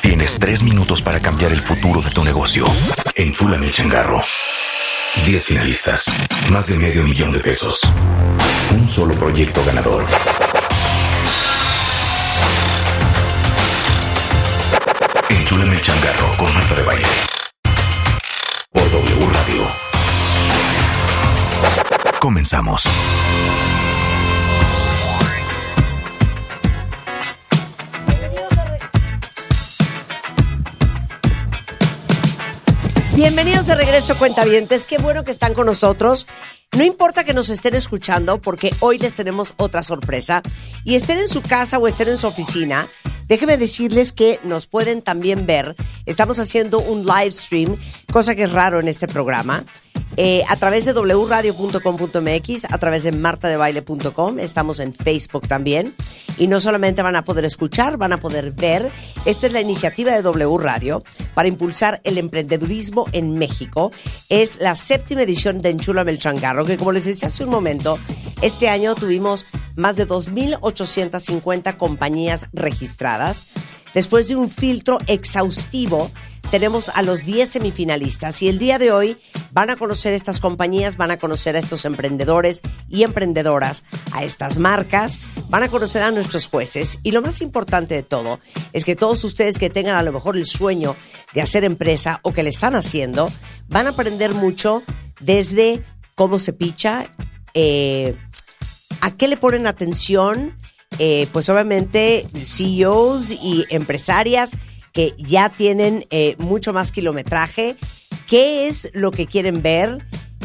Tienes tres minutos para cambiar el futuro de tu negocio. Enchúlame el changarro. 10 finalistas. Más de medio millón de pesos. Un solo proyecto ganador. Enchúlame el changarro con Marta de Baile. Por W Radio. Comenzamos. Bienvenidos de regreso, cuentavientes. Qué bueno que están con nosotros. No importa que nos estén escuchando, porque hoy les tenemos otra sorpresa. Y estén en su casa o estén en su oficina, déjenme decirles que nos pueden también ver. Estamos haciendo un live stream, cosa que es raro en este programa. eh, a través de wradio.com.mx, a través de martadebaile.com, estamos en Facebook también. Y no solamente van a poder escuchar, van a poder ver. Esta es la iniciativa de W Radio para impulsar el emprendedurismo en México. Es la séptima edición de Enchúlame el Changarro, que como les decía hace un momento, este año tuvimos más de 2.850 compañías registradas. Después de un filtro exhaustivo, tenemos a los 10 semifinalistas y el día de hoy van a conocer estas compañías, van a conocer a estos emprendedores y emprendedoras, a estas marcas, van a conocer a nuestros jueces. Y lo más importante de todo es que todos ustedes que tengan a lo mejor el sueño de hacer empresa o que le están haciendo, van a aprender mucho desde cómo se picha, eh, a qué le ponen atención, eh, pues obviamente CEOs y empresarias que ya tienen eh, mucho más kilometraje, qué es lo que quieren ver,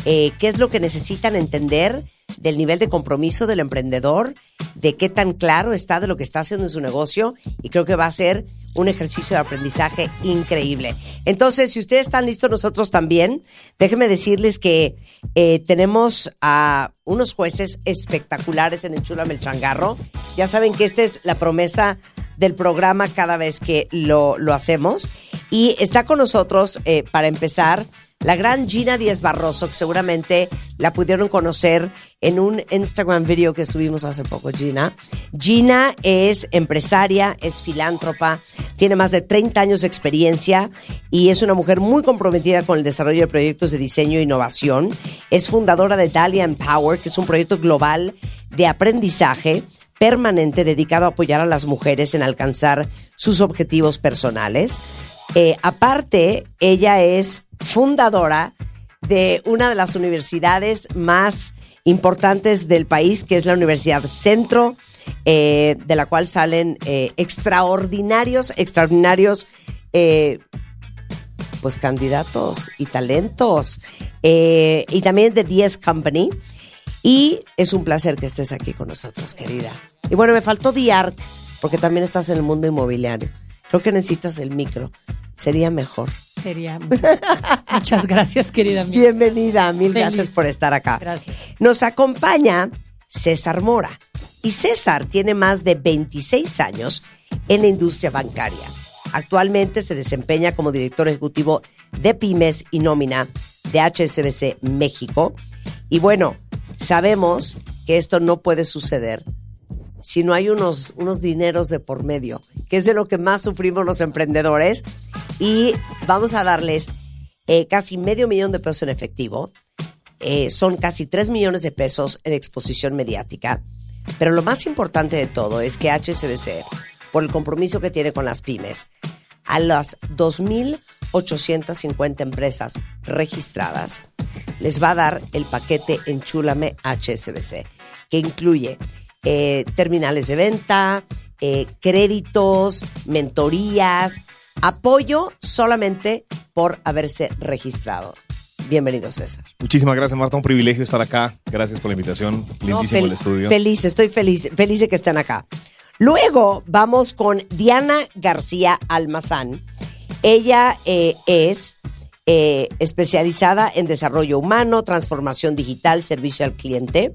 eh, qué es lo que necesitan entender del nivel de compromiso del emprendedor, de qué tan claro está de lo que está haciendo en su negocio y creo que va a ser un ejercicio de aprendizaje increíble. Entonces, si ustedes están listos, nosotros también, déjenme decirles que eh, tenemos a unos jueces espectaculares en Enchúlame el Changarro. Ya saben que esta es la promesa del programa cada vez que lo, lo hacemos. Y está con nosotros, eh, para empezar, la gran Gina Díaz Barroso, que seguramente la pudieron conocer en un Instagram video que subimos hace poco, Gina. Gina es empresaria, es filántropa, tiene más de 30 años de experiencia y es una mujer muy comprometida con el desarrollo de proyectos de diseño e innovación. Es fundadora de Dahlia Empower, que es un proyecto global de aprendizaje permanente dedicado a apoyar a las mujeres en alcanzar sus objetivos personales. Eh, aparte, ella es fundadora de una de las universidades más importantes del país, que es la Universidad Centro, eh, de la cual salen eh, extraordinarios, extraordinarios, eh, pues candidatos y talentos. Y también de 10 Company. Y es un placer que estés aquí con nosotros, querida. Y bueno, me faltó Diarc, porque también estás en el mundo inmobiliario. Creo que necesitas el micro. Sería mejor. Sería. Muchas gracias, querida amiga. Bienvenida, mil Feliz. gracias por estar acá. Gracias. Nos acompaña César Mora. Y César tiene más de 26 años en la industria bancaria. Actualmente se desempeña como director ejecutivo de Pymes y Nómina de HSBC México. Y bueno, sabemos que esto no puede suceder si no hay unos, unos dineros de por medio, que es de lo que más sufrimos los emprendedores. Y vamos a darles eh, casi medio millón de pesos en efectivo. Eh, son casi 3 millones de pesos en exposición mediática. Pero lo más importante de todo es que HSBC, por el compromiso que tiene con las pymes, a las 2.850 empresas registradas, les va a dar el paquete Enchúlame HSBC, que incluye eh, terminales de venta, eh, créditos, mentorías, apoyo solamente por haberse registrado. Bienvenido, César. Muchísimas gracias, Marta. Un privilegio estar acá. Gracias por la invitación. Lindísimo el estudio. Feliz, estoy feliz, feliz de que estén acá. Luego vamos con Diana García Almazán. Ella eh, es eh, especializada en desarrollo humano, transformación digital, servicio al cliente.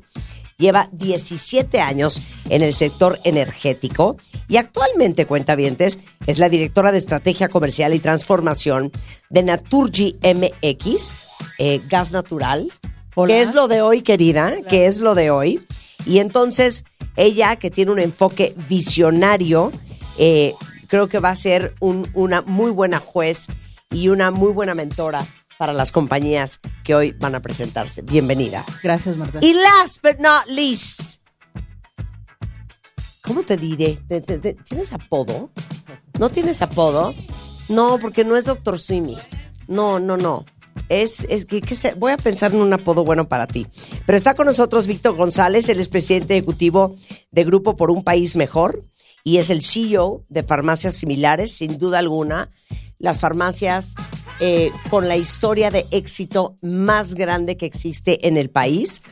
Lleva 17 años en el sector energético y actualmente, cuentavientes, es la directora de estrategia comercial y transformación de Naturgy MX, eh, gas natural. Hola. ¿Qué es lo de hoy, querida? ¿Qué es lo de hoy? Y entonces, ella que tiene un enfoque visionario, eh, creo que va a ser un- una muy buena juez y una muy buena mentora para las compañías que hoy van a presentarse. Bienvenida. Gracias, Marta. Y last but not least, ¿cómo te diré? ¿Te- te- te- ¿Tienes apodo? ¿No tienes apodo? No, porque no es Doctor Simi. No, no, no. Es, es que, que se- voy a pensar en un apodo bueno para ti. Pero está con nosotros Víctor González, él es presidente ejecutivo de Grupo por un País Mejor y es el CEO de farmacias similares, sin duda alguna, las farmacias eh, con la historia de éxito más grande que existe en el país.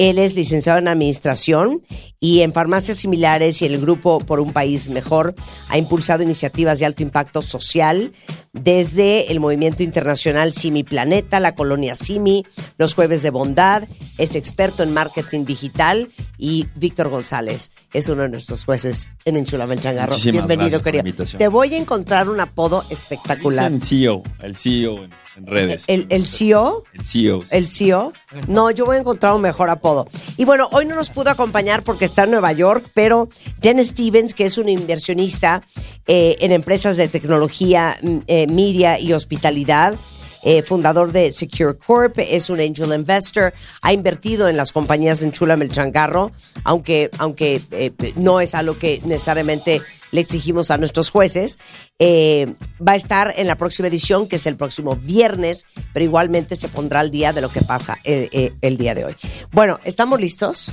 Él es licenciado en administración y en farmacias similares y el grupo Por un País Mejor ha impulsado iniciativas de alto impacto social desde el movimiento internacional Simi Planeta, la colonia Simi, los jueves de bondad, es experto en marketing digital y Víctor González es uno de nuestros jueces en Enchulame Changarro. Muchísimas Bienvenido, querido. Te voy a encontrar un apodo espectacular. Dicen CEO, el CEO en, redes. El, el CEO El CEO. el CEO. No, yo voy a encontrar un mejor apodo. Y bueno, hoy no nos pudo acompañar porque está en Nueva York, pero Jen Stevens, que es un inversionista eh, en empresas de tecnología, mm, eh, media y hospitalidad, eh, fundador de Secure Corp, es un angel investor, ha invertido en las compañías en Chula Melchangarro, aunque, aunque eh, no es algo que necesariamente le exigimos a nuestros jueces. Eh, va a estar en la próxima edición, que es el próximo viernes, pero igualmente se pondrá al día de lo que pasa eh, eh, el día de hoy. Bueno, ¿estamos listos?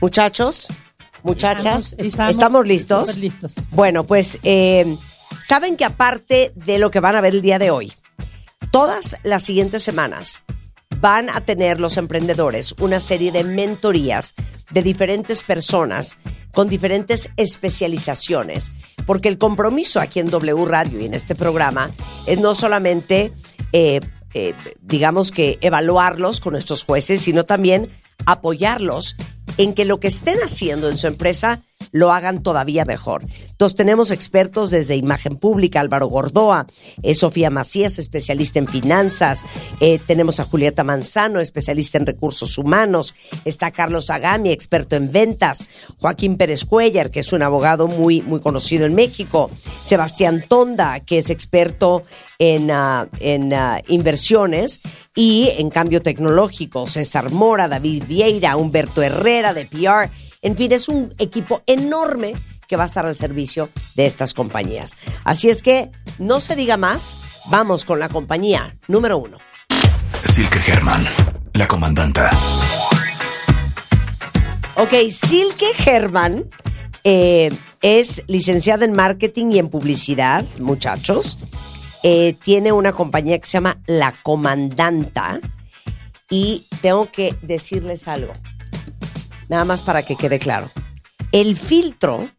Muchachos, muchachas, ¿estamos, listos? súper listos. Bueno, pues eh, saben que aparte de lo que van a ver el día de hoy, todas las siguientes semanas van a tener los emprendedores una serie de mentorías de diferentes personas con diferentes especializaciones, porque el compromiso aquí en W Radio y en este programa es no solamente, eh, eh, digamos que evaluarlos con nuestros jueces, sino también apoyarlos en que lo que estén haciendo en su empresa lo hagan todavía mejor. Entonces tenemos expertos desde imagen pública, Álvaro Gordoa, eh, Sofía Macías, especialista en finanzas, eh, tenemos a Julieta Manzano, especialista en recursos humanos, está Carlos Agami, experto en ventas, Joaquín Pérez Cuellar, que es un abogado muy, muy conocido en México, Sebastián Tonda, que es experto en, ah, en ah, inversiones y en cambio tecnológico, César Mora, David Vieira, Humberto Herrera de PR, en fin, es un equipo enorme que va a estar al servicio de estas compañías. Así es que no se diga más, vamos con la compañía número uno. Silke Herman, la comandanta. Ok, Silke Herman eh, es licenciada en marketing y en publicidad, muchachos. Eh, tiene una compañía que se llama La Comandanta. Y tengo que decirles algo, nada más para que quede claro. El filtro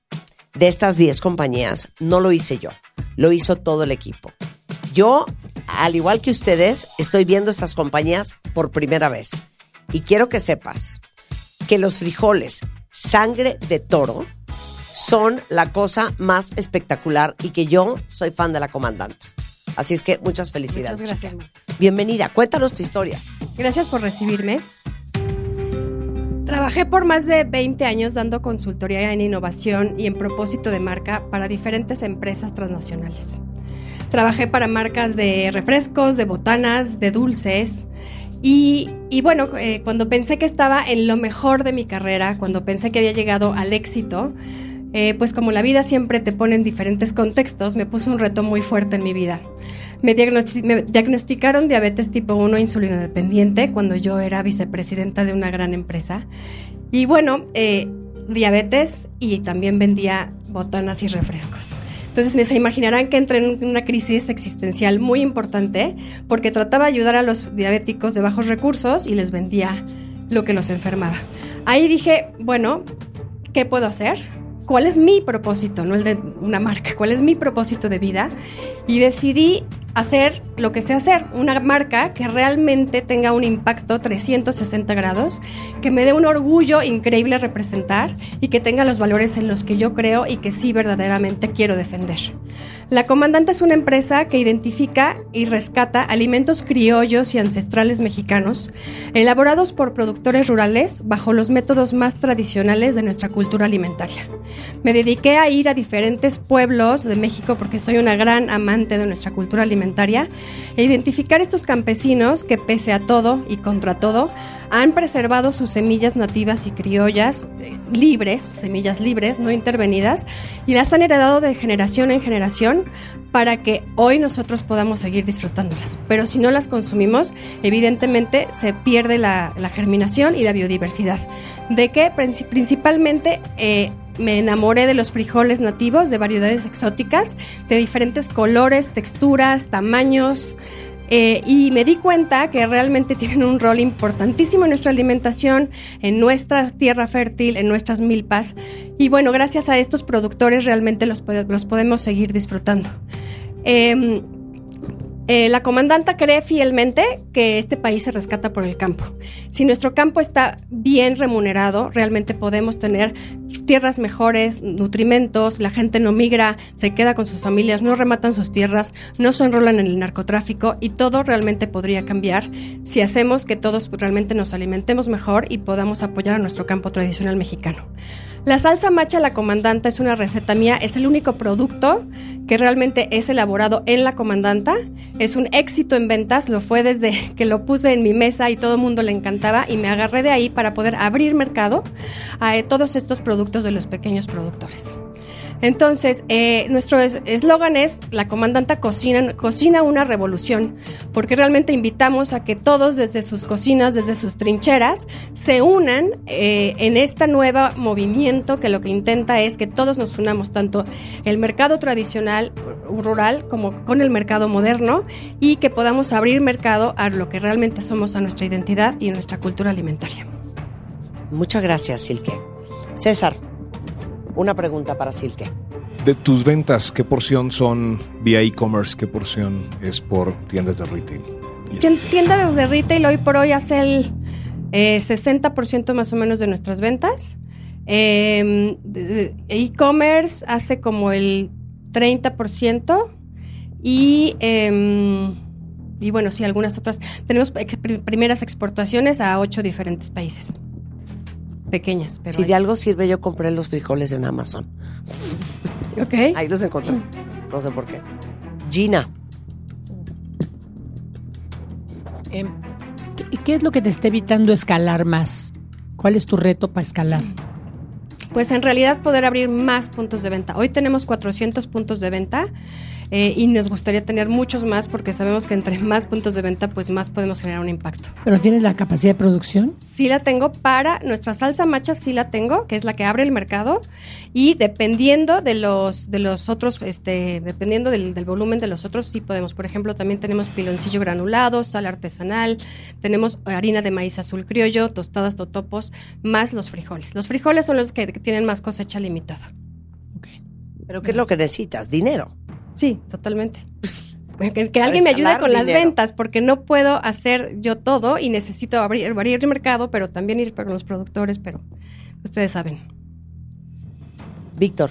de estas 10 compañías no lo hice yo, lo hizo todo el equipo. Yo, al igual que ustedes, estoy viendo estas compañías por primera vez. Y quiero que sepas que los frijoles sangre de toro son la cosa más espectacular y que yo soy fan de la comandante. Así es que muchas felicidades. Muchas gracias. Bienvenida, cuéntanos tu historia. Gracias por recibirme. Trabajé por más de 20 años dando consultoría en innovación y en propósito de marca para diferentes empresas transnacionales. Trabajé para marcas de refrescos, de botanas, de dulces. Y, bueno, eh, cuando pensé que estaba en lo mejor de mi carrera, cuando pensé que había llegado al éxito, eh, pues como la vida siempre te pone en diferentes contextos, me puso un reto muy fuerte en mi vida. Me, diagnosti- me diagnosticaron diabetes tipo 1 insulino dependiente cuando yo era vicepresidenta de una gran empresa. Y bueno, eh, diabetes y también vendía botanas y refrescos. Entonces se imaginarán que entré en una crisis existencial muy importante porque trataba de ayudar a los diabéticos de bajos recursos y les vendía lo que los enfermaba. Ahí dije, bueno, ¿qué puedo hacer? ¿Cuál es mi propósito? No el de una marca, ¿cuál es mi propósito de vida? Y decidí hacer lo que sé hacer, una marca que realmente tenga un impacto 360 grados, que me dé un orgullo increíble representar y que tenga los valores en los que yo creo y que sí verdaderamente quiero defender. La Comandante es una empresa que identifica y rescata alimentos criollos y ancestrales mexicanos, elaborados por productores rurales bajo los métodos más tradicionales de nuestra cultura alimentaria. Me dediqué a ir a diferentes pueblos de México porque soy una gran amante de nuestra cultura alimentaria e identificar estos campesinos que pese a todo y contra todo han preservado sus semillas nativas y criollas eh, libres, semillas libres, no intervenidas, y las han heredado de generación en generación para que hoy nosotros podamos seguir disfrutándolas. Pero si no las consumimos, evidentemente se pierde la, germinación y la biodiversidad. De que principalmente eh, me enamoré de los frijoles nativos, de variedades exóticas, de diferentes colores, texturas, tamaños. Eh, y me di cuenta que realmente tienen un rol importantísimo en nuestra alimentación, en nuestra tierra fértil, en nuestras milpas. Y bueno, gracias a estos productores realmente los, los podemos seguir disfrutando. Em, eh, la comandanta cree fielmente que este país se rescata por el campo. Si nuestro campo está bien remunerado, realmente podemos tener tierras mejores, nutrimentos, la gente no migra, se queda con sus familias, no rematan sus tierras, no se enrolan en el narcotráfico y todo realmente podría cambiar si hacemos que todos realmente nos alimentemos mejor y podamos apoyar a nuestro campo tradicional mexicano. La salsa macha la comandanta es una receta mía, es el único producto que realmente es elaborado en la comandanta. Es un éxito en ventas, lo fue desde que lo puse en mi mesa y todo el mundo le encantaba y me agarré de ahí para poder abrir mercado a eh, todos estos productos de los pequeños productores. Entonces, eh, nuestro eslogan es La comandanta cocina, una revolución, porque realmente invitamos a que todos desde sus cocinas, desde sus trincheras, se unan eh, en este nuevo movimiento que lo que intenta es que todos nos unamos, tanto el mercado tradicional rural como con el mercado moderno, y que podamos abrir mercado a lo que realmente somos, a nuestra identidad y a nuestra cultura alimentaria. Muchas gracias, Silke. César, una pregunta para Silke. De tus ventas, ¿qué porción son vía e-commerce? ¿Qué porción es por tiendas de retail? Tiendas de retail hoy por hoy hace el 60% eh, más o menos de nuestras ventas. Em, e-commerce hace como el 30% y, em, y bueno, sí, algunas otras. Tenemos primeras exportaciones a ocho diferentes países pequeñas. Pero si de algo sirve, yo compré los frijoles en Amazon. Ok. Ahí los encontré. No sé por qué. Gina. Em, ¿qué, es lo que te está evitando escalar más? ¿Cuál es tu reto para escalar? Pues en realidad poder abrir más puntos de venta. Hoy tenemos 400 puntos de venta eh, y nos gustaría tener muchos más porque sabemos que entre más puntos de venta, pues más podemos generar un impacto. ¿Pero tienes la capacidad de producción? Sí la tengo para nuestra salsa macha, sí la tengo, que es la que abre el mercado y dependiendo de los de los otros, este, dependiendo del, volumen de los otros, sí podemos. Por ejemplo, también tenemos piloncillo granulado, sal artesanal, tenemos harina de maíz azul criollo, tostadas totopos, más los frijoles. Los frijoles son los que tienen más cosecha limitada. ¿Pero qué es lo que necesitas? Dinero. Sí, totalmente. Que, alguien me ayude con las ventas, porque no puedo hacer yo todo y necesito abrir, abrir el mercado, pero también ir con los productores, pero ustedes saben. Víctor.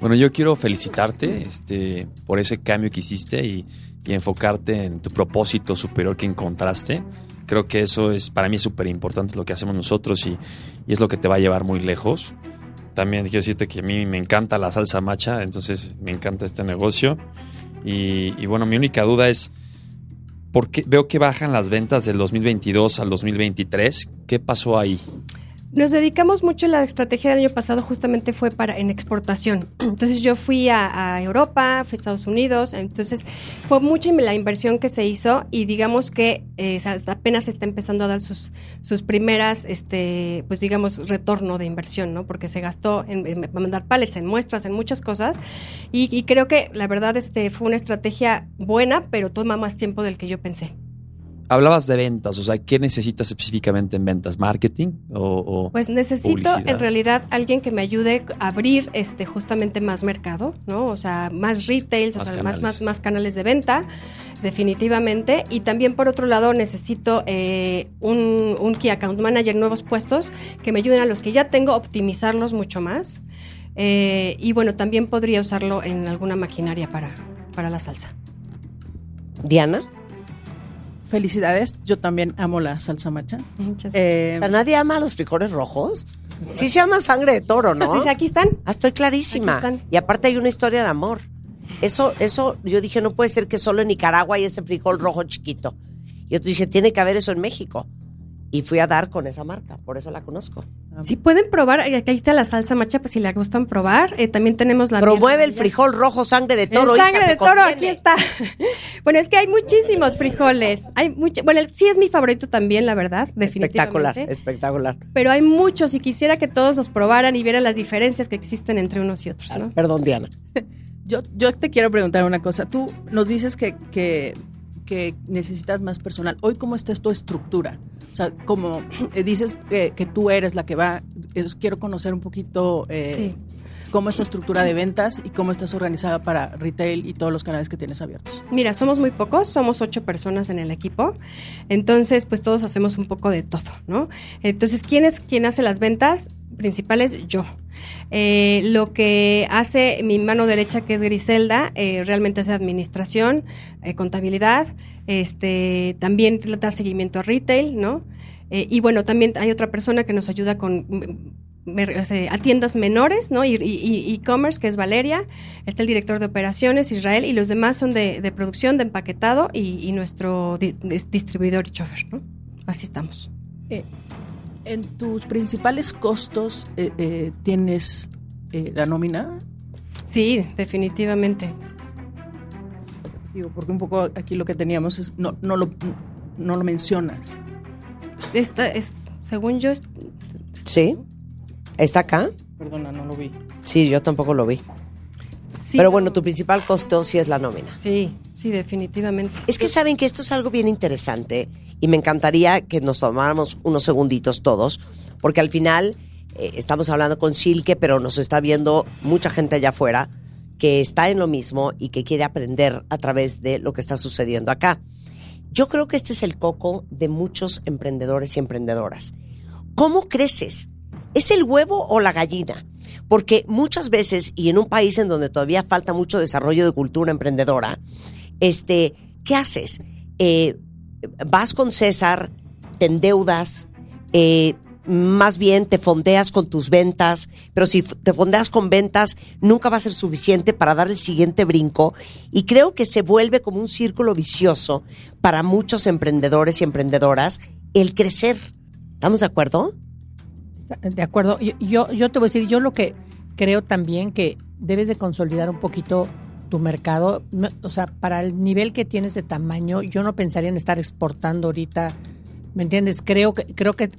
Bueno, yo quiero felicitarte este, por ese cambio que hiciste y, enfocarte en tu propósito superior que encontraste. Creo que eso es, para mí es súper importante lo que hacemos nosotros y, y es lo que te va a llevar muy lejos. También quiero decirte que a mí me encanta la salsa macha, entonces me encanta este negocio. Y, bueno, mi única duda es, ¿por qué veo que bajan las ventas del 2022 al 2023? ¿Qué pasó ahí? Nos dedicamos mucho, la estrategia del año pasado justamente fue para en exportación. Entonces yo fui a, Europa, fui a Estados Unidos, entonces fue mucha la inversión que se hizo y digamos que eh, apenas está empezando a dar sus, sus primeras, este, pues digamos, retorno de inversión, ¿no? Porque se gastó en, mandar pallets, en muestras, en muchas cosas y, y creo que la verdad este, fue una estrategia buena, pero toma más tiempo del que yo pensé hablabas de ventas, o sea, ¿qué necesitas específicamente en ventas? ¿Marketing o, Pues necesito en realidad alguien que me ayude a abrir este justamente más mercado, ¿no? O sea, más retails, o sea, más, más, más canales de venta, definitivamente. Y también por otro lado necesito eh, un, un Key Account Manager, nuevos puestos que me ayuden a los que ya tengo a optimizarlos mucho más. Eh, y bueno, también podría usarlo en alguna maquinaria para, para la salsa. Diana. Felicidades, yo también amo la salsa macha. Muchas Eh, O sea, nadie ama los frijoles rojos. Sí se llama sangre de toro, ¿no? Sí, aquí están. Ah, estoy clarísima. Aquí están. Y aparte hay una historia de amor. Eso, eso, yo dije, no puede ser que solo en Nicaragua hay ese frijol rojo chiquito. Y yo dije, tiene que haber eso en México. Y fui a dar con esa marca, por eso la conozco. Si pueden probar, eh, aquí está la salsa macha, pues si le gustan probar. Eh, también tenemos la Promueve el frijol rojo sangre de toro. el sangre de toro, conviene. aquí está. bueno, es que hay muchísimos frijoles. Hay mucho, bueno, el- sí es mi favorito también, la verdad, Espectacular, definitivamente. espectacular. Pero hay muchos y quisiera que todos los probaran y vieran las diferencias que existen entre unos y otros, ¿no? Perdón, Diana. yo, yo te quiero preguntar una cosa. Tú nos dices que, que, que necesitas más personal. Hoy, ¿cómo está tu estructura? O sea, como eh, dices que, que tú eres la que va, eh, quiero conocer un poquito eh, cómo es tu estructura de ventas y cómo estás organizada para retail y todos los canales que tienes abiertos. Mira, somos muy pocos, somos ocho personas en el equipo, entonces pues todos hacemos un poco de todo, ¿no? Entonces, ¿quién es quien hace las ventas? Principales, yo. Eh, lo que hace mi mano derecha, que es Griselda, eh, realmente hace administración, eh, contabilidad, este, también da seguimiento a retail, ¿no? Eh, y bueno, también hay otra persona que nos ayuda con mm, sea, a tiendas menores, ¿no? Y e-commerce, que es Valeria. Está el director de operaciones, Israel, y los demás son de, de producción, de empaquetado y, y nuestro di- dis- distribuidor y chofer, ¿no? Así estamos. Eh, en tus principales costos, eh, eh, ¿tienes la nómina? Sí, definitivamente. Digo, porque un poco aquí lo que teníamos es, no, no, lo, no lo mencionas. Esta es, según yo, es- ¿Sí? ¿Está acá? Perdona, no lo vi. Sí, yo tampoco lo vi. sí, Pero bueno, tu principal costo sí es la nómina. Sí, sí, definitivamente. Es que saben que esto es algo bien interesante y me encantaría que nos tomáramos unos segunditos todos, porque al final eh, estamos hablando con Silke, pero nos está viendo mucha gente allá afuera que está en lo mismo y que quiere aprender a través de lo que está sucediendo acá. Yo creo que este es el coco de muchos emprendedores y emprendedoras. ¿Cómo creces? ¿Es el huevo o la gallina? Porque muchas veces, y en un país en donde todavía falta mucho desarrollo de cultura emprendedora, este, ¿qué haces? Eh, vas con César, te endeudas, eh, más bien te fondeas con tus ventas, pero si te fondeas con ventas, nunca va a ser suficiente para dar el siguiente brinco. Y creo que se vuelve como un círculo vicioso para muchos emprendedores y emprendedoras el crecer. ¿Estamos de acuerdo? De acuerdo. Yo, yo, yo te voy a decir, yo lo que creo también que debes de consolidar un poquito tu mercado. O sea, para el nivel que tienes de tamaño, yo no pensaría en estar exportando ahorita. ¿Me entiendes? Creo que, creo que,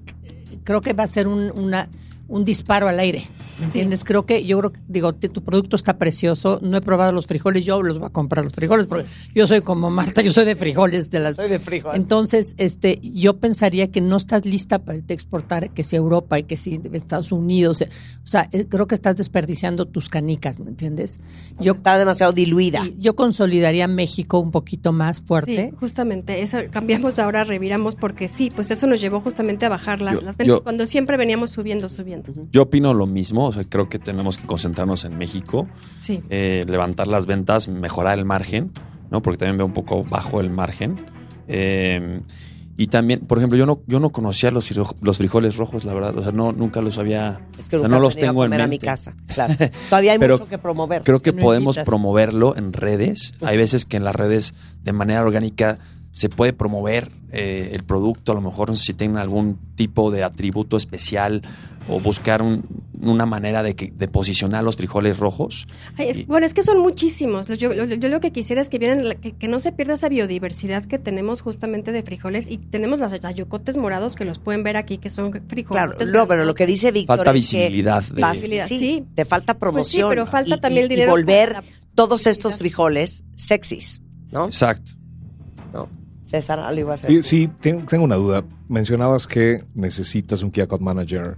creo que va a ser un, una, un disparo al aire. ¿Me entiendes? Creo que, yo creo que, digo, tu producto está precioso. No he probado los frijoles, yo los voy a comprar los frijoles, porque yo soy como Marta, yo soy de frijoles, de las Soy de frijol. entonces, este, yo pensaría que no estás lista para irte a exportar, que si Europa y que si Estados Unidos. eh, O sea, eh, creo que estás desperdiciando tus canicas, ¿me entiendes? Yo, Está demasiado diluida. yo consolidaría México un poquito más fuerte. Sí, justamente, eso cambiamos ahora, reviramos, porque sí, pues eso nos llevó justamente a bajar las, Yo- las ventas yo- cuando siempre veníamos subiendo, subiendo. Yo opino lo mismo, o sea, creo que tenemos que concentrarnos en México, Sí. eh, levantar las ventas, mejorar el margen, ¿no? Porque también veo un poco bajo el margen. Eh, y también, por ejemplo, yo no, yo no conocía los, los frijoles rojos, la verdad, o sea, no, nunca los había... Es que o sea, nunca no los tengo a en comer a mi mente. casa. Claro. Todavía hay Pero mucho que promover. Creo que No podemos invitas. promoverlo en redes. Hay veces que en las redes, de manera orgánica, se puede promover eh, el producto. A lo mejor no sé si tienen algún tipo de atributo especial o buscar un- una manera de, que, de posicionar los frijoles rojos. Ay, es- Y- bueno, es que son muchísimos. Yo, yo- yo lo que quisiera es que vieran, la- que, que no se pierda esa biodiversidad que tenemos justamente de frijoles y tenemos los ayocotes morados que los pueden ver aquí, que son frijoles. Claro, no, pero lo que dice Víctor Falta es que visibilidad. de- sí, sí. te falta promoción. pero falta y- también el y- y dinero volver para todos estos frijoles sexys, ¿no? Exacto. ¿No? César, algo iba a Sí, decir. sí, ten- tengo una duda. Mencionabas que necesitas un Key Account Manager.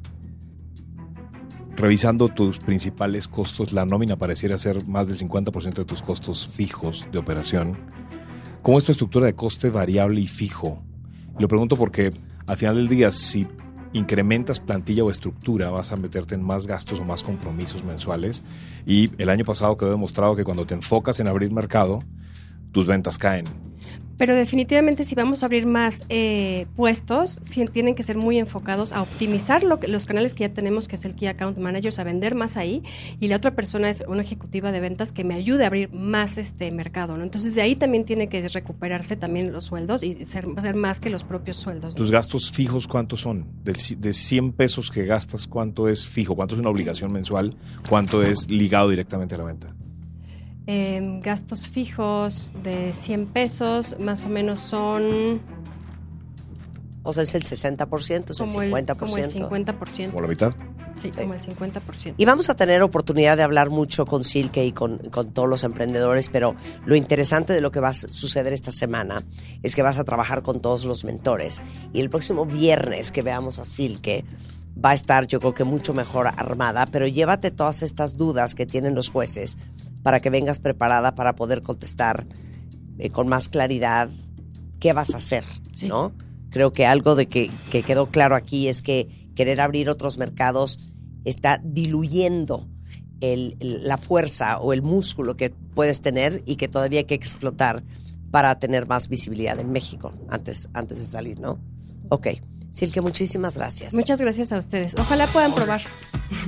Revisando tus principales costos, la nómina pareciera ser más del 50% de tus costos fijos de operación. ¿Cómo es tu estructura de coste variable y fijo? Lo pregunto porque al final del día, si incrementas plantilla o estructura, vas a meterte en más gastos o más compromisos mensuales. Y el año pasado quedó demostrado que cuando te enfocas en abrir mercado, tus ventas caen. Pero definitivamente si vamos a abrir más eh, puestos, tienen que ser muy enfocados a optimizar lo que, los canales que ya tenemos, que es el Key Account Managers, a vender más ahí. Y la otra persona es una ejecutiva de ventas que me ayude a abrir más este mercado. ¿no? Entonces de ahí también tiene que recuperarse también los sueldos y ser, más que los propios sueldos. ¿Tus gastos fijos cuántos son? De, de 100 pesos que gastas, ¿cuánto es fijo? ¿Cuánto es una obligación mensual? ¿Cuánto es ligado directamente a la venta? Eh, gastos fijos de 100 pesos, más o menos son O sea, es el 60%, es el, 50%. como el 50%. ¿Como la mitad? Sí, como el 50%. Y vamos a tener oportunidad de hablar mucho con Silke y con, con todos los emprendedores, pero lo interesante de lo que va a suceder esta semana es que vas a trabajar con todos los mentores. Y el próximo viernes que veamos a Silke va a estar yo creo que mucho mejor armada, pero llévate todas estas dudas que tienen los jueces para que vengas preparada para poder contestar eh, con más claridad qué vas a hacer, Sí. ¿no? Creo que algo de que, que quedó claro aquí es que querer abrir otros mercados está diluyendo el- el- la fuerza o el músculo que puedes tener y que todavía hay que explotar para tener más visibilidad en México antes, antes de salir, ¿no? Ok. Silke, muchísimas gracias. Muchas gracias a ustedes. Ojalá puedan probar.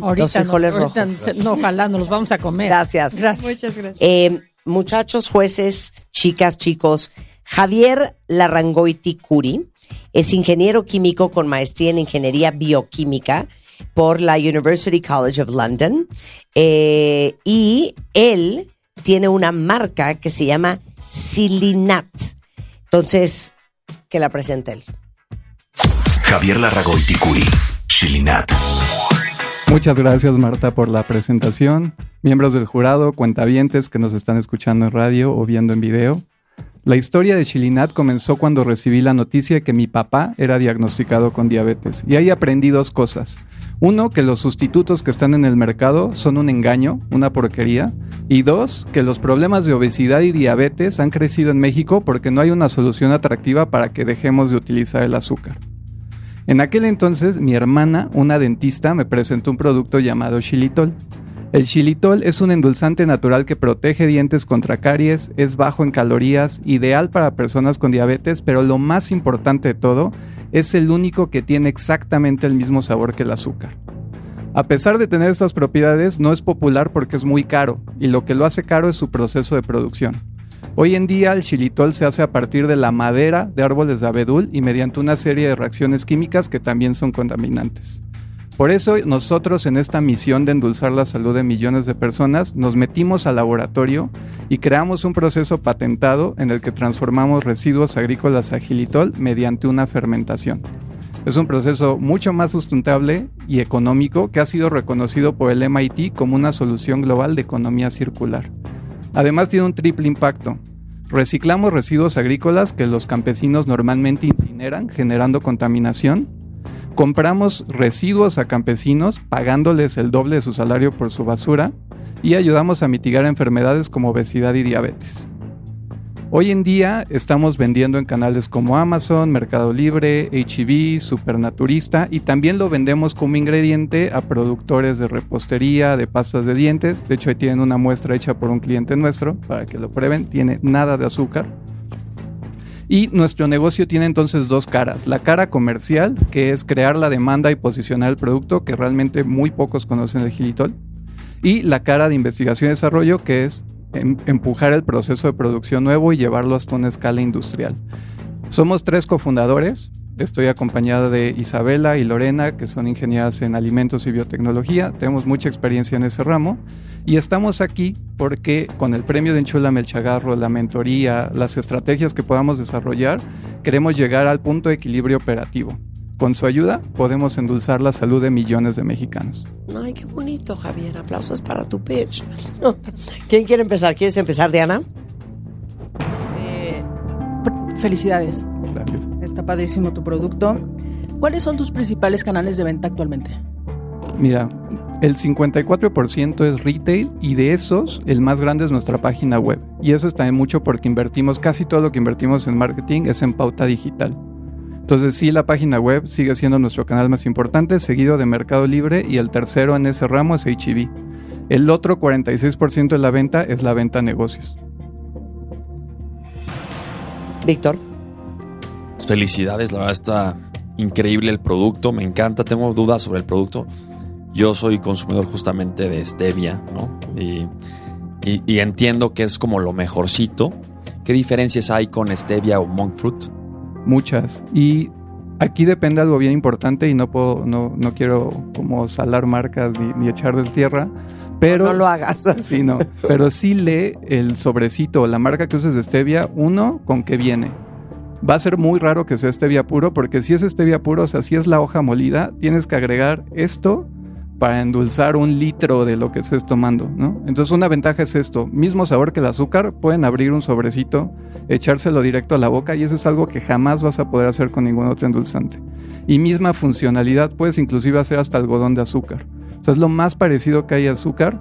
Ahorita, Los no, frijoles ahorita rojos. se- no, ojalá nos los vamos a comer. Gracias. Gracias. Muchas gracias. Eh, muchachos, jueces, chicas, chicos, Javier Larrangoiti Curi es ingeniero químico con maestría en ingeniería bioquímica por la University College of London eh, y él tiene una marca que se llama Silinat. Entonces, que la presente él. Javier Larragoiti Curi, Chilinat. Muchas gracias Marta por la presentación, miembros del jurado, cuentavientes que nos están escuchando en radio o viendo en video. La historia de Chilinat comenzó cuando recibí la noticia de que mi papá era diagnosticado con diabetes y ahí aprendí dos cosas. Uno, que los sustitutos que están en el mercado son un engaño, una porquería. Y dos, que los problemas de obesidad y diabetes han crecido en México porque no hay una solución atractiva para que dejemos de utilizar el azúcar. En aquel entonces, mi hermana, una dentista, me presentó un producto llamado xilitol. El xilitol es un endulzante natural que protege dientes contra caries, es bajo en calorías, ideal para personas con diabetes, pero lo más importante de todo, es el único que tiene exactamente el mismo sabor que el azúcar. A pesar de tener estas propiedades, no es popular porque es muy caro, y lo que lo hace caro es su proceso de producción. Hoy en día el xilitol se hace a partir de la madera de árboles de abedul y mediante una serie de reacciones químicas que también son contaminantes. Por eso nosotros en esta misión de endulzar la salud de millones de personas nos metimos al laboratorio y creamos un proceso patentado en el que transformamos residuos agrícolas a xilitol mediante una fermentación. Es un proceso mucho más sustentable y económico que ha sido reconocido por el MIT como una solución global de economía circular. Además tiene un triple impacto. Reciclamos residuos agrícolas que los campesinos normalmente incineran, generando contaminación. Compramos residuos a campesinos, pagándoles el doble de su salario por su basura. Y ayudamos a mitigar enfermedades como obesidad y diabetes. Hoy en día estamos vendiendo en canales como Amazon, Mercado Libre, HEB, Supernaturista y también lo vendemos como ingrediente a productores de repostería, de pastas de dientes. De hecho, ahí tienen una muestra hecha por un cliente nuestro para que lo prueben. Tiene nada de azúcar. Y nuestro negocio tiene entonces dos caras. La cara comercial, que es crear la demanda y posicionar el producto, que realmente muy pocos conocen el gilitol. Y la cara de investigación y desarrollo, que es empujar el proceso de producción nuevo y llevarlo hasta una escala industrial. Somos tres cofundadores. Estoy acompañada de Isabela y Lorena, que son ingenieras en alimentos y biotecnología. Tenemos mucha experiencia en ese ramo. Y estamos aquí porque con el premio de Enchula Chagarro, la mentoría, las estrategias que podamos desarrollar, queremos llegar al punto de equilibrio operativo. Con su ayuda podemos endulzar la salud de millones de mexicanos. Ay, qué bonito, Javier. Aplausos para tu pitch. ¿Quién quiere empezar? ¿Quieres empezar, Diana? Eh, felicidades. Gracias. Está padrísimo tu producto. ¿Cuáles son tus principales canales de venta actualmente? Mira, el 54% es retail y de esos el más grande es nuestra página web. Y eso está en mucho porque invertimos, casi todo lo que invertimos en marketing es en pauta digital. Entonces sí, la página web sigue siendo nuestro canal más importante, seguido de Mercado Libre y el tercero en ese ramo es HEB. El otro 46% de la venta es la venta a negocios. Víctor. Felicidades, la verdad está increíble el producto, me encanta, tengo dudas sobre el producto. Yo soy consumidor justamente de stevia, ¿no? Y, y- y entiendo que es como lo mejorcito. ¿Qué diferencias hay con stevia o monk fruit? Muchas. Y aquí depende algo bien importante y no puedo, no, no quiero como salar marcas ni, ni echar de tierra. Pero no lo hagas. Sí, no. Pero sí lee el sobrecito, la marca que uses de stevia, uno, con qué viene. Va a ser muy raro que sea stevia puro, porque si es stevia puro, o sea, si es la hoja molida, tienes que agregar esto para endulzar un litro de lo que estés tomando, ¿no? Entonces una ventaja es esto, mismo sabor que el azúcar, pueden abrir un sobrecito, echárselo directo a la boca y eso es algo que jamás vas a poder hacer con ningún otro endulzante. Y misma funcionalidad, puedes inclusive hacer hasta algodón de azúcar. O sea, es lo más parecido que hay azúcar.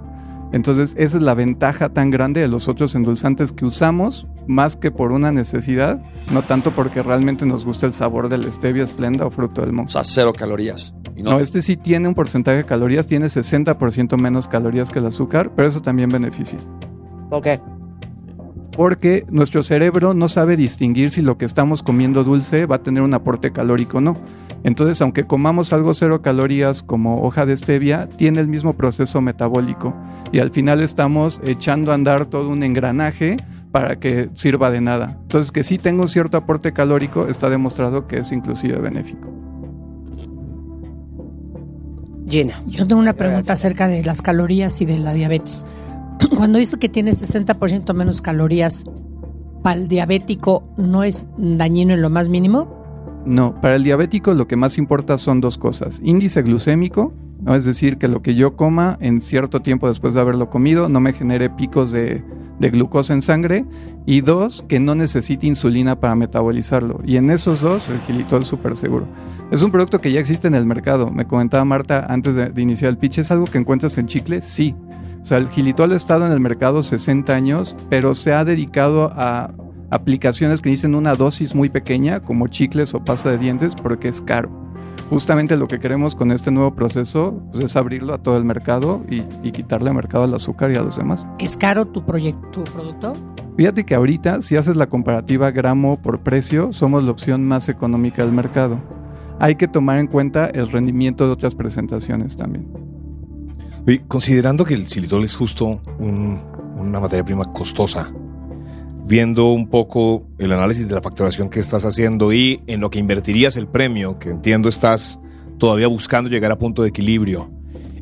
Entonces, esa es la ventaja tan grande de los otros endulzantes que usamos, más que por una necesidad, no tanto porque realmente nos gusta el sabor del stevia esplenda o fruto del O monk. sea, cero calorías. Y no, No, este sí tiene un porcentaje de calorías, tiene 60% menos calorías que el azúcar, pero eso también beneficia. ¿Por qué? Porque nuestro cerebro no sabe distinguir si lo que estamos comiendo dulce va a tener un aporte calórico o no. Entonces, aunque comamos algo cero calorías como hoja de stevia, tiene el mismo proceso metabólico. Y al final estamos echando a andar todo un engranaje para que sirva de nada. Entonces, que sí tenga un cierto aporte calórico, está demostrado que es inclusive benéfico. Gina. Yo tengo una pregunta acerca de las calorías y de la diabetes. Cuando dice que tiene 60% menos calorías, ¿para el diabético no es dañino en lo más mínimo? No, para el diabético lo que más importa son dos cosas. Índice glucémico, ¿no? es decir, que lo que yo coma en cierto tiempo después de haberlo comido no me genere picos de, glucosa en sangre. Y dos, que no necesite insulina para metabolizarlo. Y en esos dos, el gilitol es súper seguro. Es un producto que ya existe en el mercado. Me comentaba Marta antes de, iniciar el pitch, ¿es algo que encuentras en chicle? Sí. O sea, el gilitol ha estado en el mercado 60 años, pero se ha dedicado a aplicaciones que dicen una dosis muy pequeña, como chicles o pasta de dientes, porque es caro. Justamente lo que queremos con este nuevo proceso pues, es abrirlo a todo el mercado y, y quitarle mercado al azúcar y a los demás. ¿Es caro tu, proyecto, tu producto? Fíjate que ahorita, si haces la comparativa gramo por precio, somos la opción más económica del mercado. Hay que tomar en cuenta el rendimiento de otras presentaciones también. Oye, considerando que el xilitol es justo un- una materia prima costosa, viendo un poco el análisis de la facturación que estás haciendo y en lo que invertirías el premio, que entiendo estás todavía buscando llegar a punto de equilibrio,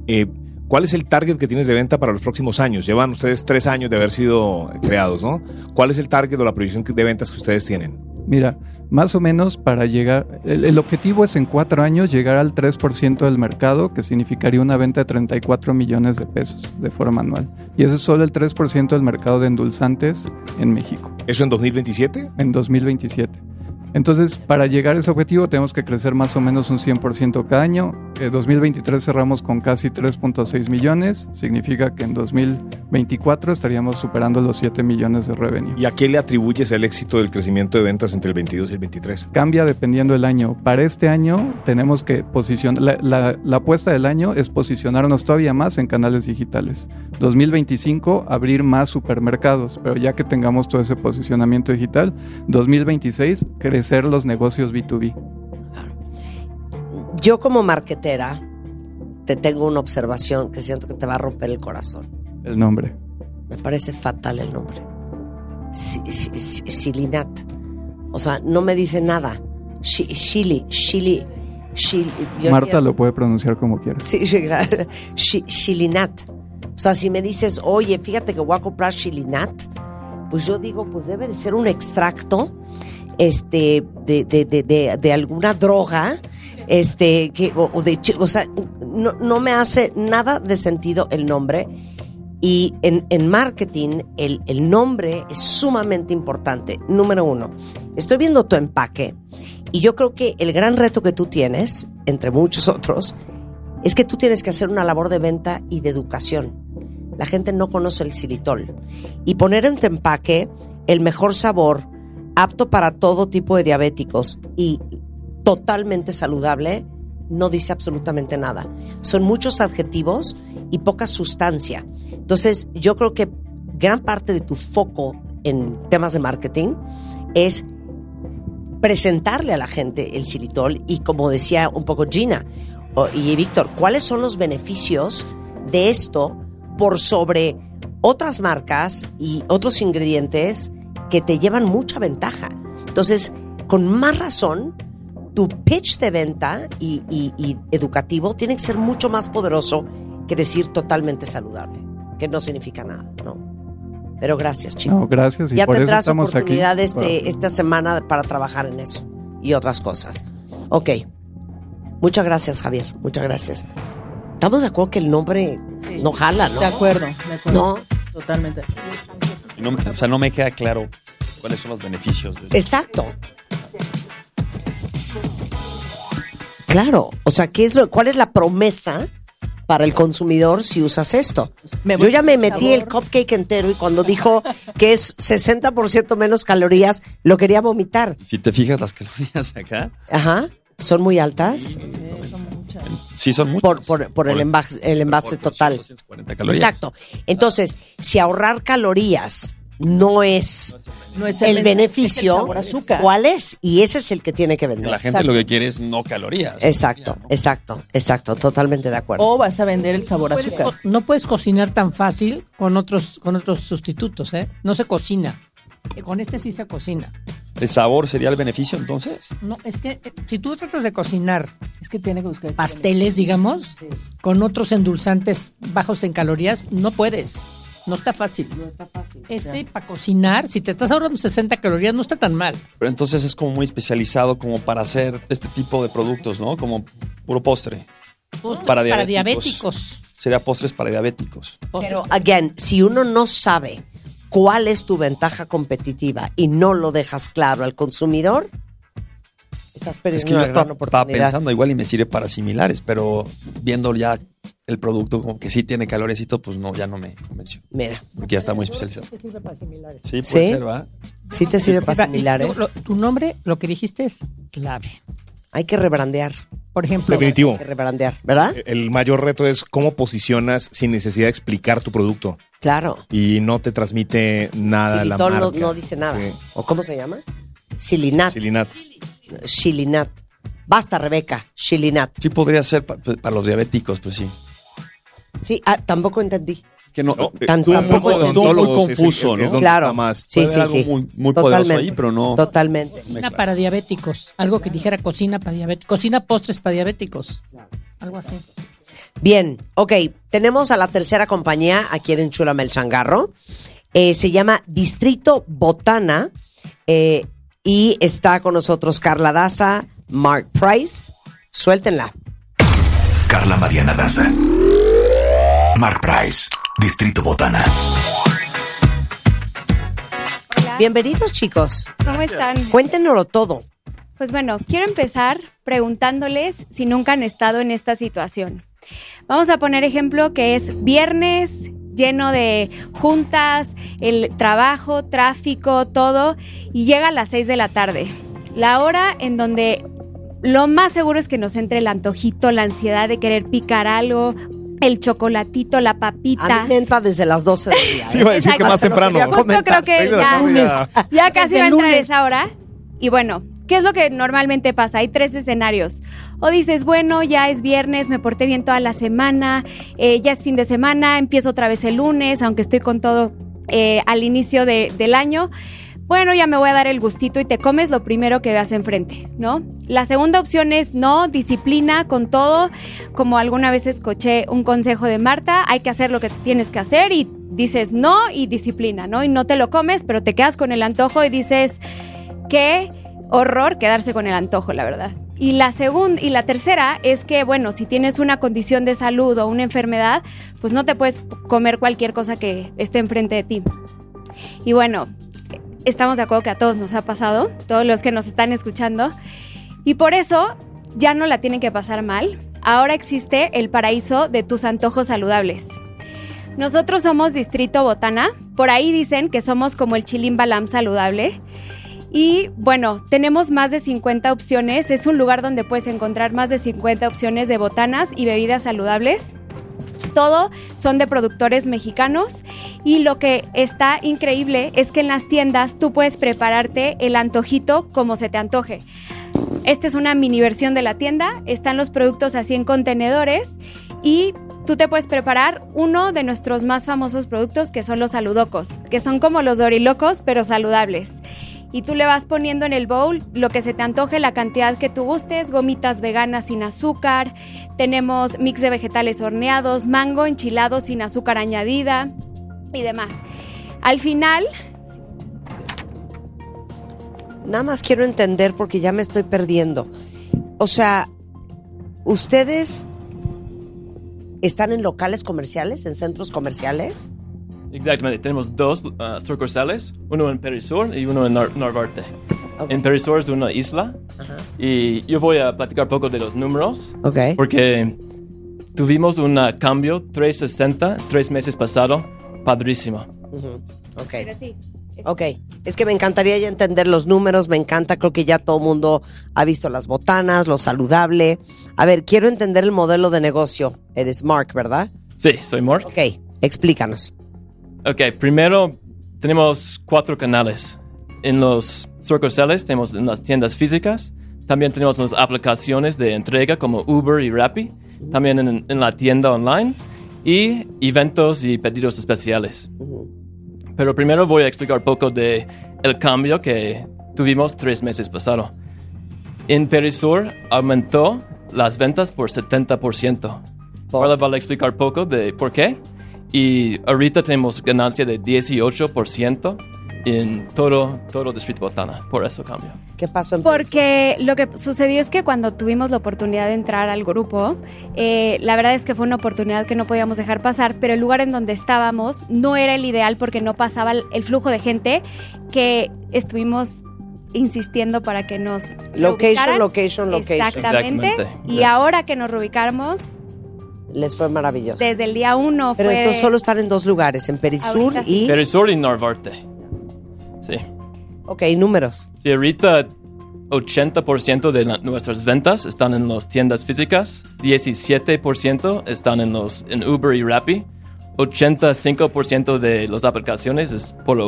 eh, ¿cuál es el target que tienes de venta para los próximos años? Llevan ustedes tres años de haber sido creados, ¿no? ¿Cuál es el target o la proyección de ventas que ustedes tienen? Mira, más o menos para llegar, el, el objetivo es en cuatro años llegar al 3% del mercado, que significaría una venta de 34 millones de pesos de forma anual. Y eso es solo el 3% del mercado de endulzantes en México, ¿Eso en 2027? en 2027. Entonces, para llegar a ese objetivo tenemos que crecer más o menos un 100% cada año. En 2023 cerramos con casi 3.6 millones, significa que en 2024 estaríamos superando los 7 millones de revenue. ¿Y a qué le atribuyes el éxito del crecimiento de ventas entre el 22 y el 23? cambia dependiendo del año. Para este año tenemos que posicionar, la, la- la apuesta del año es posicionarnos todavía más en canales digitales. 2025 abrir más supermercados, pero ya que tengamos todo ese posicionamiento digital, 2026 crecer los negocios B2B. Yo como marquetera te tengo una observación que siento que te va a romper el corazón. El nombre. Me parece fatal el nombre. Si- si- si- Shilinat. O sea, no me dice nada. Shi- Shili, Shili, Shili. Marta lo puede pronunciar como quiera. Sí, Shilinat. O sea, si me dices, oye, fíjate que voy a comprar Shilinat, pues yo digo, pues debe de ser un extracto este, de, de, de, de, alguna droga, este, que, o, de, o sea, no, no me hace nada de sentido el nombre. Y en, en marketing, el, el nombre es sumamente importante. Número uno, estoy viendo tu empaque y yo creo que el gran reto que tú tienes, entre muchos otros, es que tú tienes que hacer una labor de venta y de educación. La gente no conoce el xilitol. Y poner en tu empaque el mejor sabor, apto para todo tipo de diabéticos y totalmente saludable no dice absolutamente nada. Son muchos adjetivos y poca sustancia. Entonces, yo creo que gran parte de tu foco en temas de marketing es presentarle a la gente el xilitol y como decía un poco Gina y Víctor, ¿cuáles son los beneficios de esto por sobre otras marcas y otros ingredientes que te llevan mucha ventaja? Entonces, con más razón, tu pitch de venta y, y- y educativo tiene que ser mucho más poderoso que decir totalmente saludable, que no significa nada, ¿no? Pero gracias, chicos. No, gracias. Y ya por eso tendrás estamos aquí. oportunidad este, para- esta semana para trabajar en eso y otras cosas. Ok. Muchas gracias, Javier. Muchas gracias. Estamos de acuerdo que el nombre Sí. no jala, ¿no? De acuerdo, de acuerdo. No. Totalmente. Y no me- o sea, no me queda claro cuáles son los beneficios. de- Exacto. Claro. O sea, ¿qué es lo, ¿cuál es la promesa para el consumidor si usas esto? Me Yo ya me metí el cupcake entero y cuando dijo que es 60% menos calorías, lo quería vomitar. Si te fijas las calorías acá, Ajá. Son muy altas sí son muchas. por, por, por el envase, el envase por- por total. 240 calorías. Exacto. Entonces, si ahorrar calorías no es No es el beneficio, es el sabor a azúcar. ¿cuál es? Y ese es el que tiene que vender. La gente lo que quiere es no calorías. Exacto, exacto, exacto, totalmente de acuerdo. O vas a vender el sabor azúcar. no puedes cocinar tan fácil con otros, con otros sustitutos, ¿eh? No se cocina. Eh, Con este sí se cocina. ¿El sabor sería el beneficio entonces? No, es que eh, si tú tratas de cocinar Es que tiene que buscar. pasteles, digamos, con otros endulzantes bajos en calorías, no puedes. No está fácil. No está fácil. Este, para cocinar, si te estás ahorrando 60 calorías, no está tan mal. Pero entonces es como muy especializado como para hacer este tipo de productos, ¿no? Como puro postre. Postres Para para diabéticos. diabéticos. Sería postres para diabéticos. Postres Pero, again, si uno no sabe cuál es tu ventaja competitiva y no lo dejas claro al consumidor, estás perdiendo Es que yo una estaba, gran estaba oportunidad. pensando igual y me sirve para similares, pero viendo ya el producto como que sí tiene todo, pues no, ya no me convenció. Mira, Porque ya está muy especializado. te sirve para similares. Sí, puede ¿Sí? ser, ¿va? sí te sirve para Sí, similares. lo- lo- tu nombre, lo que dijiste es clave. Hay que rebrandear. Por ejemplo, Definitivo. Hay que rebrandear, ¿verdad? El mayor reto es cómo posicionas sin necesidad de explicar tu producto Claro. y no te transmite nada la Xilitol no, marca. no dice nada. Sí. ¿O cómo se llama? Silinat. Silinat. Shilinat. Basta, Rebeca. Shilinat. Sí podría ser pa- pa- para los diabéticos, pues sí. Sí, ah, tampoco entendí. Que no, No, Tan- estuvo tampoco muy entendí. Estuvo muy odontólogos, es el- confuso, es ¿no? Claro. más. Sí, sí, algo sí. muy, muy poderoso ahí, pero no. Totalmente. cocina para diabéticos. Algo que dijera cocina para diabéticos. Cocina postres para diabéticos. Algo así. Bien, ok. Tenemos a la tercera compañía aquí en Enchúlame el Changarro. Eh, se llama Distrito Botana. eh, y está con nosotros Carla Daza, Mark Price. Suéltenla. Carla Mariana Daza. Mark Price, Distrito Botana. Hola, Bienvenidos, chicos. ¿cómo están? Cuéntenoslo todo. Pues bueno, quiero empezar preguntándoles si nunca han estado en esta situación. Vamos a poner ejemplo que es viernes lleno de juntas, el trabajo, tráfico, todo, y llega a las 6 de la tarde. La hora en donde lo más seguro es que nos entre el antojito, la ansiedad de querer picar algo, el chocolatito, la A papita. mí me entra desde las 12 del día. Sí, ¿eh? iba a decir que más temprano. Justo Justo creo que ya, ya. casi va a entrar lunes. esa hora. Y bueno, ¿qué es lo que normalmente pasa? Hay tres escenarios. O dices, bueno, ya es viernes, me porté bien toda la semana, eh, ya es fin de semana, empiezo otra vez el lunes, aunque estoy con todo eh, al inicio de- del año. Bueno, ya me voy a dar el gustito y te comes lo primero que veas enfrente, ¿no? La segunda opción es no, disciplina con todo. Como alguna vez escuché un consejo de Marta, hay que hacer lo que tienes que hacer y dices no y disciplina, ¿no? Y no te lo comes, pero te quedas con el antojo y dices, qué horror quedarse con el antojo, la verdad. Y la segunda y la tercera es que, bueno, si tienes una condición de salud o una enfermedad, pues no te puedes comer cualquier cosa que esté enfrente de ti. Y bueno, estamos de acuerdo que a todos nos ha pasado, todos los que nos están escuchando. Y por eso ya no la tienen que pasar mal. Ahora existe el paraíso de tus antojos saludables. Nosotros somos Distrito Botana. Por ahí dicen que somos como el Chilim Balam saludable. Y bueno, tenemos más de 50 opciones. Es un lugar donde puedes encontrar más de 50 opciones de botanas y bebidas saludables. Todo son de productores mexicanos y lo que está increíble es que en las tiendas tú puedes prepararte el antojito como se te antoje. Esta es una mini versión de la tienda, están los productos así en contenedores y tú te puedes preparar uno de nuestros más famosos productos que son los saludocos, que son como los dorilocos pero saludables y tú le vas poniendo en el bowl lo que se te antoje, la cantidad que tú gustes, gomitas veganas sin azúcar, tenemos mix de vegetales horneados, mango enchilado sin azúcar añadida y demás. Al final... Nada más quiero entender porque ya me estoy perdiendo. O sea, ustedes están en locales comerciales, en centros comerciales. Exactamente, tenemos dos uh, sucursales, uno en Perisur y uno en Nor Narvarte. En Perisur es una isla y yo voy a platicar poco de los números Ok. porque tuvimos un uh, cambio 360 tres meses pasado, padrísimo. Ujú, Ok. Pero sí, Ok, es que me encantaría ya entender los números, me encanta, creo que ya todo el mundo ha visto las botanas, lo saludable. A ver, quiero entender el modelo de negocio. Eres Mark, ¿verdad? Sí, soy Mark. Ok, explícanos. Ok, primero tenemos cuatro canales. En los sucursales tenemos en las tiendas físicas, también tenemos las aplicaciones de entrega como Uber y Rappi, también en, en la tienda online y eventos y pedidos especiales. Pero primero voy a explicar un poco de el cambio que tuvimos tres meses pasado. En Perisur aumentó las ventas por 70%. Ahora a explicar poco de por qué. Y ahorita tenemos ganancia de 18% en todo, todo Distrito Botana. Por eso cambio. ¿Qué pasó en Porque lo que sucedió es que cuando tuvimos la oportunidad de entrar al grupo, eh, la verdad es que fue una oportunidad que no podíamos dejar pasar, pero el lugar en donde estábamos no era el ideal porque no pasaba el- flujo de gente que estuvimos insistiendo para que nos Location, reubicaran. location, location. Exactamente. Exactamente. Y ahora que nos reubicamos, Les fue maravilloso. desde el día uno Pero fue... entonces solo están en dos lugares, en Perisur sí. y... Perisur y Narvarte. Sí. Ok, números. Sí, ahorita 80% de la- nuestras ventas están en las tiendas físicas, 17% están en, los, en Uber y Rappi, 85% de las aplicaciones es por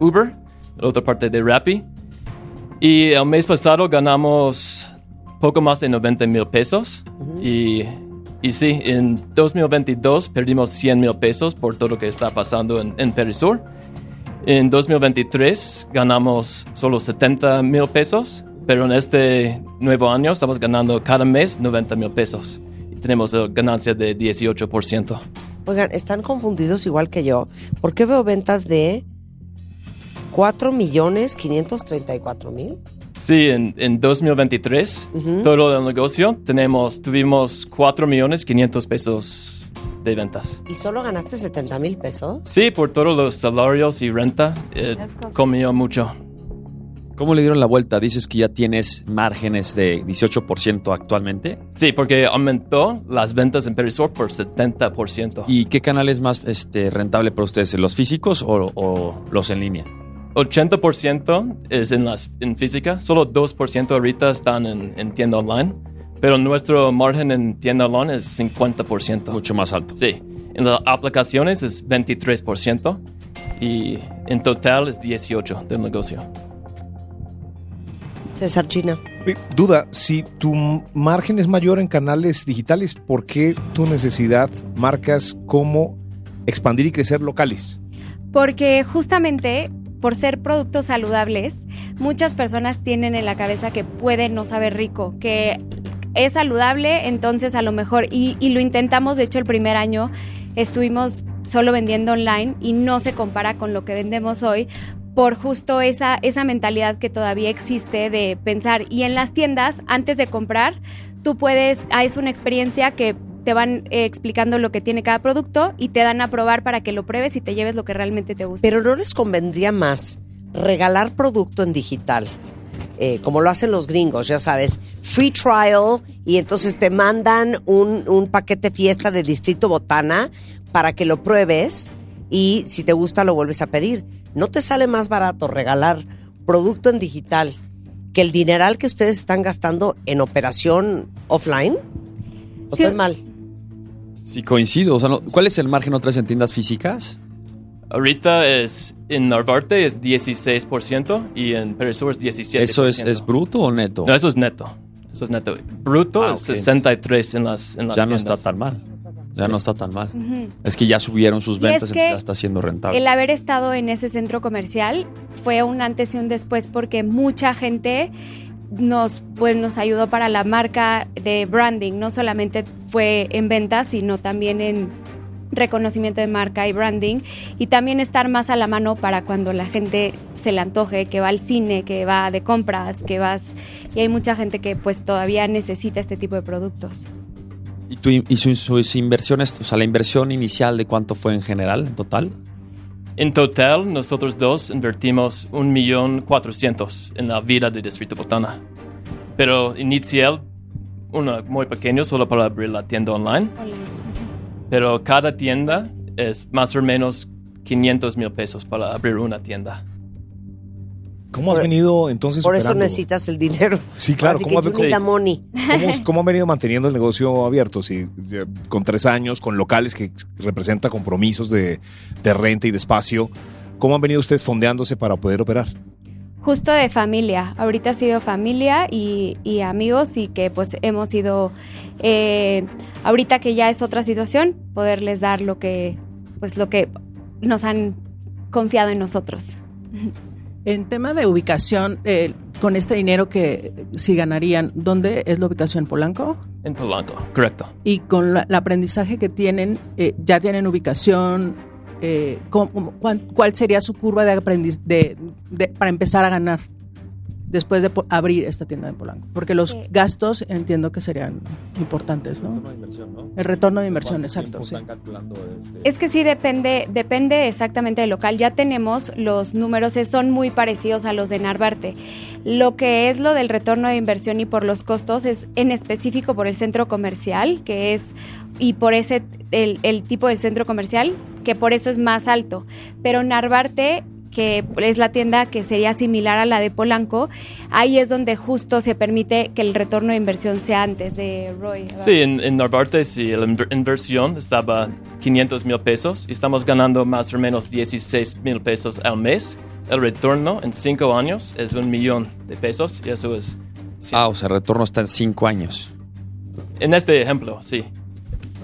Uber, la otra parte de Rappi. Y el mes pasado ganamos poco más de 90 mil pesos. y, y sí, en 2022 perdimos 100 mil pesos por todo lo que está pasando en, en Perisur. En 2023 ganamos solo 70 mil pesos, pero en este nuevo año estamos ganando cada mes 90 mil pesos. Y tenemos eh, ganancia de 18%. Oigan, están confundidos igual que yo. ¿Por qué veo ventas de 4 millones 534 mil? Sí, en, en 2023, todo el negocio, tenemos, tuvimos 4 millones 500 pesos de ventas. ¿Y solo ganaste 70 mil pesos? Sí, por todos los salarios y renta, eh, comió mucho. ¿Cómo le dieron la vuelta? Dices que ya tienes márgenes de 18% actualmente. Sí, porque aumentó las ventas en Perisur por 70%. ¿Y qué canal es más este, rentable para ustedes? ¿Los físicos o, o los en línea? 80% es en, las, en física, solo 2% ahorita están en, en tienda online, pero nuestro margen en tienda online es 50%. Mucho más alto. Sí, en las aplicaciones es 23% y en total es 18% del negocio. César China. Duda, si tu margen es mayor en canales digitales, ¿por qué tu necesidad marcas cómo expandir y crecer locales? Porque justamente por ser productos saludables, muchas personas tienen en la cabeza que puede no saber rico, que es saludable, entonces a lo mejor, y, y lo intentamos, de hecho el primer año estuvimos solo vendiendo online y no se compara con lo que vendemos hoy por justo esa, esa mentalidad que todavía existe de pensar. Y en las tiendas, antes de comprar, tú puedes, ah, es una experiencia que te van eh, explicando lo que tiene cada producto y te dan a probar para que lo pruebes y te lleves lo que realmente te gusta. Pero ¿no les convendría más regalar producto en digital? eh, como lo hacen los gringos, ya sabes, free trial y entonces te mandan un, un paquete fiesta de Distrito Botana para que lo pruebes y si te gusta lo vuelves a pedir. ¿No te sale más barato regalar producto en digital que el dineral que ustedes están gastando en operación offline? ¿O Sí. estoy mal? Sí, coincido. O sea, no- ¿Cuál es el margen otra vez en tiendas físicas? Ahorita es en Narvarte es 16% y en Perisur es 17%. ¿Eso es, es bruto o neto? No, eso es neto. Eso es neto. Bruto Ah, es ok. 63 en las, en las ya no está tan mal. Ya no está tan mal. Es que ya subieron sus Y ventas, es que ya está siendo rentable. El haber estado en ese centro comercial fue un antes y un después porque mucha gente nos, pues, nos ayudó para la marca de branding. No solamente fue en ventas, sino también en reconocimiento de marca y branding y también estar más a la mano para cuando la gente se le antoje, que va al cine, que va de compras, que vas y hay mucha gente que pues todavía necesita este tipo de productos. ¿Y, tu, y su- sus inversiones, o sea, la inversión inicial de cuánto fue en general, en total? En total, nosotros dos invertimos 1.400.000 en la vida de Distrito Botana. Pero inicial, uno muy pequeño, solo para abrir la tienda online. Pero cada tienda es más o menos 500 mil pesos para abrir una tienda. ¿Cómo has Por- venido entonces Por eso necesitas el dinero. Sí, claro. Así ¿Cómo, que ha- you need the money. cómo- cómo han venido manteniendo el negocio abierto? Sí, ya con tres años, con locales que representa compromisos de, de renta y de espacio. ¿Cómo han venido ustedes fondeándose para poder operar? Justo de familia. Ahorita ha sido familia y, y amigos y que pues hemos ido, eh, ahorita que ya es otra situación, poderles dar lo que, pues lo que nos han confiado en nosotros. En tema de ubicación, eh, con este dinero que si ganarían, ¿dónde es la ubicación? ¿Polanco? En Polanco, correcto. Y con la- el aprendizaje que tienen, eh, ya tienen ubicación. eh, ¿cómo- cuán- ¿Cuál sería su curva de aprendiz de, de- para empezar a ganar después de abrir esta tienda de Polanco? Porque los Eh. gastos entiendo que serían importantes, ¿no? El retorno de inversión, exacto. sí. Es que sí depende, depende exactamente del local. Ya tenemos los números, eh, son muy parecidos a los de Narvarte. Lo que es lo del retorno de inversión y por los costos es en específico por el centro comercial, que es, y por ese, el, el tipo del centro comercial, que por eso es más alto. Pero Narvarte que es la tienda que sería similar a la de Polanco, ahí es donde justo se permite que el retorno de inversión sea antes de Roy. ¿verdad? Sí, en, en Narvarte, sí, la inver- inversión estaba 500 mil pesos y estamos ganando más o menos 16 mil pesos al mes. El retorno en cinco años es un millón de pesos y eso es... sí. Ah, o sea, el retorno está en cinco años. En este ejemplo, sí.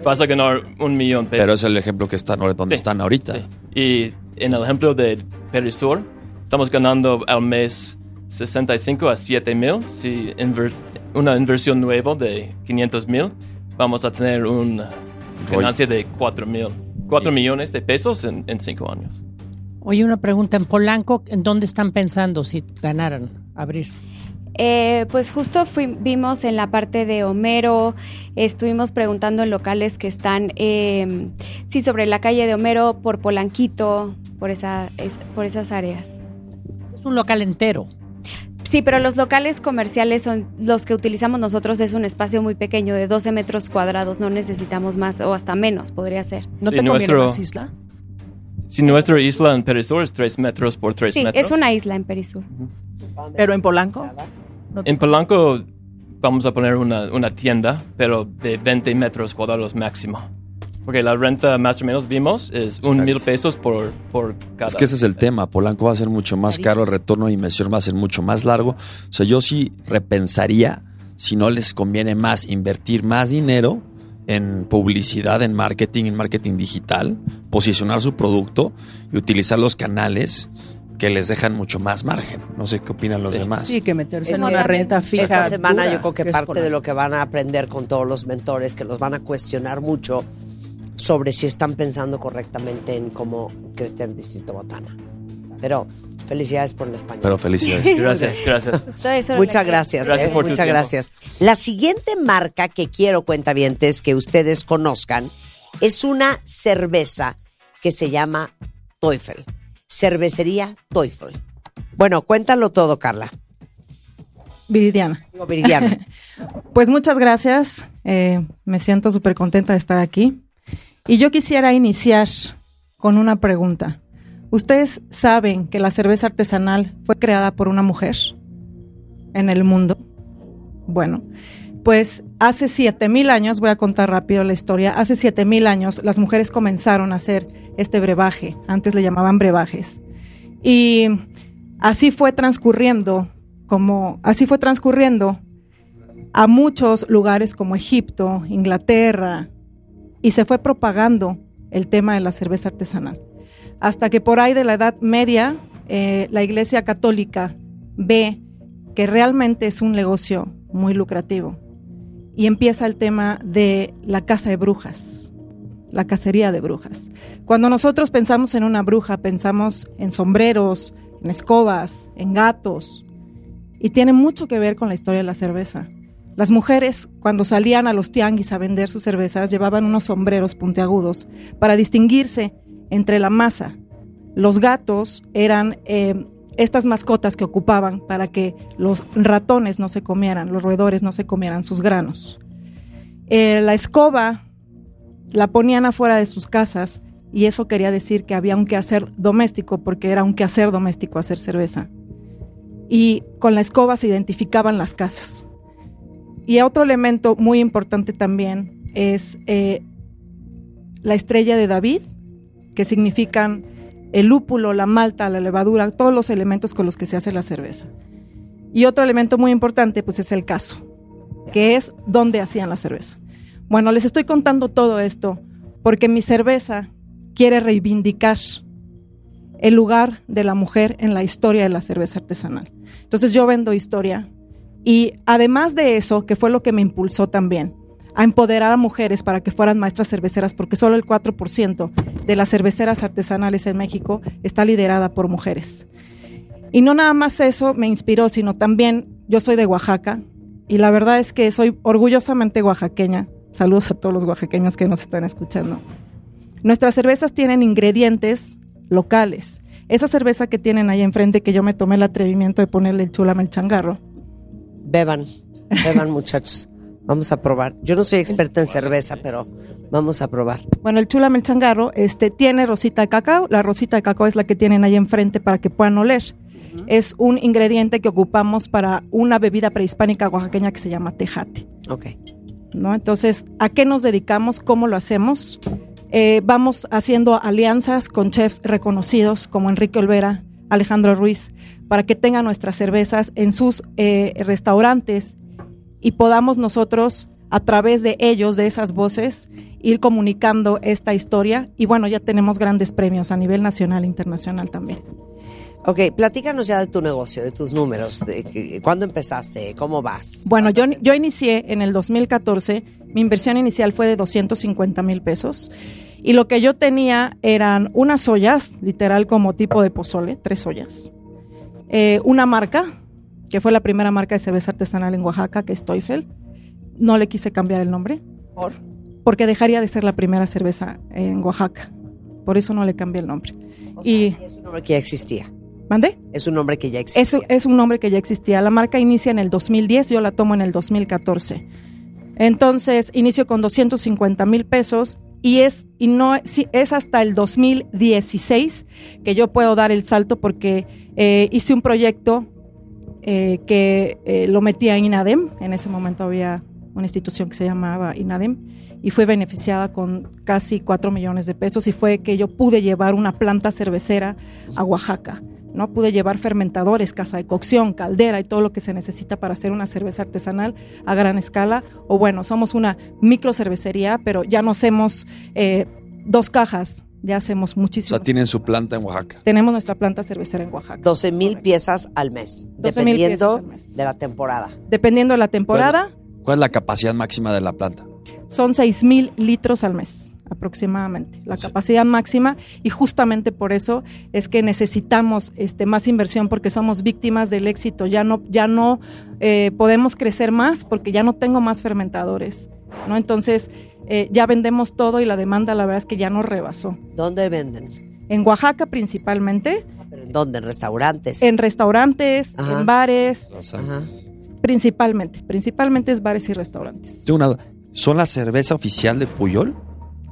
Vas a ganar un millón de pesos. Pero es el ejemplo que están donde Sí, están ahorita. sí. Y en el ejemplo de Perisur, estamos ganando al mes 65 a 7 mil. Si inver- una inversión nueva de 500 mil, vamos a tener una ganancia de 4 mil. 4 millones de pesos en 5 años. Oye, una pregunta. En Polanco, ¿en dónde están pensando si ganaran abrir? Eh, pues justo vimos en la parte de Homero, estuvimos preguntando en locales que están, eh, sí, sobre la calle de Homero, por Polanquito, por, esa, es- por esas áreas. Es un local entero. Sí, pero los locales comerciales son los que utilizamos nosotros, es un espacio muy pequeño de 12 metros cuadrados, no necesitamos más o hasta menos, podría ser. ¿No Sí, te conviene nuestro- más isla? Si nuestra isla en Perisur es 3 metros por 3 Sí, metros. es una isla en Perisur. ¿Pero en Polanco? No En Polanco vamos a poner una, una tienda, pero de 20 metros cuadrados máximo. Porque la renta más o menos vimos es un mil pesos por, por cada. Es que ese es el tema. Polanco va a ser mucho más caro, el retorno de inversión va a ser mucho más largo. O sea, yo sí repensaría si no les conviene más invertir más dinero en publicidad, en marketing, en marketing digital, posicionar su producto y utilizar los canales que les dejan mucho más margen. No sé qué opinan los Sí. demás. Sí, que meterse en una renta fija. Esta semana dura, yo creo que parte de lo que van a aprender con todos los mentores, que los van a cuestionar mucho sobre si están pensando correctamente en cómo crecer el Distrito Botana. Pero felicidades por el español. Pero felicidades. Gracias, gracias. Muchas gracias, Gracias eh, por tu muchas tiempo. gracias. La siguiente marca que quiero, cuentavientes, que ustedes conozcan, es una cerveza que se llama Teufel. Cervecería Teufel. Bueno, cuéntalo todo, Carla. Viridiana. Digo, Viridiana. Pues muchas gracias. eh, me siento súper contenta de estar aquí. Y yo quisiera iniciar con una pregunta. ¿Ustedes saben que la cerveza artesanal fue creada por una mujer en el mundo? Bueno, pues hace 7000 años, voy a contar rápido la historia, hace 7000 años las mujeres comenzaron a hacer este brebaje, antes le llamaban brebajes. Y así fue transcurriendo, como así fue transcurriendo a muchos lugares como Egipto, Inglaterra, y se fue propagando el tema de la cerveza artesanal. Hasta que por ahí de la Edad Media, eh, la Iglesia Católica ve que realmente es un negocio muy lucrativo y empieza el tema de la casa de brujas, la cacería de brujas. Cuando nosotros pensamos en una bruja, pensamos en sombreros, en escobas, en gatos, y tiene mucho que ver con la historia de la cerveza. Las mujeres, cuando salían a los tianguis a vender sus cervezas, llevaban unos sombreros puntiagudos para distinguirse entre la masa. Los gatos eran eh, estas mascotas que ocupaban para que los ratones no se comieran, los roedores no se comieran sus granos. Eh, la escoba la ponían afuera de sus casas y eso quería decir que había un quehacer doméstico porque era un quehacer doméstico hacer cerveza. Y con la escoba se identificaban las casas. Y otro elemento muy importante también es eh, la estrella de David, que significan el lúpulo, la malta, la levadura, todos los elementos con los que se hace la cerveza. Y otro elemento muy importante pues es el caso, que es dónde hacían la cerveza. Bueno, les estoy contando todo esto porque mi cerveza quiere reivindicar el lugar de la mujer en la historia de la cerveza artesanal. Entonces yo vendo historia y además de eso, que fue lo que me impulsó también, a empoderar a mujeres para que fueran maestras cerveceras, porque solo el 4% de las cerveceras artesanales en México está liderada por mujeres. Y no nada más eso me inspiró, sino también yo soy de Oaxaca y la verdad es que soy orgullosamente oaxaqueña. Saludos a todos los oaxaqueños que nos están escuchando. Nuestras cervezas tienen ingredientes locales. Esa cerveza que tienen ahí enfrente que yo me tomé el atrevimiento de ponerle el chulame el changarro. Beban, beban muchachos. Vamos a probar. Yo no soy experta en cerveza, pero vamos a probar. Bueno, el chulame el changarro este, tiene rosita de cacao. La rosita de cacao es la que tienen ahí enfrente para que puedan oler. Es un ingrediente que ocupamos para una bebida prehispánica oaxaqueña que se llama tejate. Ok. ¿no? Entonces, ¿a qué nos dedicamos? ¿Cómo lo hacemos? Eh, vamos haciendo alianzas con chefs reconocidos como Enrique Olvera, Alejandro Ruiz, para que tengan nuestras cervezas en sus eh, restaurantes y podamos nosotros, a través de ellos, de esas voces, ir comunicando esta historia. Y bueno, ya tenemos grandes premios a nivel nacional e internacional también. Ok, platícanos ya de tu negocio, de tus números, de cuándo empezaste, cómo vas. Bueno, yo, yo inicié en el 2014, mi inversión inicial fue de 250 mil pesos y lo que yo tenía eran unas ollas, literal como tipo de pozole, tres ollas, eh, una marca, que fue la primera marca de cerveza artesanal en Oaxaca, que es Teufel. No le quise cambiar el nombre. ¿Por? Porque dejaría de ser la primera cerveza en Oaxaca. Por eso no le cambié el nombre. y es un nombre que ya existía. ¿Mandé? Es un nombre que ya existía. Es, es un nombre que ya existía. La marca inicia en el 2010, yo la tomo en el 2014. Entonces, inicio con 250 mil pesos y es y no es hasta el 2016 que yo puedo dar el salto porque eh, hice un proyecto eh, que eh, lo metía en INADEM. En ese momento había una institución que se llamaba INADEM y fue beneficiada con casi 4 millones de pesos y fue que yo pude llevar una planta cervecera a Oaxaca. ¿No? Pude llevar fermentadores, casa de cocción, caldera y todo lo que se necesita para hacer una cerveza artesanal a gran escala. O bueno, somos una micro cervecería, pero ya no hacemos eh, dos cajas, ya hacemos muchísimo. O sea, tienen su planta en Oaxaca. Tenemos nuestra planta cervecera en Oaxaca. 12 mil piezas al mes, dependiendo de la temporada. Dependiendo de la temporada. ¿Cuál es la capacidad máxima de la planta? Son 6 mil litros al mes aproximadamente, la capacidad máxima y justamente por eso es que necesitamos este, más inversión porque somos víctimas del éxito, ya no, ya no eh, podemos crecer más porque ya no tengo más fermentadores, ¿no? Entonces eh, ya vendemos todo y la demanda la verdad es que ya no rebasó. ¿Dónde venden? En Oaxaca principalmente. ¿Pero en dónde? ¿En restaurantes? En restaurantes, en bares. Principalmente, principalmente es bares y restaurantes. ¿Son la cerveza oficial de Puyol?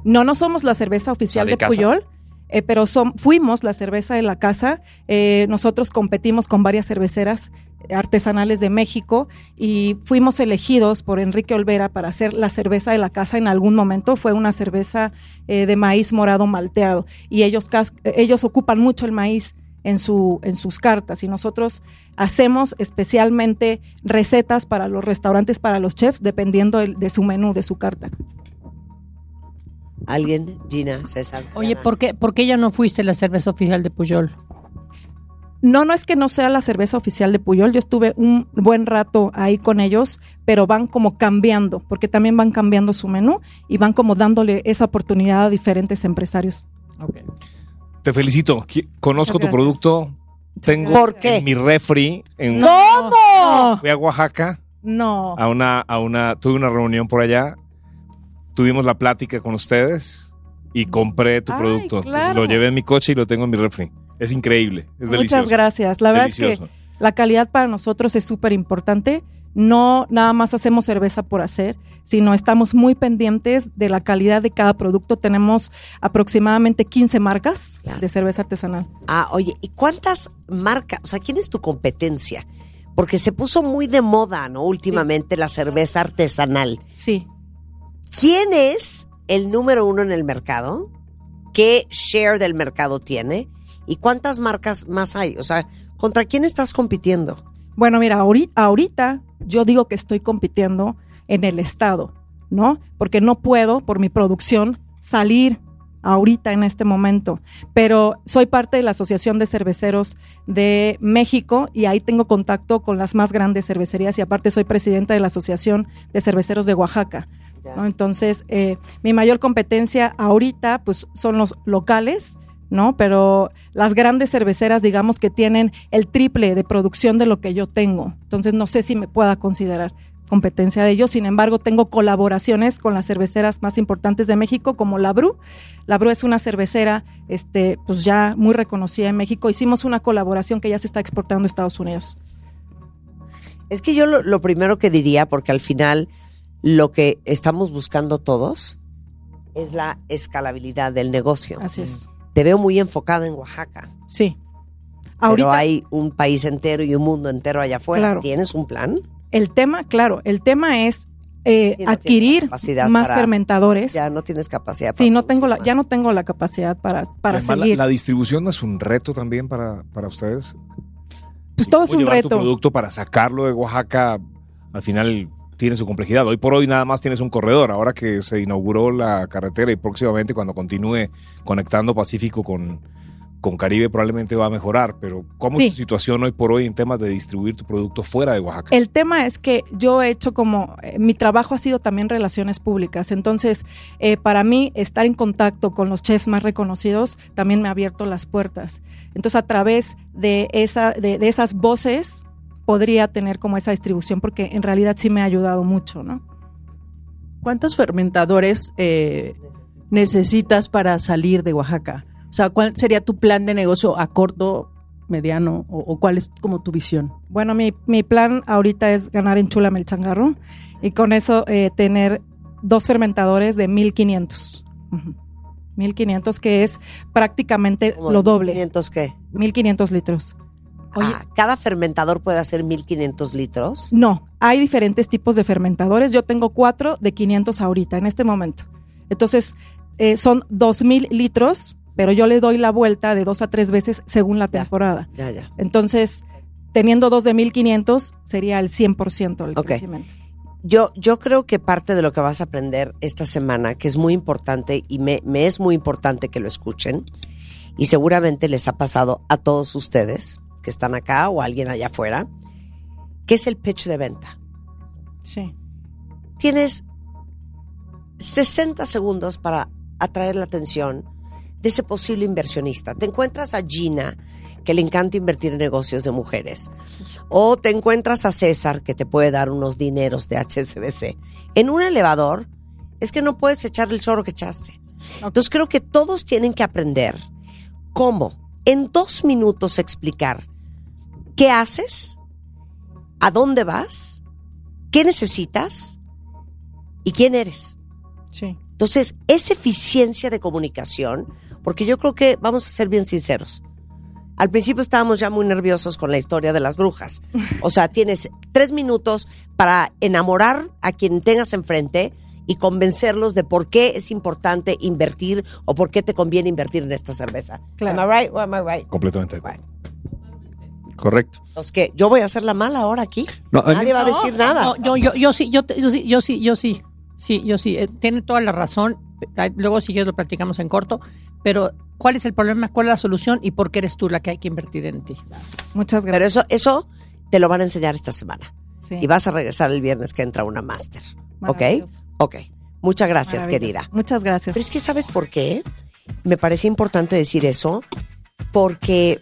No, no somos la cerveza oficial de, Puyol. eh, pero son, fuimos la cerveza de la casa. Eh, nosotros competimos con varias cerveceras artesanales de México y fuimos elegidos por Enrique Olvera para hacer la cerveza de la casa en algún momento. Fue una cerveza eh, de maíz morado malteado y ellos, cas- ellos ocupan mucho el maíz en, su, en sus cartas y nosotros hacemos especialmente recetas para los restaurantes, para los chefs, dependiendo del- de su menú, de su carta. ¿Alguien? Gina, César. Oye. ¿por qué, ¿por qué ya no fuiste la cerveza oficial de Puyol? No, no es que no sea la cerveza oficial de Puyol, yo estuve un buen rato ahí con ellos, pero van como cambiando, porque también van cambiando su menú y van como dándole esa oportunidad a diferentes empresarios. Te felicito. Conozco tu producto. Tengo ¿Por qué? en mi refri. En, ¿Cómo? Fui a Oaxaca No. a una, a una, tuve una reunión por allá. Tuvimos la plática con ustedes y compré tu Ay, producto. Entonces lo llevé en mi coche y lo tengo en mi refri. Es increíble. Es delicioso. Muchas gracias. La verdad es que la calidad para nosotros es súper importante. No nada más hacemos cerveza por hacer, sino estamos muy pendientes de la calidad de cada producto. Tenemos aproximadamente 15 marcas Claro. de cerveza artesanal. Ah, oye, ¿y cuántas marcas? O sea, ¿quién es tu competencia? Porque se puso muy de moda, ¿no? Últimamente la cerveza artesanal. Sí. ¿Quién es el número uno en el mercado? ¿Qué share del mercado tiene? ¿Y cuántas marcas más hay? O sea, ¿contra quién estás compitiendo? Bueno, mira, ahori- ahorita yo digo que estoy compitiendo en el estado, ¿no? Porque no puedo, por mi producción, salir ahorita en este momento. Pero soy parte de la Asociación de Cerveceros de México y ahí tengo contacto con las más grandes cervecerías y aparte soy presidenta de la Asociación de Cerveceros de Oaxaca. ¿no? Entonces, eh, mi mayor competencia ahorita pues son los locales, ¿no? Pero las grandes cerveceras, digamos que tienen el triple de producción de lo que yo tengo. Entonces, no sé si me pueda considerar competencia de ellos. Sin embargo, tengo colaboraciones con las cerveceras más importantes de México, como La Bru. La Bru es una cervecera, este, pues ya muy reconocida en México. Hicimos una colaboración que ya se está exportando a Estados Unidos. Es que yo lo, lo primero que diría, porque al final lo que estamos buscando todos es la escalabilidad del negocio. Así es. Te veo muy enfocada en Oaxaca. Sí. Pero Ahorita, hay un país entero y un mundo entero allá afuera. Claro. ¿Tienes un plan? el tema, claro, el tema es eh, Sí, no adquirir más para- fermentadores. Ya no tienes capacidad. Sí, para no tengo la, ya no tengo la capacidad para, para Además, seguir. La, distribución no es un reto también para, para ustedes. pues todo es ¿Cómo un llevar tu reto. producto para sacarlo de Oaxaca al final tiene su complejidad. Hoy por hoy nada más tienes un corredor. Ahora que se inauguró la carretera y próximamente cuando continúe conectando Pacífico con, con Caribe probablemente va a mejorar. Pero ¿cómo Sí. es tu situación hoy por hoy en temas de distribuir tu producto fuera de Oaxaca? El tema es que yo he hecho como, eh, mi trabajo ha sido también relaciones públicas, entonces eh, para mí estar en contacto con los chefs más reconocidos también me ha abierto las puertas. Entonces a través de, esa, de, de esas voces podría tener como esa distribución porque en realidad sí me ha ayudado mucho, ¿no? ¿Cuántos fermentadores eh, necesitas para salir de Oaxaca? O sea, ¿cuál sería tu plan de negocio a corto, mediano o, o cuál es como tu visión? Bueno, mi, mi plan ahorita es ganar en Chula Melchangarro y con eso eh, tener dos fermentadores de 1500. Ujú. 1500 que es prácticamente ¿Cómo lo doble. 1500 qué? 1500 litros. Oye, ¿cada fermentador puede hacer 1500 litros? No, hay diferentes tipos de fermentadores. Yo tengo cuatro de 500 ahorita, en este momento. Entonces, eh, son 2000 litros, pero yo le doy la vuelta de dos a tres veces según la temporada. Ya, ya. Entonces, teniendo dos de 1500, sería el 100% el Ok. crecimiento. Yo, yo creo que parte de lo que vas a aprender esta semana, que es muy importante y me, me es muy importante que lo escuchen, y seguramente les ha pasado a todos ustedes que están acá o alguien allá afuera, que es el pitch de venta. Sí. Tienes 60 segundos para atraer la atención de ese posible inversionista. Te encuentras a Gina, que le encanta invertir en negocios de mujeres. O te encuentras a César, que te puede dar unos dineros de HSBC. En un elevador, es que no puedes echar el chorro que echaste. Entonces creo que todos tienen que aprender cómo en dos minutos explicar qué haces, a dónde vas, qué necesitas y quién eres. Sí. Entonces, esa eficiencia de comunicación, porque yo creo que vamos a ser bien sinceros. Al principio estábamos ya muy nerviosos con la historia de las brujas. O sea, tienes tres minutos para enamorar a quien tengas enfrente y convencerlos de por qué es importante invertir o por qué te conviene invertir en esta cerveza. Claro. Am I right or am I right? Completamente acuerdo. Correcto. Entonces, que yo voy a hacer la mala ahora aquí. No, mí- Nadie va a decir nada. No, yo, yo, yo sí, yo, sí, yo sí, yo sí, sí, yo sí. Eh, tiene toda la razón. Luego si quieres lo platicamos en corto. Pero, ¿cuál es el problema? ¿Cuál es la solución? ¿Y por qué eres tú la que hay que invertir en ti? Muchas Pero gracias. eso, eso te lo van a enseñar esta semana. Sí. Y vas a regresar el viernes que entra una máster. ¿Ok? Ok. Muchas gracias, querida. Muchas gracias. Pero es que, ¿sabes por qué? Me parece importante decir eso, porque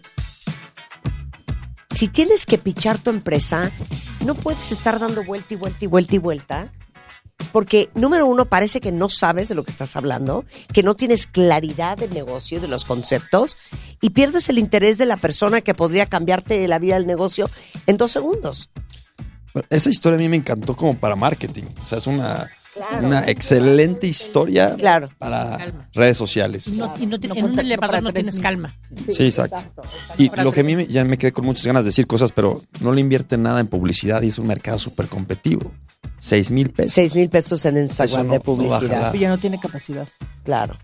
si tienes que pichar tu empresa, no puedes estar dando vuelta y vuelta y vuelta y vuelta, porque número uno, parece que no sabes de lo que estás hablando, que no tienes claridad del negocio, de los conceptos, y pierdes el interés de la persona que podría cambiarte la vida del negocio en dos segundos. Esa historia a mí me encantó como para marketing. O sea, es una, una excelente historia Claro. para Calma. redes sociales. Y no, y no te- No en un contra- no elevador no tienes mil. calma. Sí, exacto. Y lo que a mí me- ya me quedé con muchas ganas de decir cosas, pero no le invierten nada en publicidad y es un mercado súper competitivo. Seis mil pesos. Seis mil pesos en Instagram no- de no publicidad. Y ya no tiene capacidad claro.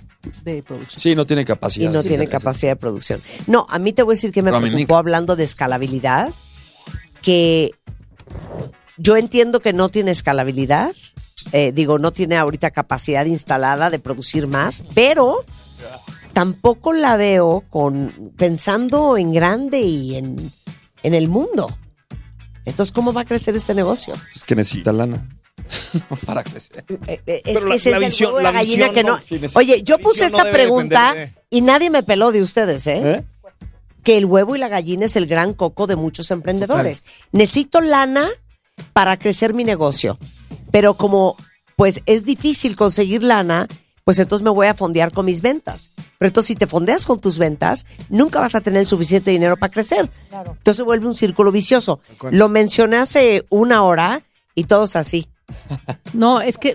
de producción. Sí, no tiene Y capacidad. no Sí, tiene sí, capacidad de producción. No, a mí te voy a decir que Pero me preocupó hablando de escalabilidad, que yo entiendo que no tiene escalabilidad, eh, digo, no tiene ahorita capacidad instalada de producir más, pero tampoco la veo con pensando en grande y en, en el mundo. Entonces, ¿cómo va a crecer este negocio? Es que necesita lana para crecer. Eh, eh, es Pero que la- ese la es el visión- la gallina visión que no- Oye, yo puse no debe pregunta depender y nadie me peló de ustedes, ¿eh? ¿Eh? que el huevo y la gallina es el gran coco de muchos emprendedores. Necesito lana para crecer mi negocio, pero como pues es difícil conseguir lana, pues entonces me voy a fondear con mis ventas. Pero entonces si te fondeas con tus ventas, nunca vas a tener suficiente dinero para crecer. Entonces se vuelve un círculo vicioso. Lo mencioné hace una hora y todos así. No, es que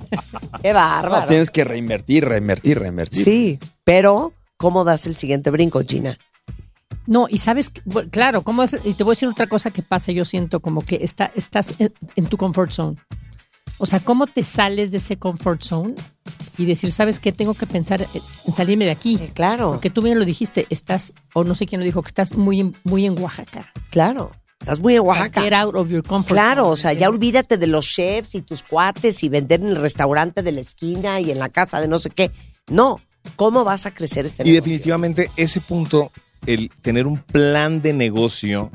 Qué bárbaro. No, tienes que reinvertir, reinvertir, reinvertir. Sí, pero ¿cómo das el siguiente brinco, Gina? No, y sabes, claro, ¿cómo es? Y te voy a decir otra cosa que pasa, yo siento como que está, estás en, en tu comfort zone. O sea, ¿cómo te sales de ese comfort zone y decir, ¿sabes qué? Tengo que pensar en salirme de aquí. Eh, claro, Porque tú bien lo dijiste, estás, o no sé quién lo dijo, que estás muy en, muy en Oaxaca. claro. Estás muy en Oaxaca. Get out of your comfort Claro, zone. o sea, ya olvídate de los chefs y tus cuates y vender en el restaurante de la esquina y en la casa de no sé qué. No, ¿cómo vas a crecer este Y negocio? definitivamente ese punto, el tener un plan de negocio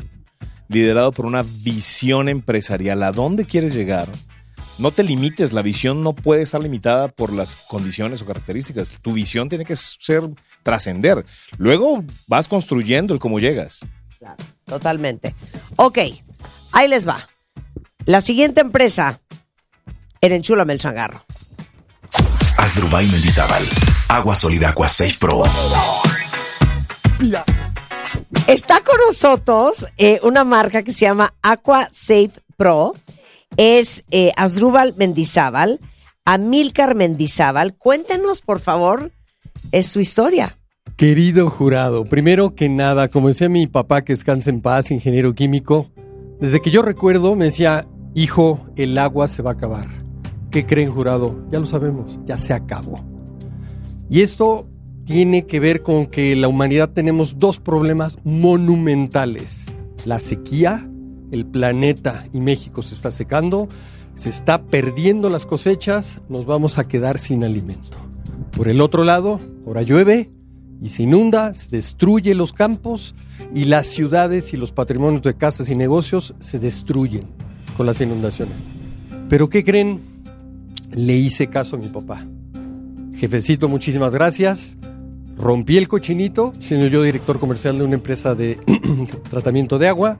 liderado por una visión empresarial, ¿a dónde quieres llegar? No te limites, la visión no puede estar limitada por las condiciones o características. Tu visión tiene que ser trascender. Luego vas construyendo el cómo llegas. Totalmente. Ok, ahí les va. La siguiente empresa en Enchúlame el Changarro. Asdrubal Mendizábal. Agua sólida Aqua Safe Pro. Está con nosotros eh, una marca que se llama Aqua Safe Pro. Es eh, Asdrúbal Mendizábal, Amílcar Mendizábal. Cuéntenos, por favor, es su historia. Querido jurado, primero que nada, como decía mi papá que descansa en paz, ingeniero químico, desde que yo recuerdo me decía, hijo, el agua se va a acabar. ¿Qué creen jurado? Ya lo sabemos, ya se acabó. Y esto tiene que ver con que la humanidad tenemos dos problemas monumentales. La sequía, el planeta y México se está secando, se está perdiendo las cosechas, nos vamos a quedar sin alimento. Por el otro lado, ahora llueve y se inunda, se destruye los campos y las ciudades y los patrimonios de casas y negocios se destruyen con las inundaciones. Pero ¿qué creen? Le hice caso a mi papá. Jefecito, muchísimas gracias. Rompí el cochinito, siendo yo director comercial de una empresa de tratamiento de agua.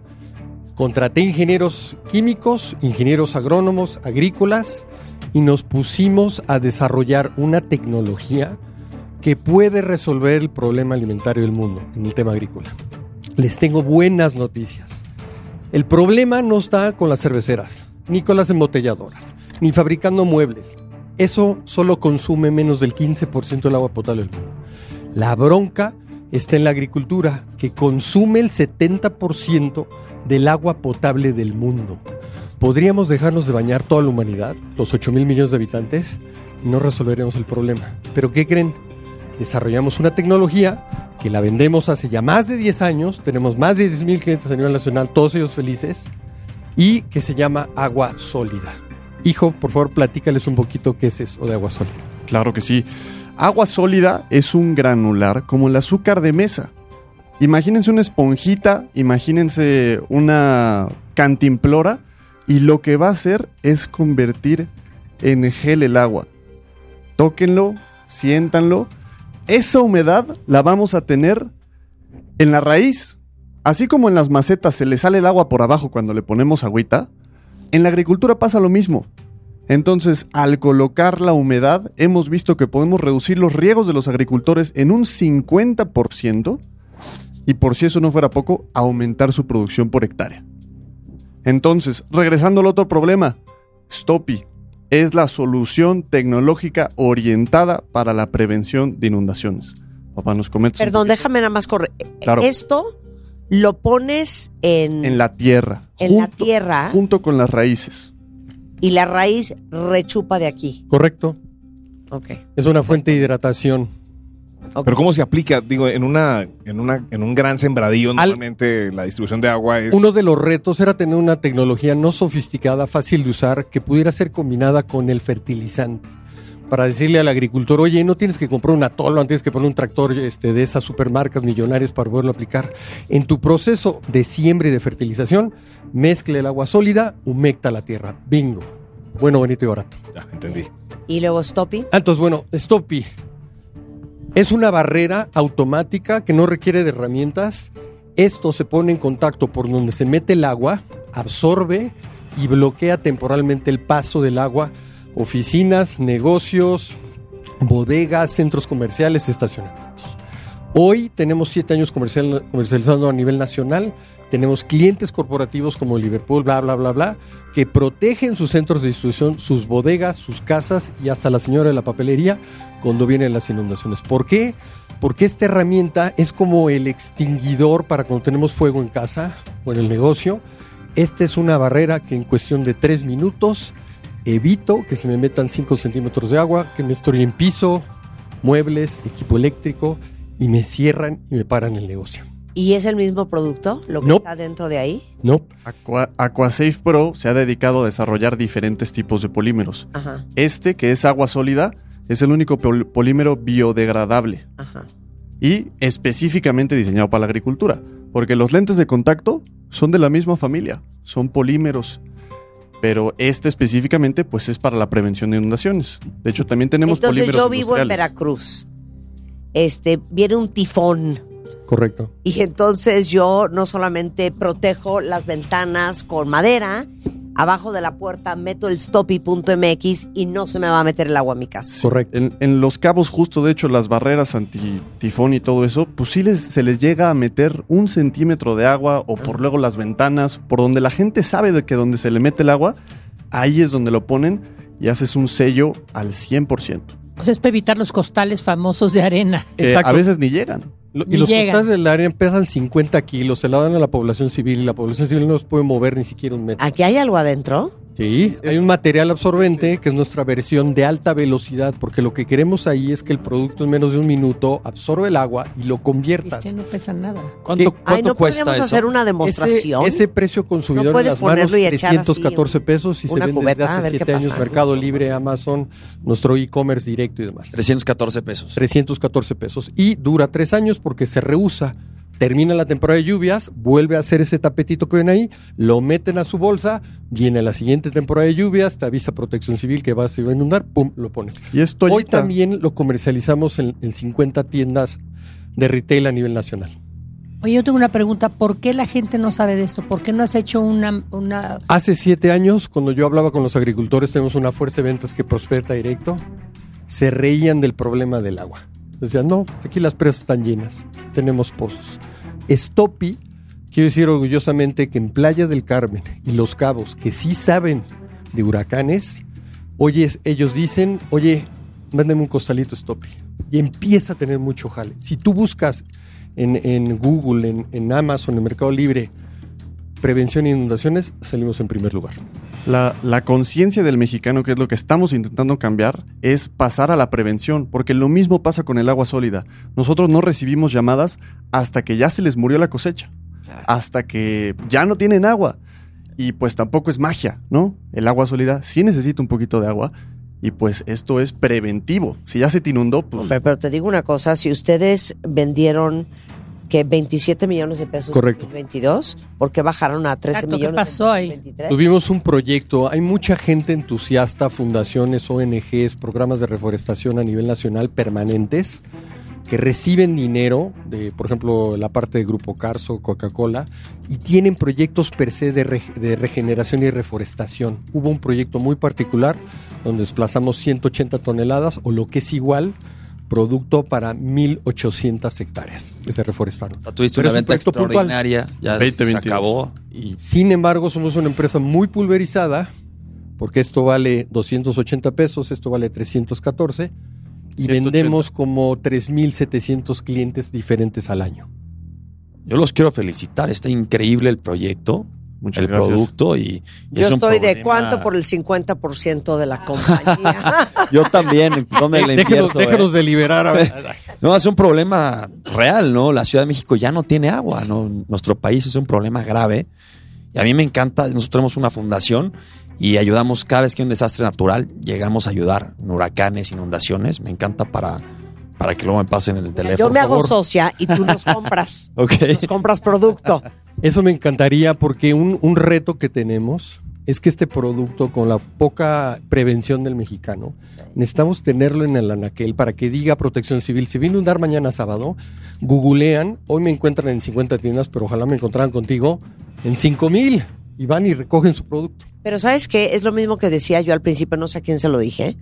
Contraté ingenieros químicos, ingenieros agrónomos, agrícolas y nos pusimos a desarrollar una tecnología que puede resolver el problema alimentario del mundo en el tema agrícola. Les tengo buenas noticias. El problema no está con las cerveceras, ni con las embotelladoras, ni fabricando muebles. Eso solo consume menos del 15% del agua potable del mundo. La bronca está en la agricultura, que consume el 70% del agua potable del mundo. ¿Podríamos dejarnos de bañar toda la humanidad, los 8 mil millones de habitantes? Y no resolveremos el problema. ¿Pero qué creen? Desarrollamos una tecnología que la vendemos hace ya más de 10 años, tenemos más de 10 mil clientes a nivel nacional, todos ellos felices, y que se llama agua sólida. Hijo, por favor, platícales un poquito qué es eso de agua sólida. Claro que sí. Agua sólida es un granular como el azúcar de mesa. Imagínense una esponjita, imagínense una cantimplora y lo que va a hacer es convertir en gel el agua. Tóquenlo, siéntanlo. Esa humedad la vamos a tener en la raíz. Así como en las macetas se le sale el agua por abajo cuando le ponemos agüita, en la agricultura pasa lo mismo. Entonces, al colocar la humedad, hemos visto que podemos reducir los riegos de los agricultores en un 50% y por si eso no fuera poco, aumentar su producción por hectárea. Entonces, regresando al otro problema, Stopi es la solución tecnológica orientada para la prevención de inundaciones. Papá, nos comentas. un Perdón, déjame nada más correr. Claro. Esto lo pones en, En la tierra. en la junto- tierra Junto con las raíces. y la raíz rechupa de aquí. ¿Correcto? Ok. Es una fuente de hidratación. Ok. Pero ¿cómo se aplica? Digo, en una, en una, en un gran sembradío, normalmente la distribución de agua es. Uno de los retos era tener una tecnología no sofisticada, fácil de usar, que pudiera ser combinada con el fertilizante. Para decirle al agricultor, oye, no tienes que comprar una tolva, no tienes que poner un tractor este, de esas supermarcas millonarias para poderlo aplicar. En tu proceso de siembra y de fertilización, mezcle el agua sólida, humecta la tierra. Bingo. Bueno, bonito y barato. Ya, entendí. Y luego Stoppy. Ah, Entonces, bueno, Stoppy es una barrera automática que no requiere de herramientas. Esto se pone en contacto por donde se mete el agua, absorbe y bloquea temporalmente el paso del agua. Oficinas, negocios, bodegas, centros comerciales, estacionamientos. Hoy tenemos siete años comercial- comercializando a nivel nacional. Tenemos clientes corporativos como Liverpool, bla, bla, bla, bla, que protegen sus centros de distribución, sus bodegas, sus casas y hasta la señora de la papelería cuando vienen las inundaciones. ¿Por qué? Porque esta herramienta es como el extinguidor para cuando tenemos fuego en casa o en el negocio. Esta es una barrera que en cuestión de tres minutos evito que se me metan 5 centímetros de agua, que me estoy en piso, muebles, equipo eléctrico y me cierran y me paran el negocio. ¿Y es el mismo producto? ¿Lo que No. está dentro de ahí? No, Aqua- Aquasafe Pro se ha dedicado a desarrollar diferentes tipos de polímeros. Ajá, Este, que es agua sólida, es el único pol- polímero biodegradable ajá. y específicamente diseñado para la agricultura, porque los lentes de contacto son de la misma familia, son polímeros, pero este específicamente pues es para la prevención de inundaciones. De hecho, también tenemos Entonces polímeros yo vivo en. Veracruz. Este, viene un tifón. Correcto. Y entonces yo no solamente protejo las ventanas con madera, abajo de la puerta meto el stoppy.mx y no se me va a meter el agua a mi casa. Correcto. En, en los cabos justo, de hecho, las barreras anti-tifón y todo eso, pues sí les, se les llega a meter un centímetro de agua o por luego las ventanas, por donde la gente sabe de que donde se le mete el agua, ahí es donde lo ponen y haces un sello al 100%. O sea, es para evitar los costales famosos de arena. Que Exacto. a veces ni llegan. Lo- y los llegan. costales del área pesan 50 kilos, se la dan a la población civil y la población civil no los puede mover ni siquiera un metro. ¿Aquí hay algo adentro? Sí, hay un material absorbente que es nuestra versión de alta velocidad, porque lo que queremos ahí es que el producto en menos de un minuto absorbe el agua y lo conviertas. Viste, no pesa nada. ¿Cuánto, cuánto Ay, ¿no cuesta podríamos eso? hacer una demostración? Ese, ese precio consumidor No en las manos, ponerlo y echar así 314 pesos y se vende cubeta, desde hace ver qué 7 años. Mercado Libre, Amazon, nuestro e-commerce directo y demás. 314 pesos. 314 pesos. Y dura tres años porque se reusa. Termina la temporada de lluvias, vuelve a hacer ese tapetito que ven ahí, lo meten a su bolsa, viene la siguiente temporada de lluvias, te avisa Protección Civil que va, se va a inundar, pum, lo pones. Y es Hoy también lo comercializamos en, en 50 tiendas de retail a nivel nacional. Oye, yo tengo una pregunta. ¿Por qué la gente no sabe de esto? ¿Por qué no has hecho una... una... Hace siete años, cuando yo hablaba con los agricultores, tenemos una fuerza de ventas que prospecta directo, se reían del problema del agua. Decían, no, aquí las presas están llenas, tenemos pozos. Stopi, quiero decir orgullosamente que en Playa del Carmen y Los Cabos, que sí saben de huracanes, oye, ellos dicen, oye, véndeme un costalito Stoppy. Y empieza a tener mucho jale. Si tú buscas en, en Google, en, en Amazon, en Mercado Libre, prevención de inundaciones, salimos en primer lugar. La, la conciencia del mexicano, que es lo que estamos intentando cambiar, es pasar a la prevención, porque lo mismo pasa con el agua sólida. Nosotros no recibimos llamadas hasta que ya se les murió la cosecha, hasta que ya no tienen agua. Y pues tampoco es magia, ¿no? El agua sólida sí necesita un poquito de agua y pues esto es preventivo. Si ya se te inundó, pues... Hombre, pero te digo una cosa, si ustedes vendieron que 27 millones de pesos Correcto. en 2022, ¿por qué bajaron a 13 Exacto, ¿qué millones pasó en ahí? 2023? Tuvimos un proyecto, hay mucha gente entusiasta, fundaciones, ONGs, programas de reforestación a nivel nacional permanentes que reciben dinero de, por ejemplo, la parte de Grupo Carso, Coca-Cola, y tienen proyectos per se de, re- de regeneración y reforestación. Hubo un proyecto muy particular donde desplazamos 180 toneladas, o lo que es igual, producto para 1.800 hectáreas que se reforestaron. O sea, tuviste Pero una un extraordinaria, ya 20, se 22. acabó. Y Sin embargo, somos una empresa muy pulverizada, porque esto vale 280 pesos, esto vale 314, y 180. vendemos como 3.700 clientes diferentes al año. yo los quiero felicitar, está increíble el proyecto, Muchas el gracias. producto y, y Yo es un estoy de cuánto por el 50% de la compañía. Yo también, ¿dónde le Déjenos, invierto, eh? déjenos deliberar. a- No, es un problema real, ¿no? La Ciudad de México ya no tiene agua, ¿no? Nuestro país es un problema grave. Y a mí me encanta, nosotros tenemos una fundación y ayudamos cada vez que hay un desastre natural, llegamos a ayudar en huracanes, inundaciones. Me encanta para, para que luego me pasen el teléfono. Yo me por hago socia y tú nos compras. Ok. Nos compras producto. Eso me encantaría porque un, un reto que tenemos es que este producto, con la poca prevención del mexicano, necesitamos tenerlo en el anaquel para que diga protección civil. Si viene un dar mañana sábado, googlean, hoy me encuentran en 50 tiendas, pero ojalá me encontraran contigo en 5 mil y van y recogen su producto. Pero ¿sabes qué? Es lo mismo que decía yo al principio, no sé a quién se lo dije.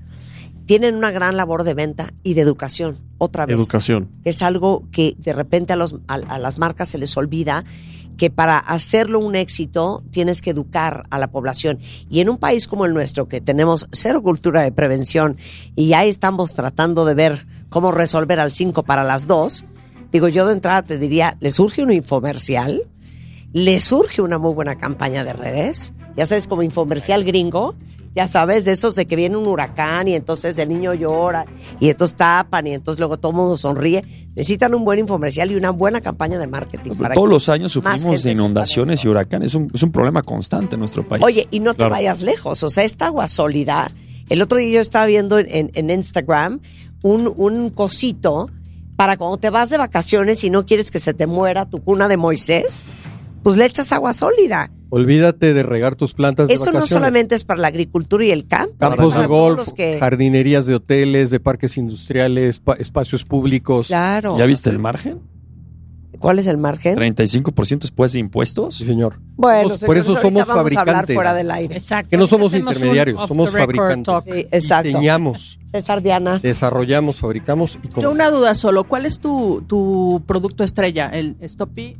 Tienen una gran labor de venta y de educación, otra vez. Educación. Es algo que de repente a, los, a, a las marcas se les olvida que para hacerlo un éxito tienes que educar a la población. Y en un país como el nuestro, que tenemos cero cultura de prevención y ya estamos tratando de ver cómo resolver al 5 para las 2, digo yo de entrada te diría, ¿le surge un infomercial? ¿Le surge una muy buena campaña de redes? Ya sabes, como infomercial gringo, ya sabes, de esos de que viene un huracán y entonces el niño llora y entonces tapan y entonces luego todo mundo sonríe. Necesitan un buen infomercial y una buena campaña de marketing. para Todos los años sufrimos de inundaciones y huracanes. Es un, es un problema constante en nuestro país. Oye, y no te Claro. vayas lejos, o sea, esta agua sólida. El otro día yo estaba viendo en, en- en Instagram un, un cosito para cuando te vas de vacaciones y no quieres que se te muera tu cuna de Moisés, pues le echas agua sólida. Olvídate de regar tus plantas de Eso no solamente es para la agricultura y el campo. Campos para de golf, que- jardinerías de hoteles, de parques industriales, pa- espacios públicos. Claro. ¿Ya viste el margen? ¿Cuál es el margen? 35% después de impuestos. Sí, señor. Bueno, Somos- por eso somos vamos a hablar fabricantes. fuera del aire. Exacto. Que no somos intermediarios, somos fabricantes. Sí, exacto. Diseñamos, César Diana. desarrollamos, fabricamos y Yo una duda solo, ¿cuál es tu, tu producto estrella? ¿El Stoppy?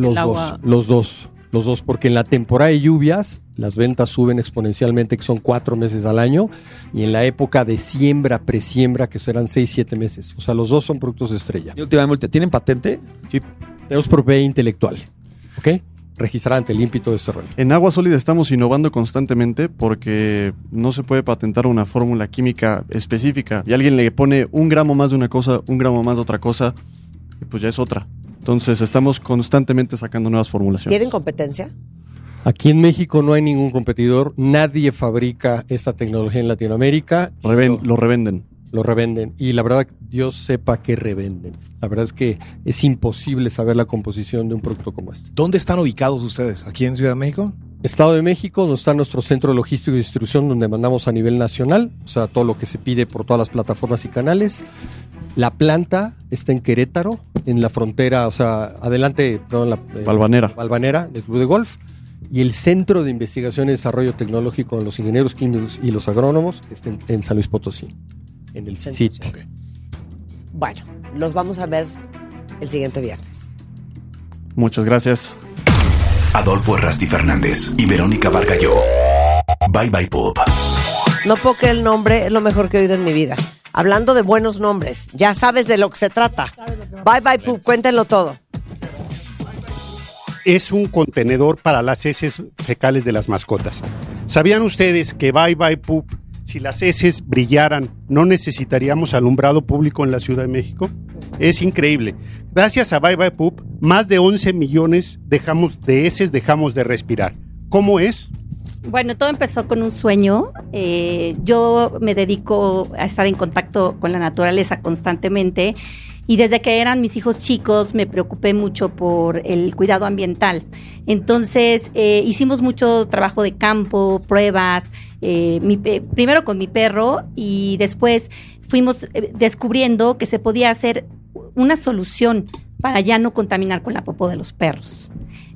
Los el dos, los dos, los dos, porque en la temporada de lluvias las ventas suben exponencialmente, que son cuatro meses al año, y en la época de siembra, presiembra, que serán seis, siete meses. O sea, los dos son productos de estrella. Y últimamente, ¿tienen patente? Sí, tenemos propiedad intelectual, ¿ok? Registrar ante el ímpito de este rollo. En agua sólida estamos innovando constantemente porque no se puede patentar una fórmula química específica y alguien le pone un gramo más de una cosa, un gramo más de otra cosa y pues ya es otra. Entonces estamos constantemente sacando nuevas formulaciones. ¿Tienen competencia? Aquí en México no hay ningún competidor, nadie fabrica esta tecnología en Latinoamérica. Reven- lo, lo revenden. lo revenden. Y la verdad, Dios sepa que revenden. La verdad es que es imposible saber la composición de un producto como este. ¿Dónde están ubicados ustedes? ¿Aquí en Ciudad de México? Estado de México, donde está nuestro centro logístico y distribución, donde mandamos a nivel nacional, o sea, todo lo que se pide por todas las plataformas y canales. La planta está en Querétaro, en la frontera, o sea, adelante, perdón, la eh, Balvanera. Balvanera del Club de Golf. Y el Centro de Investigación y Desarrollo Tecnológico de los Ingenieros Químicos y los Agrónomos está en, en San Luis Potosí, en el CIT. Bueno, los vamos a ver el siguiente viernes. Muchas gracias. Adolfo Errasti Fernández y Verónica Vargalló. Bye Bye Pop. No puedo creer el nombre, es lo mejor que he oído en mi vida. Hablando de buenos nombres, ya sabes de lo que se trata. Bye bye poop, cuéntenlo todo. es un contenedor para las heces fecales de las mascotas. ¿Sabían ustedes que Bye Bye Poop, si las heces brillaran, no necesitaríamos alumbrado público en la Ciudad de México? Es increíble. Gracias a Bye Bye Poop, más de 11 millones dejamos de heces dejamos de respirar. ¿Cómo es? Bueno, todo empezó con un sueño. Eh, yo me dedico a estar en contacto con la naturaleza constantemente y desde que eran mis hijos chicos me preocupé mucho por el cuidado ambiental. Entonces eh, hicimos mucho trabajo de campo, pruebas, eh, primero con mi perro y después fuimos eh, descubriendo que se podía hacer una solución para ya no contaminar con la popó de los perros.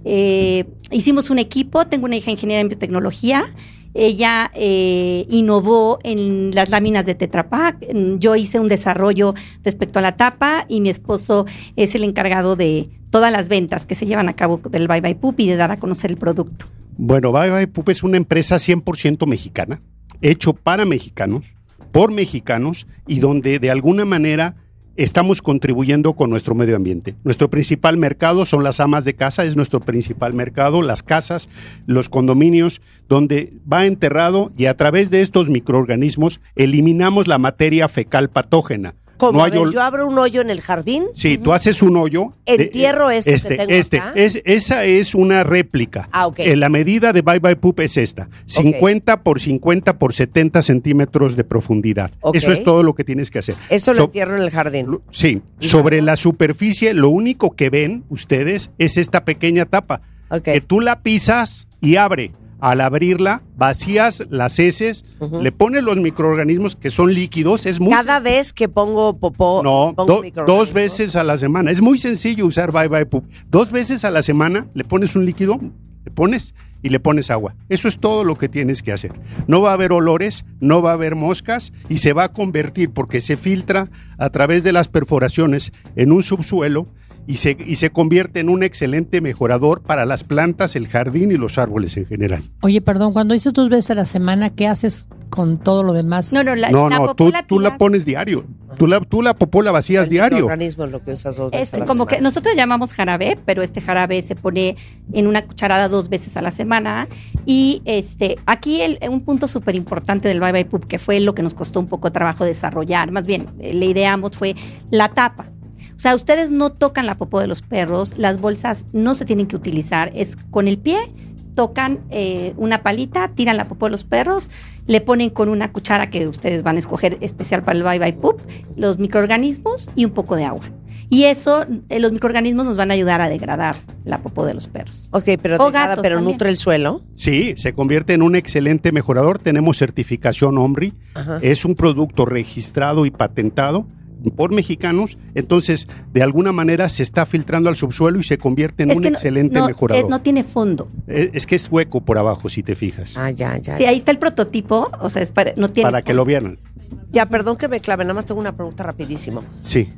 Eh, hicimos un equipo, tengo una hija ingeniera en biotecnología, ella eh, innovó en las láminas de Tetra Pak, yo hice un desarrollo respecto a la tapa y mi esposo es el encargado de todas las ventas que se llevan a cabo del Bye Bye Poop y de dar a conocer el producto. Bueno, Bye Bye Poop es una empresa 100% mexicana, hecho para mexicanos, por mexicanos y donde de alguna manera estamos contribuyendo con nuestro medio ambiente. Nuestro principal mercado son las amas de casa, es nuestro principal mercado, las casas, los condominios, donde va enterrado y a través de estos microorganismos eliminamos la materia fecal patógena. Como No hay ol- yo abro un hoyo en el jardín, Sí, tú haces un hoyo. de- Entierro que este, tengo este, acá. Es, esa es una réplica. Ah, ok. Eh, La medida de Bye Bye Poop es esta: 50 por 50 por 70 centímetros de profundidad. Eso es todo lo que tienes que hacer. eso lo So- entierro en el jardín. Sí, sobre la superficie, lo único que ven ustedes es esta pequeña tapa. Que tú la pisas y abre. Al abrirla, vacías las heces, le pones los microorganismos que son líquidos. Es muy Cada vez que pongo popó, no, pongo do- microorganismos. dos veces a la semana. Es muy sencillo usar Bye Bye Poop. Dos veces a la semana le pones un líquido, le pones y le pones agua. Eso es todo lo que tienes que hacer. No va a haber olores, no va a haber moscas y se va a convertir porque se filtra a través de las perforaciones en un subsuelo y se, y se convierte en un excelente mejorador para las plantas, el jardín y los árboles en general. Oye, perdón, cuando dices dos veces a la semana, ¿qué haces con todo lo demás? No, no, la, no, la no, tú, la tú la pones diario. Tú la, tú la popó la vacías diario. organismo es lo que usas dos veces Este, a la como que semana. nosotros llamamos jarabe, pero este jarabe se pone en una cucharada dos veces a la semana. Y este, aquí el- un punto súper importante del Bye Bye Poop, que fue lo que nos costó un poco trabajo desarrollar, más bien eh, le ideamos fue la tapa. O sea, ustedes no tocan la popó de los perros, las bolsas no se tienen que utilizar, es con el pie, tocan eh, una palita, tiran la popó de los perros, le ponen con una cuchara que ustedes van a escoger especial para el Bye Bye Poop, los microorganismos y un poco de agua. Y eso, eh, los microorganismos nos van a ayudar a degradar la popó de los perros. Ok, pero, O de nada, gatos pero también. nutre el suelo. Sí, se convierte en un excelente mejorador. Tenemos certificación OMRI. Ajá. Es un producto registrado y patentado por mexicanos. Entonces, de alguna manera se está filtrando al subsuelo y se convierte en Es un excelente no, mejorador. no tiene fondo. Es que es hueco por abajo, si te fijas. Ah, ya, ya. Sí, ahí está el prototipo, o sea, es para, no tiene Para que lo vieran. Ya, perdón que me clave, nada más tengo una pregunta rapidísimo. Sí.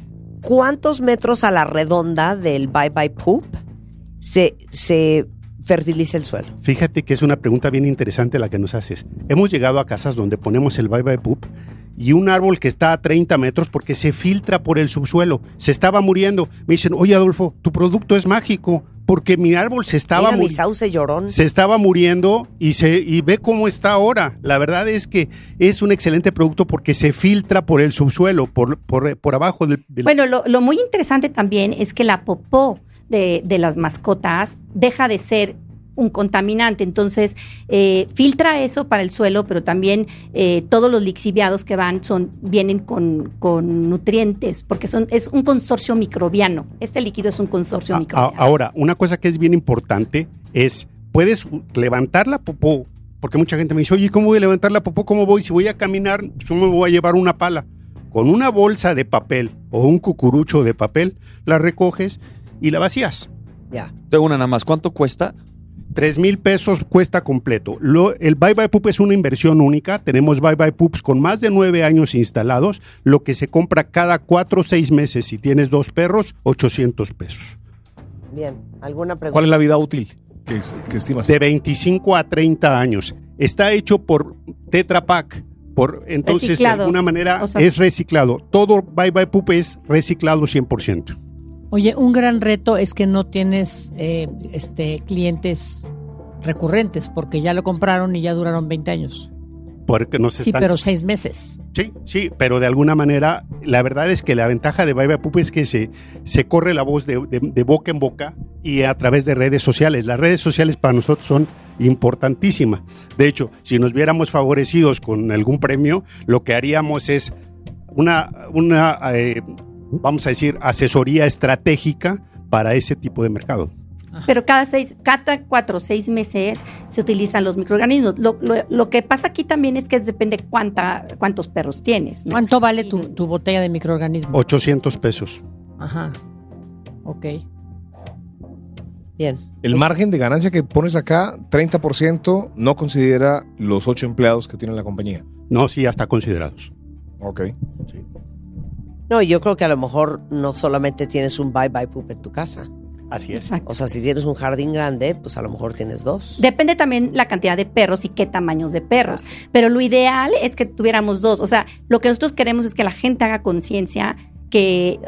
¿Cuántos metros a la redonda del Bye Bye Poop se, se fertiliza el suelo? Fíjate que es una pregunta bien interesante la que nos haces. Hemos llegado a casas donde ponemos el bye bye poop y un árbol que está a 30 metros porque se filtra por el subsuelo. Se estaba muriendo. Me dicen, oye Adolfo, tu producto es mágico porque mi árbol se estaba Mira mi muriendo. sauce llorón. Se estaba muriendo y se y ve cómo está ahora. La verdad es que es un excelente producto porque se filtra por el subsuelo, por, por, por abajo del, del- Bueno, lo, lo muy interesante también es que la popó de, de las mascotas deja de ser un contaminante, entonces eh, filtra eso para el suelo, pero también eh, todos los lixiviados que van son vienen con, con nutrientes, porque son es un consorcio microbiano. Este líquido es un consorcio A- microbiano. a- ahora, una cosa que es bien importante es, puedes levantar la popó, porque mucha gente me dice, oye, ¿cómo voy a levantar la popó? ¿Cómo voy? Si voy a caminar, yo me voy a llevar una pala. Con una bolsa de papel o un cucurucho de papel, la recoges y la vacías. Ya. Tengo una nada más. ¿Cuánto cuesta? Tres mil pesos cuesta completo. Lo- el Bye Bye Poop es una inversión única. Tenemos Bye Bye Poops con más de nueve años instalados, lo que se compra cada cuatro o seis meses. Si tienes dos perros, 800 pesos. Bien, ¿alguna pregunta? ¿Cuál es la vida útil que, que estimas? De 25 a 30 años. Está hecho por Tetra Pak. Por, entonces, Reciclado. de alguna manera, O sea- es reciclado. Todo Bye Bye Pup es reciclado 100%. Oye, un gran reto es que no tienes eh, este, clientes recurrentes porque ya lo compraron y ya duraron 20 años. Porque no se Sí, están- pero seis meses. Sí, sí, pero de alguna manera, la verdad es que la ventaja de Bye Bye Pup es que se, se corre la voz de, de- de boca en boca y a través de redes sociales. Las redes sociales para nosotros son importantísimas. De hecho, si nos viéramos favorecidos con algún premio, lo que haríamos es una, una eh, vamos a decir, asesoría estratégica para ese tipo de mercado. Pero cada seis, cada cuatro o seis meses se utilizan los microorganismos. Lo, lo- lo que pasa aquí también es que depende cuánta, cuántos perros tienes. ¿no? ¿Cuánto vale tu, tu botella de microorganismo? 800 pesos. Ajá. Ok. Bien. El margen de ganancia que pones acá, 30%, no considera los ocho empleados que tiene la compañía. No, sí, hasta considerados. Ok. No, yo creo que a lo mejor no solamente tienes un bye bye poop en tu casa. Así es. O sea, si tienes un jardín grande, pues a lo mejor tienes dos. Depende también la cantidad de perros y qué tamaños de perros. Pero lo ideal es que tuviéramos dos. O sea, lo que nosotros queremos es que la gente haga conciencia que eh,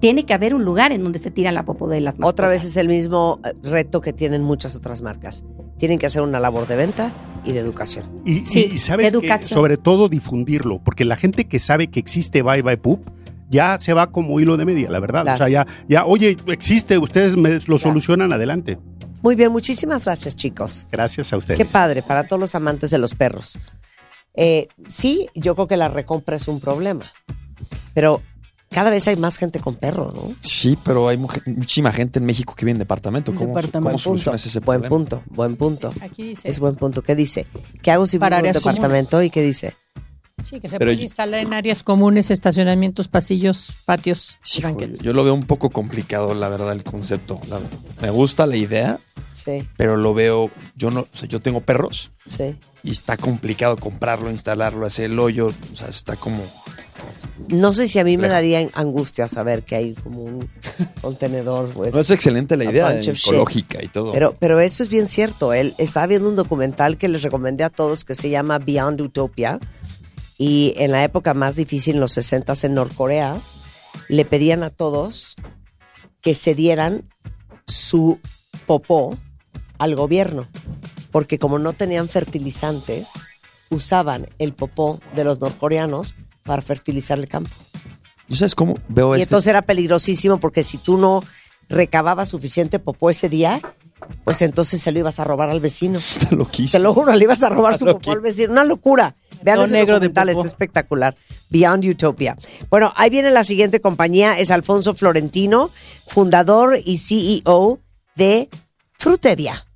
tiene que haber un lugar en donde se tira la popo de las mascotas. Otra vez es el mismo eh, reto que tienen muchas otras marcas. Tienen que hacer una labor de venta y de educación. Y, Sí, y- y sabes que sobre todo difundirlo, porque la gente que sabe que existe Bye Bye Poop ya se va como hilo de media, la verdad. O sea, ya, ya, oye, existe, ustedes me lo solucionan adelante. Muy bien, muchísimas gracias, chicos. Gracias a ustedes. Qué padre para todos los amantes de los perros. Eh, sí, yo creo que la recompra es un problema, pero cada vez hay más gente con perro, ¿no? Sí, pero hay muchísima gente en México que vive en departamento. ¿Cómo, Departamento. ¿cómo Buen solucionas punto, ese buen problema? punto, buen punto. Aquí dice. Es buen punto. ¿Qué dice? ¿Qué hago si vivo Para en un departamento y qué dice? Sí, que se Pero puede yo- instalar en áreas comunes, estacionamientos, pasillos, patios. Sí, yo lo veo un poco complicado, la verdad, el concepto. La- me gusta la idea, Sí, pero lo veo. Yo no, o sea, yo tengo perros sí. y está complicado comprarlo, instalarlo, hacer el hoyo. O sea, está como. No sé si a mí me daría angustia saber que hay como un contenedor. with No es excelente la idea ecológica y todo. Pero, pero esto es bien cierto. Él estaba viendo un documental que les recomendé a todos que se llama Beyond Utopia. Y en la época más difícil, en los 60 en Norcorea, le pedían a todos que se dieran su popó al gobierno. Porque como no tenían fertilizantes, usaban el popó de los norcoreanos para fertilizar el campo. ¿Y sabes cómo veo Y este? entonces era peligrosísimo porque si tú no recababas suficiente popó ese día, pues entonces se lo ibas a robar al vecino. Está loquísimo. Te lo juro, le ibas a robar su popó al vecino. Una locura. Vean ese negro de documental, popó. está espectacular. Beyond Utopia. Bueno, ahí viene la siguiente compañía. Es Alfonso Florentino, fundador y CEO de Frutevia.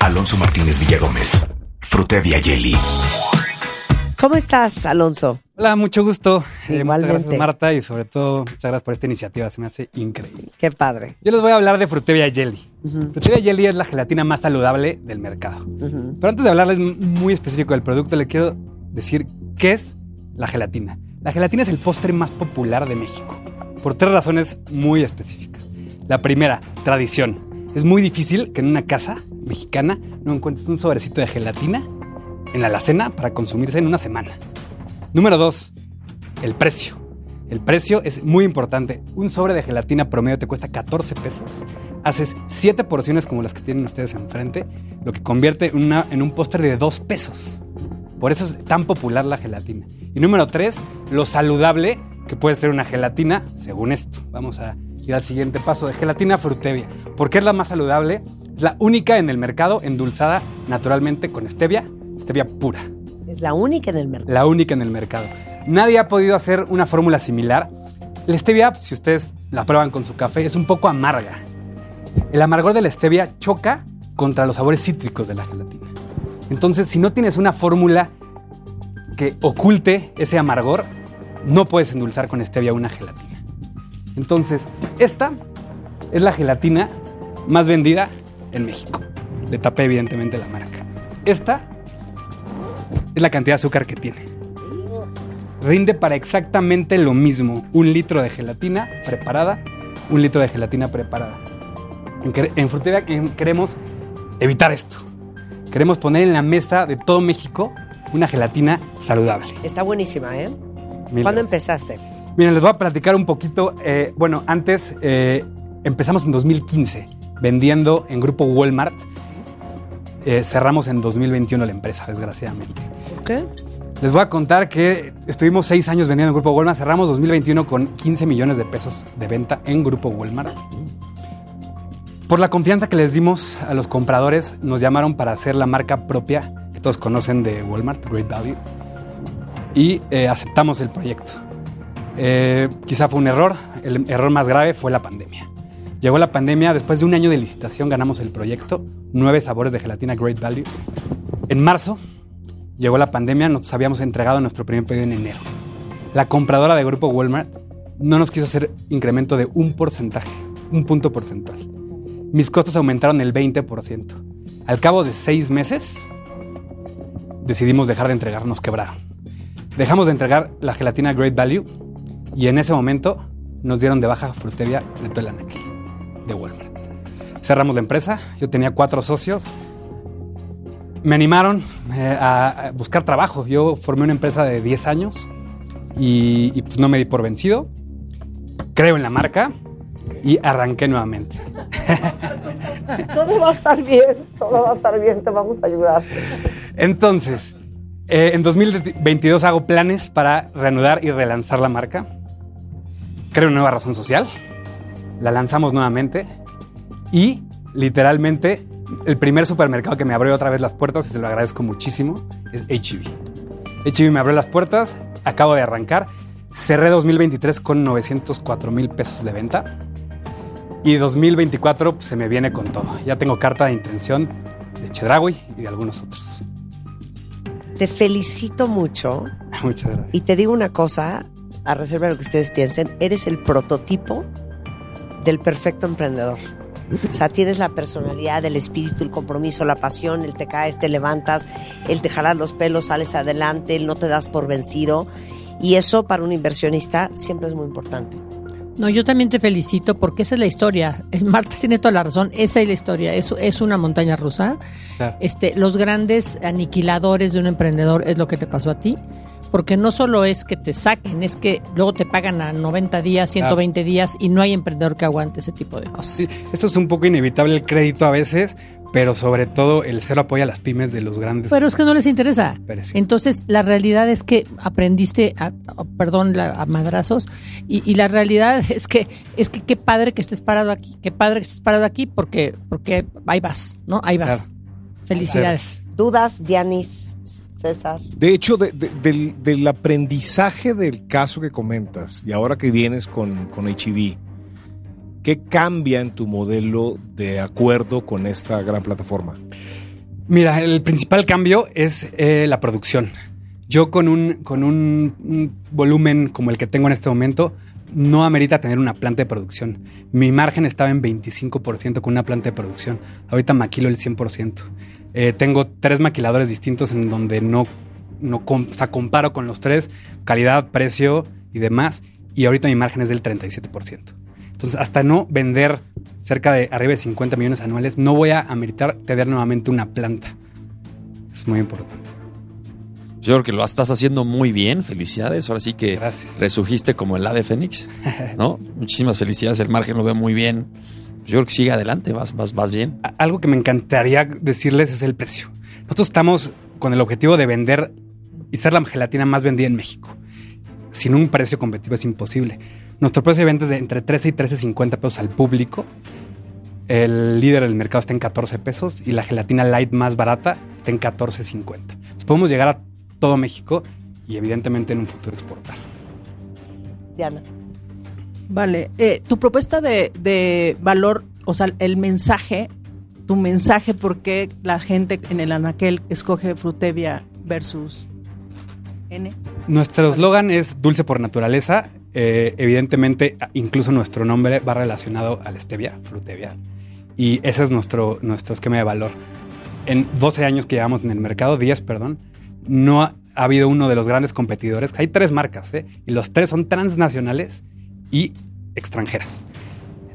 Alonso Martínez Villagómez. Frutevia Jelly. ¿Cómo estás, Alonso? Hola, mucho gusto. Eh, muchas Igualmente. gracias, Marta, y sobre todo, muchas gracias por esta iniciativa. Se me hace increíble. Qué padre. Yo les voy a hablar de Frutevia Jelly. Ujú, Frutevia Jelly es la gelatina más saludable del mercado. Pero antes de hablarles muy específico del producto, le quiero decir qué es la gelatina. La gelatina es el postre más popular de México, por tres razones muy específicas. La primera, tradición. Es muy difícil que en una casa mexicana no encuentres un sobrecito de gelatina en la alacena para consumirse en una semana. Número dos, el precio. El precio es muy importante. Un sobre de gelatina promedio te cuesta 14 pesos. Haces 7 porciones como las que tienen ustedes enfrente, lo que convierte en, una- en un postre de 2 pesos. Por eso es tan popular la gelatina. Y número 3, lo saludable que puede ser una gelatina, según esto. Vamos a ir al siguiente paso de gelatina frutevia. porque es la más saludable? Es la única en el mercado endulzada naturalmente con stevia, stevia pura. Es la única en el mercado. La única en el mercado. Nadie ha podido hacer una fórmula similar. La stevia, si ustedes la prueban con su café, es un poco amarga. El amargor de la stevia choca contra los sabores cítricos de la gelatina. Entonces, si no tienes una fórmula que oculte ese amargor, no puedes endulzar con stevia una gelatina. Entonces, esta es la gelatina más vendida en México. Le tapé evidentemente la marca. Esta es la cantidad de azúcar que tiene. Rinde para exactamente lo mismo. Un litro de gelatina preparada, un litro de gelatina preparada. En, en Frutevia en- queremos evitar esto. Queremos poner en la mesa de todo México una gelatina saludable. Está buenísima, ¿eh? Mil ¿Cuándo gracias. empezaste? Miren, les voy a platicar un poquito. eh, bueno, antes eh, empezamos en 2015 vendiendo en grupo Walmart. Eh, cerramos en 2021 la empresa, desgraciadamente. ¿Por qué? Les voy a contar que estuvimos seis años vendiendo en Grupo Walmart. Cerramos 2021 con 15 millones de pesos de venta en Grupo Walmart. Por la confianza que les dimos a los compradores, nos llamaron para hacer la marca propia que todos conocen de Walmart, Great Value. Y eh, aceptamos el proyecto. Eh, quizá fue un error. El error más grave fue la pandemia. Llegó la pandemia, después de un año de licitación ganamos el proyecto, nueve sabores de gelatina Great Value. En marzo llegó la pandemia, nos habíamos entregado nuestro primer pedido en enero. La compradora de grupo Walmart no nos quiso hacer incremento de un porcentaje, un punto porcentual. Mis costos aumentaron el 20%. Al cabo de seis meses, decidimos dejar de entregar, nos quebraron. Dejamos de entregar la gelatina Great Value y en ese momento nos dieron de baja Fruteria de anaquel de Walmart. Cerramos la empresa, yo tenía cuatro socios. Me animaron eh, a, buscar trabajo. Yo formé una empresa de 10 años y, y, pues no me di por vencido. Creo en la marca y arranqué nuevamente. Todo va a estar bien, todo va a estar bien, te vamos a ayudar. Entonces, eh, en 2022 hago planes para reanudar y relanzar la marca. Creo una nueva razón social. La lanzamos nuevamente. Y literalmente, el primer supermercado que me abrió otra vez las puertas, y se lo agradezco muchísimo, es HEB. HEB me abrió las puertas, acabo de arrancar. Cerré 2023 con 904 mil pesos de venta. Y 2024 pues, se me viene con todo. Ya tengo carta de intención de Chedraui y de algunos otros. Te felicito mucho Muchas gracias. y te digo una cosa, a reserva de lo que ustedes piensen, eres el prototipo del perfecto emprendedor. O sea, tienes la personalidad, el espíritu, el compromiso, la pasión, el te caes, te levantas, el te jalas los pelos, sales adelante, el no te das por vencido. Y eso para un inversionista siempre es muy importante. No, yo también te felicito porque esa es la historia. Marta tiene toda la razón. Esa es la historia. Es, es una montaña rusa. Claro. Este, los grandes aniquiladores de un emprendedor es lo que te pasó a ti. Porque no solo es que te saquen, es que luego te pagan a 90 días, 120 días y no hay emprendedor que aguante ese tipo de cosas. Sí, eso es un poco inevitable el crédito a veces, pero sobre todo el cero apoyo a las pymes de los grandes. Pero es que no les interesa. Entonces, la realidad es que aprendiste, a, a- perdón, la- a madrazos, y, y la realidad es que es que qué padre que estés parado aquí, qué padre que estés parado aquí, porque, porque ahí vas, ¿no? Ahí vas. Felicidades. ¿Dudas, Dianis, César? De hecho, de- de- del, del aprendizaje del caso que comentas y ahora que vienes con, con HEB, ¿qué cambia en tu modelo de acuerdo con esta gran plataforma? Mira, el principal cambio es eh, la producción. Yo con un, con un, un volumen como el que tengo en este momento, no amerita tener una planta de producción. Mi margen estaba en 25% con una planta de producción. Ahorita maquilo el 100%. Eh, tengo tres maquiladores distintos en donde no, no com- o sea, comparo con los tres, calidad, precio y demás. Y ahorita mi margen es del 37%. Entonces, hasta no vender cerca de arriba de 50 millones anuales, no voy a ameritar tener nuevamente una planta. Es muy importante. Yo creo que lo estás haciendo muy bien. Felicidades. Ahora sí que resurgiste como el ave fénix. ¿no? Muchísimas felicidades. El margen lo veo muy bien. Yo creo que sigue adelante. Vas, vas, vas bien. Algo que me encantaría decirles es el precio. Nosotros estamos con el objetivo de vender y ser la gelatina más vendida en México. Sin un precio competitivo es imposible. Nuestro precio de venta es de entre 13 y 13.50 pesos al público. El líder del mercado está en 14 pesos y la gelatina light más barata está en 14.50. Entonces podemos llegar a todo México y evidentemente en un futuro exportar. Diana. Vale, eh, tu propuesta de, de valor, o sea, el mensaje, tu mensaje, por qué la gente en el anaquel escoge Frutevia versus N. Nuestro eslogan es dulce por naturaleza. Eh, evidentemente, incluso nuestro nombre va relacionado al stevia, frutevia. Y ese es nuestro, nuestro esquema de valor. En 12 años que llevamos en el mercado, 10, perdón, no ha, ha habido uno de los grandes competidores. Hay tres marcas, ¿eh? y los tres son transnacionales y extranjeras.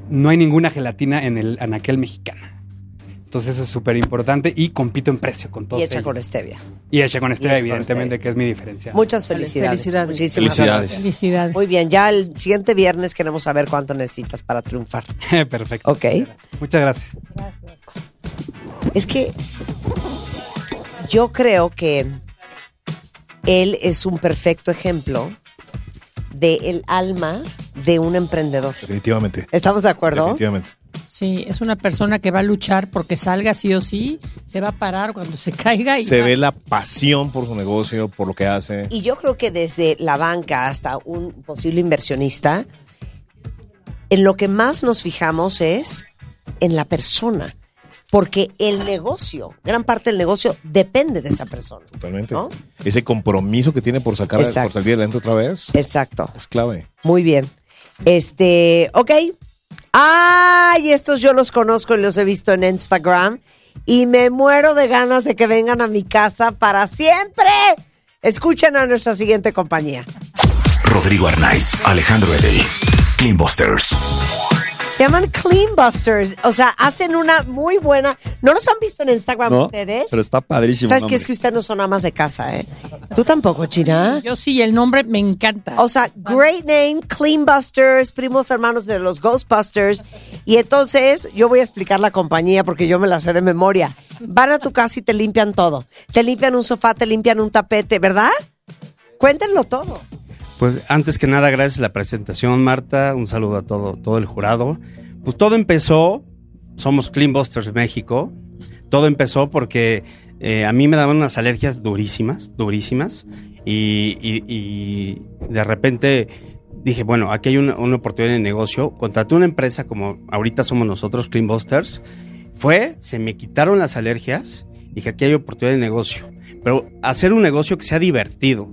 No hay ninguna gelatina en el anaquel mexicana. Entonces eso es súper importante y compito en precio con todos Y hecha ellos. con stevia. Y hecha con stevia, hecha con evidentemente, stevia. que es mi diferencia. Muchas felicidades. Felicidades. Muchísimas Felicidades. gracias. Felicidades. Muy bien, ya el siguiente viernes queremos saber cuánto necesitas para triunfar. Perfecto. Ok. Muchas gracias. Es que yo creo que él es un perfecto ejemplo de el alma de un emprendedor. Definitivamente. ¿Estamos de acuerdo? Definitivamente. Sí, es una persona que va a luchar porque salga sí o sí, se va a parar cuando se caiga y Se va- ve la pasión por su negocio, por lo que hace. Y yo creo que desde la banca hasta un posible inversionista, en lo que más nos fijamos es en la persona. Porque el negocio, gran parte del negocio depende de esa persona. Totalmente. ¿No? Ese compromiso que tiene por sacar Exacto. por salir adelante otra vez. Exacto. Es clave. Muy bien. Este, ok. Ay, estos yo los conozco y los he visto en Instagram. Y me muero de ganas de que vengan a mi casa para siempre. Escuchen a nuestra siguiente compañía. Rodrigo Arnaiz, Alejandro Edel, Cleanbusters. Se llaman Clean Busters. O sea, hacen una muy buena. ¿No los han visto en Instagram ¿No? ustedes? Pero está padrísimo. ¿Sabes qué? Es que ustedes no son amas de casa, ¿eh? Tú tampoco, China. Yo sí, el nombre me encanta. O sea, great name, Clean Busters, primos hermanos de los Ghostbusters. Y entonces yo voy a explicar la compañía porque yo me la sé de memoria. Van a tu casa y te limpian todo. Te limpian un sofá, te limpian un tapete, ¿verdad? Cuéntenlo todo. Pues antes que nada, gracias a la presentación, Marta. Un saludo a todo, todo el jurado. Pues todo empezó, somos Clean Busters México. Todo empezó porque eh, a mí me daban unas alergias durísimas, durísimas. Y, de repente dije, bueno, aquí hay una, oportunidad de negocio. Contraté una empresa como ahorita somos nosotros, Clean Busters. Fue, se me quitaron las alergias. Dije, aquí hay oportunidad de negocio. Pero hacer un negocio que sea divertido.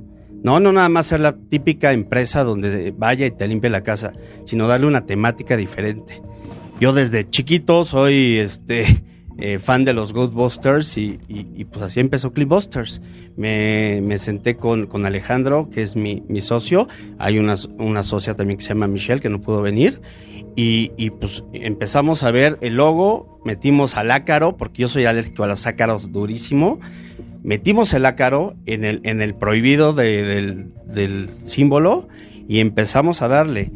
No, no nada más ser la típica empresa donde vaya y te limpie la casa, sino darle una temática diferente. Yo desde chiquito soy este eh, fan de los Ghostbusters y, y- pues así empezó Clipbusters. Me, me senté con, con Alejandro, que es mi, mi socio. Hay una, una socia también que se llama Michelle, que no pudo venir. Y, y, pues empezamos a ver el logo, metimos al ácaro, porque yo soy alérgico a los ácaros durísimo. Metimos el ácaro en el, en el prohibido de- del, símbolo y empezamos a darle.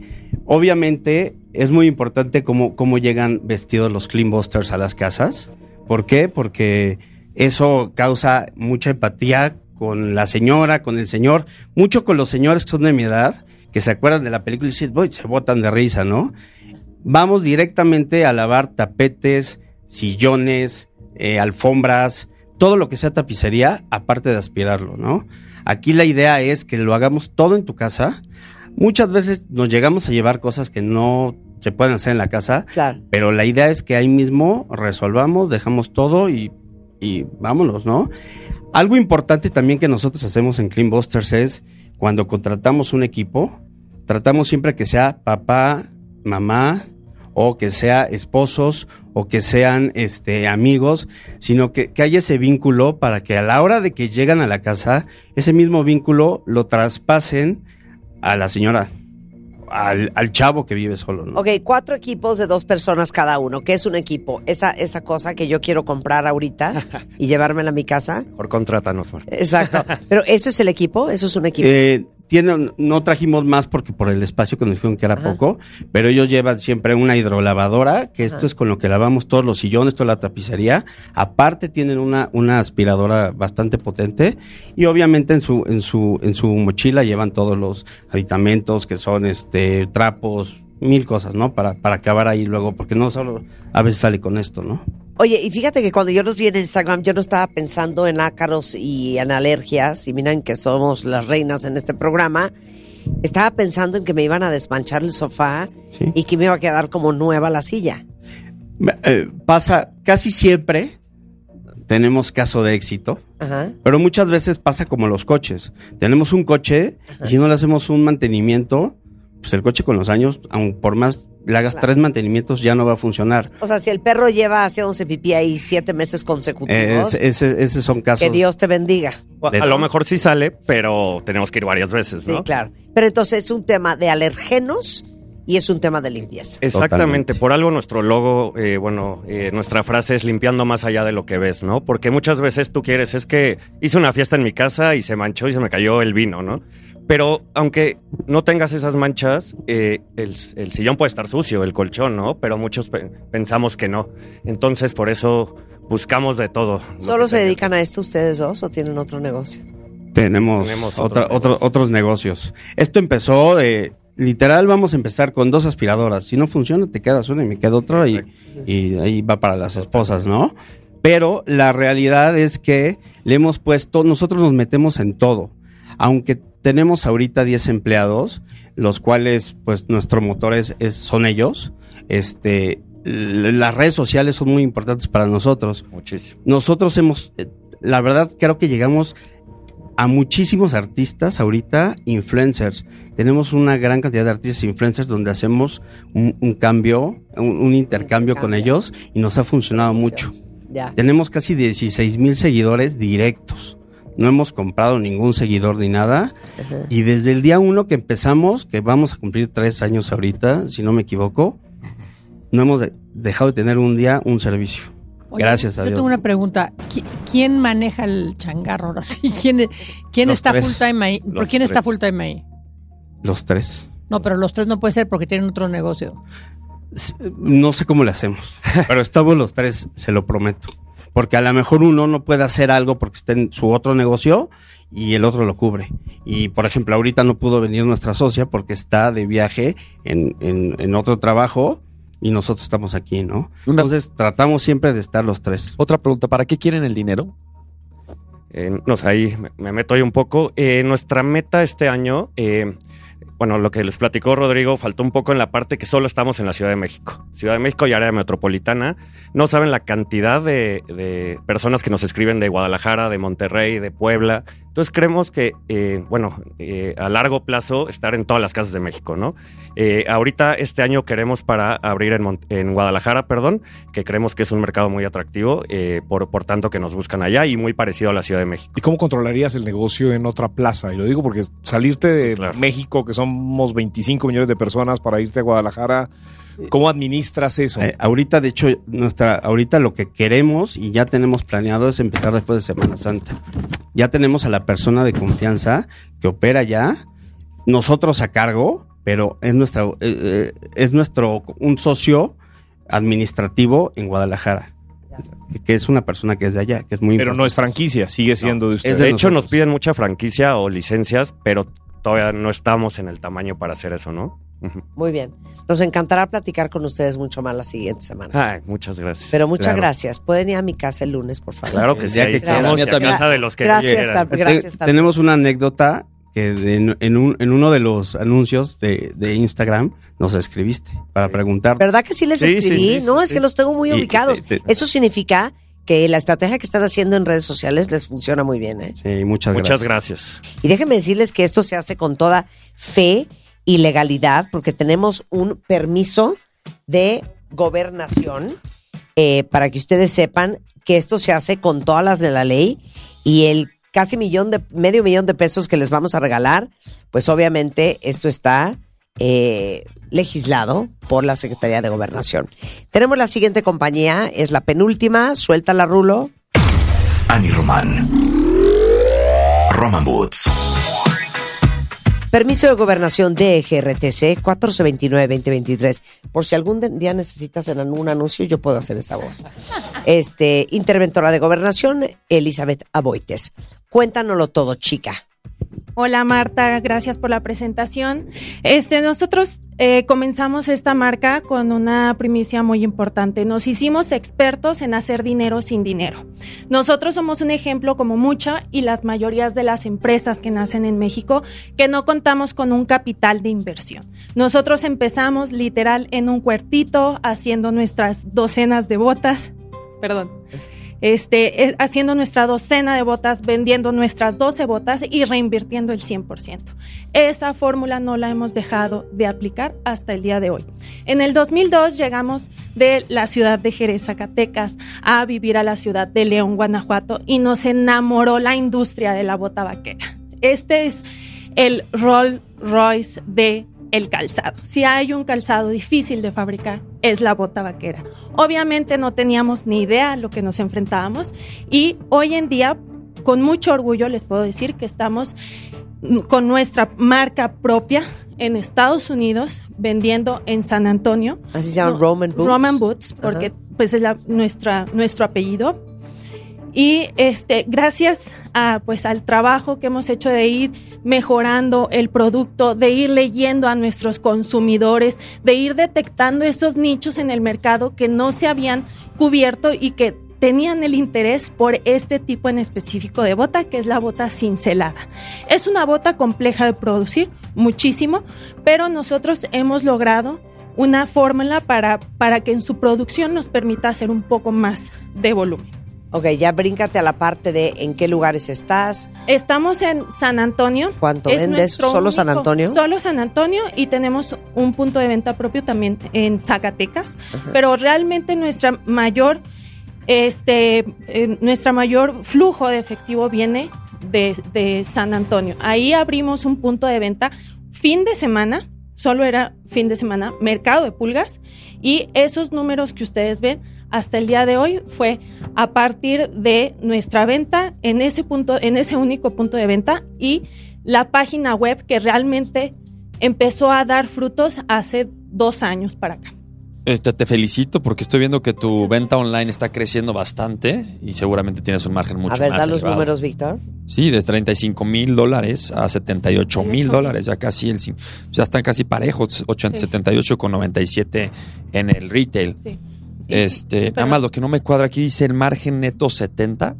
Obviamente es muy importante cómo, cómo llegan vestidos los Clean Busters a las casas. ¿Por qué? Porque eso causa mucha empatía con la señora, con el señor, mucho con los señores que son de mi edad, que se acuerdan de la película y dicen, se botan de risa, ¿no? Vamos directamente a lavar tapetes, sillones, eh, alfombras, todo lo que sea tapicería, aparte de aspirarlo, ¿no? Aquí la idea es que lo hagamos todo en tu casa. Muchas veces nos llegamos a llevar cosas que no se pueden hacer en la casa, Claro. pero la idea es que ahí mismo resolvamos, dejamos todo y, y vámonos, ¿no? Algo importante también que nosotros hacemos en Clean Busters es cuando contratamos un equipo, tratamos siempre que sea papá, mamá o que sea esposos o que sean este amigos, sino que, que haya ese vínculo para que a la hora de que llegan a la casa, ese mismo vínculo lo traspasen a la señora, al, al chavo que vive solo, ¿no? Ok, cuatro equipos de dos personas cada uno. ¿Qué es un equipo? Esa, esa cosa que yo quiero comprar ahorita y llevármela a mi casa. Por contrátanos, Marta. Exacto. Pero ¿eso es el equipo? ¿Eso es un equipo? Eh, tienen, no trajimos más porque por el espacio que nos dijeron que era poco, pero ellos llevan siempre una hidrolavadora, que esto Ajá. es con lo que lavamos todos los sillones, toda la tapicería. Aparte tienen una, una aspiradora bastante potente y obviamente en su, en su, en su mochila llevan todos los aditamentos que son este trapos, mil cosas, ¿no? Para, para acabar ahí luego, porque no solo a veces sale con esto, ¿no? Oye, y fíjate que cuando yo los vi en Instagram, yo no estaba pensando en ácaros y en alergias, y miren que somos las reinas en este programa. Estaba pensando en que me iban a desmanchar el sofá y que me iba a quedar como nueva la silla. Eh, pasa casi siempre tenemos caso de éxito. Ajá. Pero muchas veces pasa como los coches. Tenemos un coche y si no le hacemos un mantenimiento, pues el coche con los años, aun por más le hagas Claro. tres mantenimientos, ya no va a funcionar. O sea, si el perro lleva haciéndose pipí ahí siete meses consecutivos, Es- ese- esos son casos. que Dios te bendiga. A lo mejor sí sale, pero tenemos que ir varias veces, Sí, ¿no? claro. Pero entonces es un tema de alergenos y es un tema de limpieza. Exactamente, por algo nuestro logo, eh, bueno, eh, nuestra frase es limpiando más allá de lo que ves, ¿no? Porque muchas veces tú quieres, es que hice una fiesta en mi casa y se manchó y se me cayó el vino, ¿no? Pero aunque no tengas esas manchas, eh, el, el sillón puede estar sucio, el colchón, ¿no? Pero muchos pe- pensamos que no. Entonces, por eso buscamos de todo. lo ¿Solo se dedican a esto ustedes dos o tienen otro negocio? Tenemos, Tenemos otra- otros otro- otros negocios. Esto empezó de, literal, vamos a empezar con dos aspiradoras. Si no funciona, te quedas una y me quedo otra y, y ahí va para las esposas, ¿no? Pero la realidad es que le hemos puesto, nosotros nos metemos en todo. Aunque tenemos ahorita 10 empleados, los cuales, pues, nuestro motor es, es- son ellos, este, las redes sociales son muy importantes para nosotros. Muchísimo. Nosotros hemos, eh, la verdad, creo que llegamos a muchísimos artistas ahorita, influencers. Tenemos una gran cantidad de artistas influencers donde hacemos un, un cambio, un, un intercambio con ellos y nos ha funcionado mucho. Ya. Tenemos casi 16 mil seguidores directos. No hemos comprado ningún seguidor ni nada. Ajá. Y desde el día uno que empezamos, que vamos a cumplir tres años ahorita, si no me equivoco, no hemos de- dejado de tener un día un servicio. Oye, Gracias a Yo Dios. tengo una pregunta. ¿Qui- ¿Quién maneja el changarro ahora sí? ¿Quién, quién está tres. full time ahí? ¿Por Los quién está tres. full time ahí? Los tres. No, pero los tres no puede ser porque tienen otro negocio. No sé cómo le hacemos, pero estamos los tres, se lo prometo. Porque a lo mejor uno no puede hacer algo porque está en su otro negocio y el otro lo cubre. Y por ejemplo, ahorita no pudo venir nuestra socia porque está de viaje en, en- en otro trabajo y nosotros estamos aquí, ¿no? Entonces tratamos siempre de estar los tres. Otra pregunta, ¿para qué quieren el dinero? Eh, no sé, ahí me, me meto ahí un poco. Eh, nuestra meta este año, eh, bueno, lo que les platicó Rodrigo, faltó un poco en la parte que solo estamos en la Ciudad de México. Ciudad de México y área metropolitana. No saben la cantidad de, de personas que nos escriben de Guadalajara, de Monterrey, de Puebla. Entonces creemos que, eh, bueno, eh, a largo plazo estar en todas las casas de México, ¿no? Eh, ahorita este año queremos para abrir en, en Guadalajara, perdón, que creemos que es un mercado muy atractivo, eh, por, por tanto que nos buscan allá y muy parecido a la Ciudad de México. ¿Y cómo controlarías el negocio en otra plaza? Y lo digo porque salirte de México, que somos 25 millones de personas, para irte a Guadalajara, ¿cómo administras eso? Eh, ahorita, de hecho, nuestra, ahorita lo que queremos y ya tenemos planeado es empezar después de Semana Santa. Ya tenemos a la persona de confianza que opera ya, nosotros a cargo, pero es nuestra, eh, eh, es nuestro un socio administrativo en Guadalajara, que es una persona que es de allá, que es muy Pero no es franquicia, sigue siendo de ustedes. de hecho, nos piden mucha franquicia o licencias, pero todavía no estamos en el tamaño para hacer eso, ¿no? Muy bien. Nos encantará platicar con ustedes mucho más la siguiente semana. Ay, muchas gracias. Pero muchas Claro. gracias. Pueden ir a mi casa el lunes, por favor. Claro que sí, ahí estamos, Gracias. casa de los que Gracias, gracias. Te- tenemos una anécdota que de- en, un- en uno de los anuncios de, de Instagram nos escribiste para preguntar. ¿Verdad que sí les Sí, escribí? sí, no, sí, es sí. que los tengo muy Y- ubicados. te- Eso significa que la estrategia que están haciendo en redes sociales les funciona muy bien. ¿eh? Sí, muchas, Muchas gracias. Y déjenme decirles que esto se hace con toda fe y legalidad, porque tenemos un permiso de gobernación eh, para que ustedes sepan que esto se hace con todas las de la ley y el casi millón de medio millón de pesos que les vamos a regalar, pues obviamente esto está eh, legislado por la Secretaría de Gobernación. Tenemos la siguiente compañía, es la penúltima, suelta la rulo. Annie Román. Roman Woods. Permiso de gobernación DGRTC 1429-2023. Por si algún día necesitas en algún anuncio, yo puedo hacer esa voz. Este, interventora de gobernación, Elizabeth Aboites. Cuéntanoslo todo, chica. Hola Marta, gracias por la presentación. Este, nosotros eh, comenzamos esta marca con una primicia muy importante. Nos hicimos expertos en hacer dinero sin dinero. Nosotros somos un ejemplo como mucha y las mayorías de las empresas que nacen en México que no contamos con un capital de inversión. Nosotros empezamos literal en un cuartito haciendo nuestras docenas de botas. Perdón este, haciendo nuestra docena de botas, vendiendo nuestras 12 botas y reinvirtiendo el 100%. Esa fórmula no la hemos dejado de aplicar hasta el día de hoy. En el 2002 llegamos de la ciudad de Jerez, Zacatecas, a vivir a la ciudad de León, Guanajuato, y nos enamoró la industria de la bota vaquera. Este es el Rolls Royce de el calzado. Si hay un calzado difícil de fabricar, es la bota vaquera. Obviamente no teníamos ni idea a lo que nos enfrentábamos y hoy en día, con mucho orgullo, les puedo decir que estamos con nuestra marca propia en Estados Unidos, vendiendo en San Antonio. Así se llaman Roman Boots. Roman Boots, porque pues es la- nuestra, nuestro apellido. Y este, gracias pues, al trabajo que hemos hecho de ir mejorando el producto, de ir leyendo a nuestros consumidores, de ir detectando esos nichos en el mercado que no se habían cubierto y que tenían el interés por este tipo en específico de bota, que es la bota cincelada. Es una bota compleja de producir, muchísimo, pero nosotros hemos logrado una fórmula para, para que en su producción nos permita hacer un poco más de volumen. Ok, ya bríncate a la parte de en qué lugares estás. Estamos en San Antonio. ¿Cuánto Es vendes? ¿Solo San Antonio? Solo San Antonio y tenemos un punto de venta propio también en Zacatecas. Pero realmente nuestra mayor, este, eh, nuestra mayor flujo de efectivo viene de, de San Antonio. Ahí abrimos un punto de venta fin de semana. Solo era fin de semana, mercado de pulgas. Y esos números que ustedes ven hasta el día de hoy fue a partir de nuestra venta en ese punto, en ese único punto de venta y la página web que realmente empezó a dar frutos hace dos años para acá. Este, te felicito porque estoy viendo que tu venta online está creciendo bastante y seguramente tienes un margen mucho a ver, más da los elevado. números, Víctor. Sí, de 35 mil dólares a 78 mil dólares, ya casi el, ya están casi parejos, 80, Sí. 78 con 97 en el retail. Sí. Este, nada más lo que no me cuadra aquí dice el margen neto 70.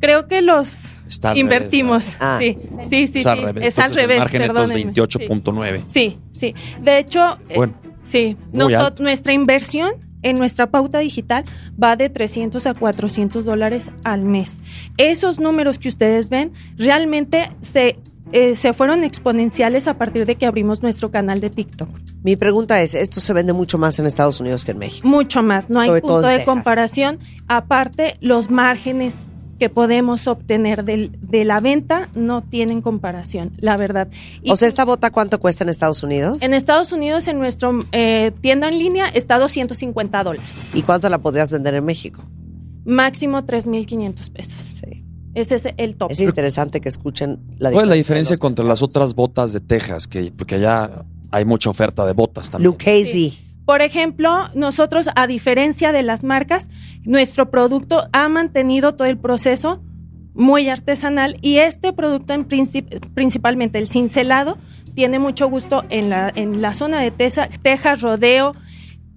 Creo que los Está invertimos. Ah. Sí, sí, sí. Es al sí. revés. Es al Entonces, revés. El margen neto es perdónenme. 28.9. Sí, sí. De hecho, eh, Bueno, sí, nuestra inversión en nuestra pauta digital va de 300 a 400 dólares al mes. Esos números que ustedes ven realmente se, eh, se fueron exponenciales a partir de que abrimos nuestro canal de TikTok. Mi pregunta es, ¿esto se vende mucho más en Estados Unidos que en México? Mucho más, no hay Sobre punto de Texas. comparación. Aparte, los márgenes que podemos obtener del- de la venta no tienen comparación, la verdad. Y O sea, ¿esta bota cuánto cuesta en Estados Unidos? en Estados Unidos, en nuestra tienda en línea, está 250 dólares. ¿Y cuánto la podrías vender en México? Máximo 3.500 pesos. Sí. Ese es el top. Es interesante que escuchen la ¿Cuál es la diferencia. diferencia contra las otras botas de Texas? Que, porque allá hay mucha oferta de botas también. Lucchese. Por ejemplo, nosotros, a diferencia de las marcas, nuestro producto ha mantenido todo el proceso muy artesanal y este producto, en princip- principalmente el cincelado, tiene mucho gusto en la, en la zona de Tesa- Texas, Rodeo,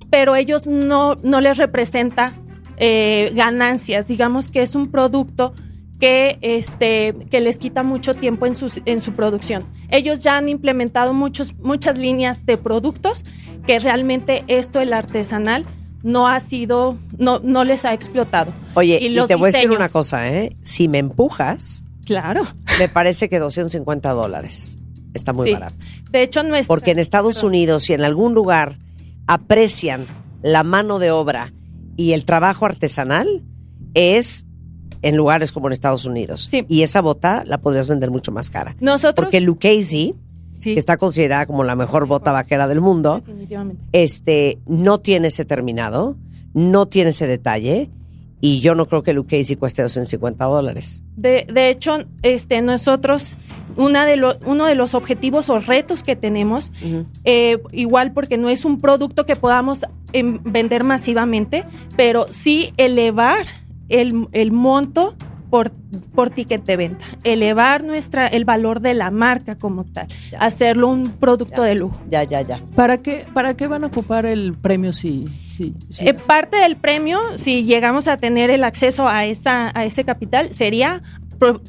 pero ellos no, no les representa eh, ganancias. Digamos que es un producto que, este, que les quita mucho tiempo en, sus- en su producción. Ellos ya han implementado muchos, muchas líneas de productos que realmente esto, el artesanal, no ha sido, no, no les ha explotado. Oye, y, te voy a decir una cosa, ¿eh? Si me empujas, Claro. me parece que 250 dólares está muy Sí. barato. De hecho, nuestra, Porque en Estados Unidos, si en algún lugar aprecian la mano de obra y el trabajo artesanal, es en lugares como en Estados Unidos. Y esa bota la podrías vender mucho más cara. Nosotros, Porque Lucchese, Sí. que está considerada como la mejor bota vaquera del mundo, este, no tiene ese terminado, no tiene ese detalle, y yo no creo que Lucchese cueste 250 dólares. De, de hecho, este, nosotros, una de lo- uno de los objetivos o retos que tenemos, eh, igual porque no es un producto que podamos em, vender masivamente, pero sí elevar el, el monto por, por ticket de venta, elevar nuestra, el valor de la marca como tal, hacerlo un producto de lujo. Ya, ya, ya. ¿Para qué, ¿Para qué van a ocupar el premio si... si, si- Eh, parte del premio, si llegamos a tener el acceso a, esa, a ese capital, sería pro-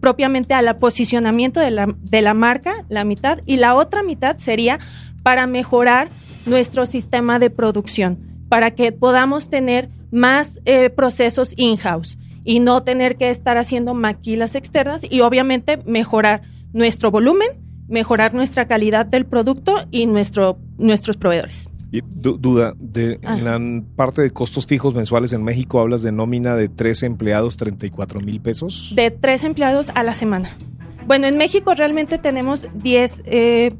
propiamente al posicionamiento de la, de la marca, la mitad, y la otra mitad sería para mejorar nuestro sistema de producción, para que podamos tener más eh, procesos in-house y no tener que estar haciendo maquilas externas y obviamente mejorar nuestro volumen, mejorar nuestra calidad del producto y nuestro, nuestros proveedores. Y du- duda, de, Ah. en la parte de costos fijos mensuales en México hablas de nómina de tres empleados, 34 mil pesos. de tres empleados a la semana. Bueno, en México realmente tenemos 10, eh,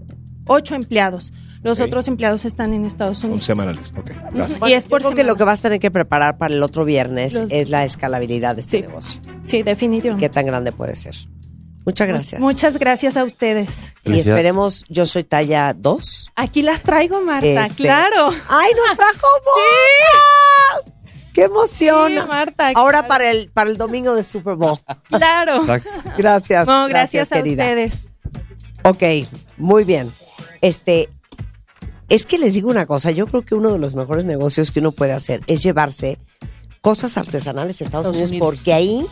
8 empleados. Los otros empleados están en Estados Unidos. semanales, ok. Gracias. Y es por yo creo que lo que vas a tener que preparar para el otro viernes Los- es la escalabilidad de este negocio. Sí, definitivamente. ¿Qué tan grande puede ser? Muchas gracias. Muchas gracias a ustedes. Y esperemos, yo soy talla 2. Aquí las traigo, Marta, Este- claro. ¡Ay, nos trajo botas! ¡Qué emoción! Sí, Marta, Ahora para el, para el domingo de Super Bowl. Claro. Gracias. No, gracias, a querida. ustedes. Ok, muy bien. Este, es que les digo una cosa, yo creo que uno de los mejores negocios que uno puede hacer es llevarse cosas artesanales a Estados, Estados Unidos, Unidos. porque ahí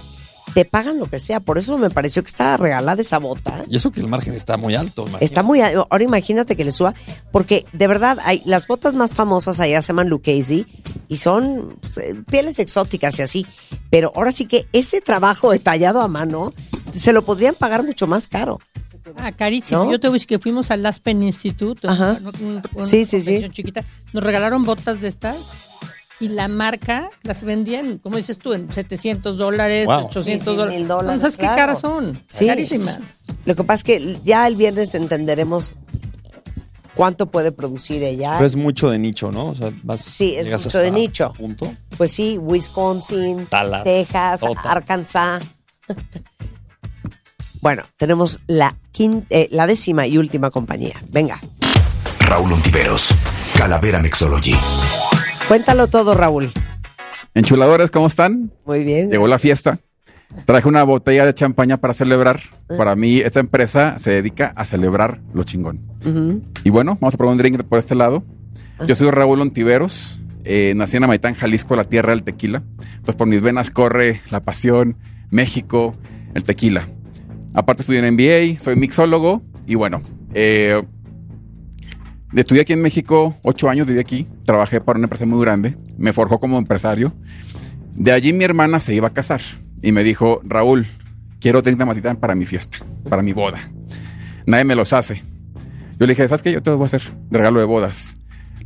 te pagan lo que sea. Por eso me pareció que estaba regalada esa bota. Y eso que el margen está muy alto. imagínate. Está muy. a- Ahora imagínate que le suba, porque de verdad hay las botas más famosas allá se llaman Lucchese y son pues, eh, pieles exóticas y así. Pero ahora sí que ese trabajo detallado a mano se lo podrían pagar mucho más caro. Ah, carísimo. ¿No? Yo te voy a decir que fuimos al Aspen Institute, Ajá. una Sí, sí, sí. chiquita. Nos regalaron botas de estas y la marca las vendían, como dices tú, en 700 dólares, Wow. 800 Sí, sí, dólares. dólares, ¿Sabes claro. qué caras son? Sí. Carísimas. Lo que pasa es que ya el viernes entenderemos cuánto puede producir ella. Pero es mucho de nicho, ¿no? O sea, vas, Sí, es mucho de nicho. Punto. Pues sí, Wisconsin, Dallas, Texas, Tota. Arkansas. Bueno, tenemos la, quin- eh, la décima y última compañía. Venga, Raúl Ontiveros, Calavera Mixology. cuéntalo todo, Raúl. Enchuladores, ¿cómo están? Muy bien. Llegó la fiesta. Traje una botella de champaña para celebrar. Ah. Para mí, esta empresa se dedica a celebrar lo chingón. Y bueno, vamos a probar un drink por este lado. Yo soy Raúl Ontiveros. eh, nací en Amaitán, Jalisco, la tierra del tequila. Entonces, por mis venas corre la pasión, México, el tequila. Aparte, estudié en MBA, soy mixólogo. Y bueno, eh, estudié aquí en México, ocho años viví aquí. Trabajé para una empresa muy grande. Me forjó como empresario. De allí mi hermana se iba a casar y me dijo, Raúl, quiero 30 matitas para mi fiesta, para mi boda. Nadie me los hace. Yo le dije, ¿sabes qué? Yo te voy a hacer de regalo de bodas.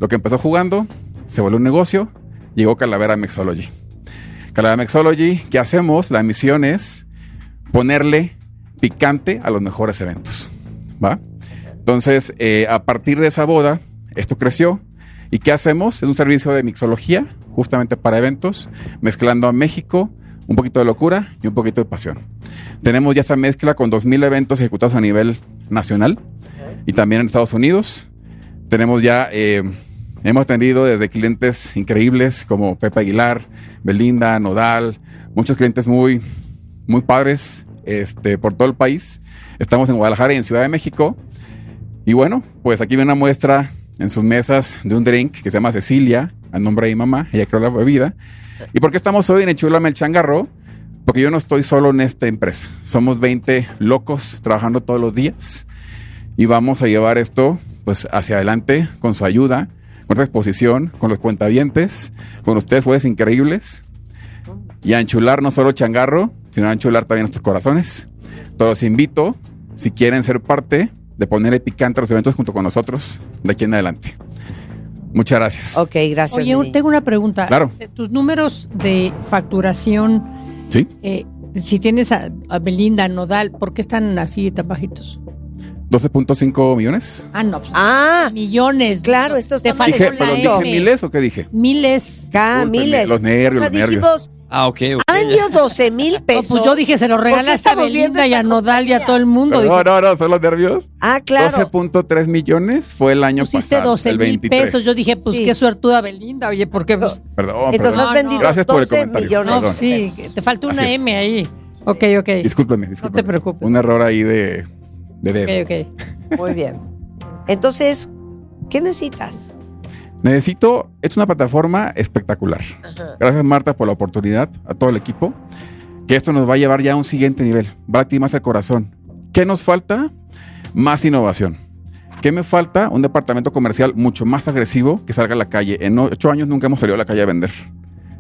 Lo que empezó jugando, se volvió un negocio, llegó Calavera Mixology. Calavera Mixology, ¿qué hacemos? La misión es ponerle picante a los mejores eventos. ¿Va? Entonces, eh, a partir de esa boda, esto creció. ¿Y qué hacemos? Es un servicio de mixología, justamente para eventos, mezclando a México, un poquito de locura y un poquito de pasión. Tenemos ya esta mezcla con 2.000 eventos ejecutados a nivel nacional y también en Estados Unidos. Tenemos ya, eh, hemos atendido desde clientes increíbles como Pepe Aguilar, Belinda, Nodal, muchos clientes muy, muy padres este, por todo el país. Estamos en Guadalajara y en Ciudad de México. Y bueno, pues aquí viene una muestra en sus mesas de un drink que se llama Cecilia, a nombre de mi mamá, ella creó la bebida. ¿Y por qué estamos hoy en Enchulame el Changarro? Porque yo no estoy solo en esta empresa. Somos 20 locos trabajando todos los días y vamos a llevar esto pues hacia adelante con su ayuda, con esta exposición, con los cuentavientes, con ustedes jueces increíbles y a enchular no solo changarro, sino a enchular también nuestros corazones. Todos los invito, si quieren ser parte, de ponerle picante a los eventos junto con nosotros de aquí en adelante. Muchas gracias. Ok, gracias. Oye, tengo una pregunta. Claro. Tus números de facturación, ¿Sí? eh, si tienes a, a Belinda, Nodal, ¿por qué están así tan bajitos? 12.5 millones. Ah, no. pues, Ah, millones. Claro, esto está Te faltó Dije, dije miles o qué dije? Miles. Discúlpenme, miles. los nervios, O sea, los nervios. Ah, ok, ok. ha vendido 12 mil pesos. pues yo dije, se lo ¿Por qué regalaste a Belinda y a Nodal y a todo el mundo. No, Dije, no, no, son los nervios. Ah, claro. 12.3 millones fue el año pusiste pasado. 12 el mil 23. pesos. Yo dije, pues Sí. qué suertuda Belinda. Oye, ¿por qué? Pues, Perdón, Entonces perdón. has vendido Gracias por el 12 comentario. millones. no, perdón. sí, te falta una Así. M ahí. Ok, ok. Discúlpeme, discúlpeme. No te preocupes. Un error ahí de, de dedo. Ok, ok. Muy bien. Entonces, ¿qué necesitas? Necesito, es una plataforma espectacular. Ajá. Gracias Marta por la oportunidad, a todo el equipo, que esto nos va a llevar ya a un siguiente nivel, va a ti más el corazón. ¿Qué nos falta? Más innovación. ¿Qué me falta? Un departamento comercial mucho más agresivo que salga a la calle. En ocho años nunca hemos salido a la calle a vender.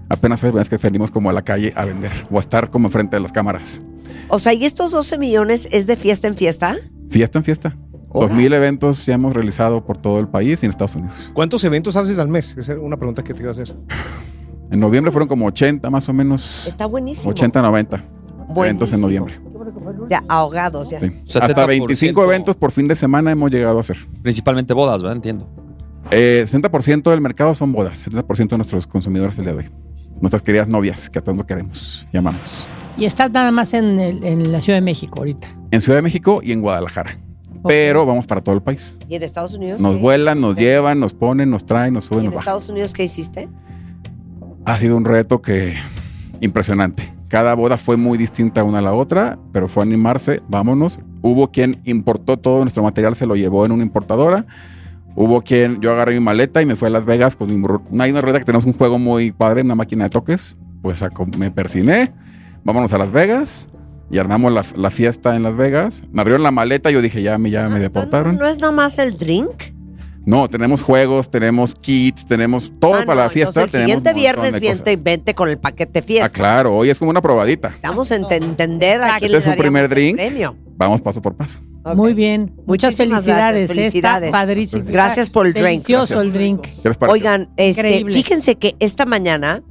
Apenas es que salimos como a la calle a vender o a estar como enfrente de las cámaras. O sea, ¿y estos 12 millones es de fiesta en fiesta? Fiesta en fiesta. Dos mil eventos ya hemos realizado por todo el país y en Estados Unidos. ¿Cuántos eventos haces al mes? Esa era una pregunta que te iba a hacer. En noviembre fueron como 80 más o menos. Está buenísimo. 80, 90 eventos en noviembre. Ya, ahogados ya. Sí. Hasta 25 eventos por fin de semana hemos llegado a hacer. Principalmente bodas, ¿verdad? Entiendo. Eh, 60% del mercado son bodas. 70% de nuestros consumidores el día de hoy. Nuestras queridas novias, que a todos queremos, llamamos. Y estás nada más en, el- en la Ciudad de México ahorita. En Ciudad de México y en Guadalajara. Pero vamos para todo el país. ¿Y en Estados Unidos? Nos qué? vuelan, nos llevan, nos ponen, nos traen, nos ¿Y suben, en nos bajan. Estados Unidos qué hiciste? Ha sido un reto que impresionante. Cada boda fue muy distinta una a la otra, pero fue animarse, vámonos. Hubo quien importó todo nuestro material, se lo llevó en una importadora. Hubo quien, yo agarré mi maleta y me fui a Las Vegas con mi, una, hay una rueda que tenemos un juego muy padre, una máquina de toques. Pues me persiné, vámonos a Las Vegas y armamos la, la fiesta en Las Vegas. Me abrieron la maleta y yo dije, ya me, ya me deportaron. ¿No es nada más el drink? No, tenemos juegos, tenemos kits, tenemos todo Ah, para no, la fiesta. entonces el siguiente un viernes vente, vente con el paquete Ah, fiesta. claro, hoy es como una probadita. Vamos a ent- entender a quién le Este es su primer drink. premio. Vamos paso por paso. Muy bien. Muchas Muchísimas felicidades. gracias, felicidades. Está padrísimo. Gracias por el drink. Delicioso Gracias. el drink. ¿Qué les pareció? Oigan, este, fíjense que esta mañana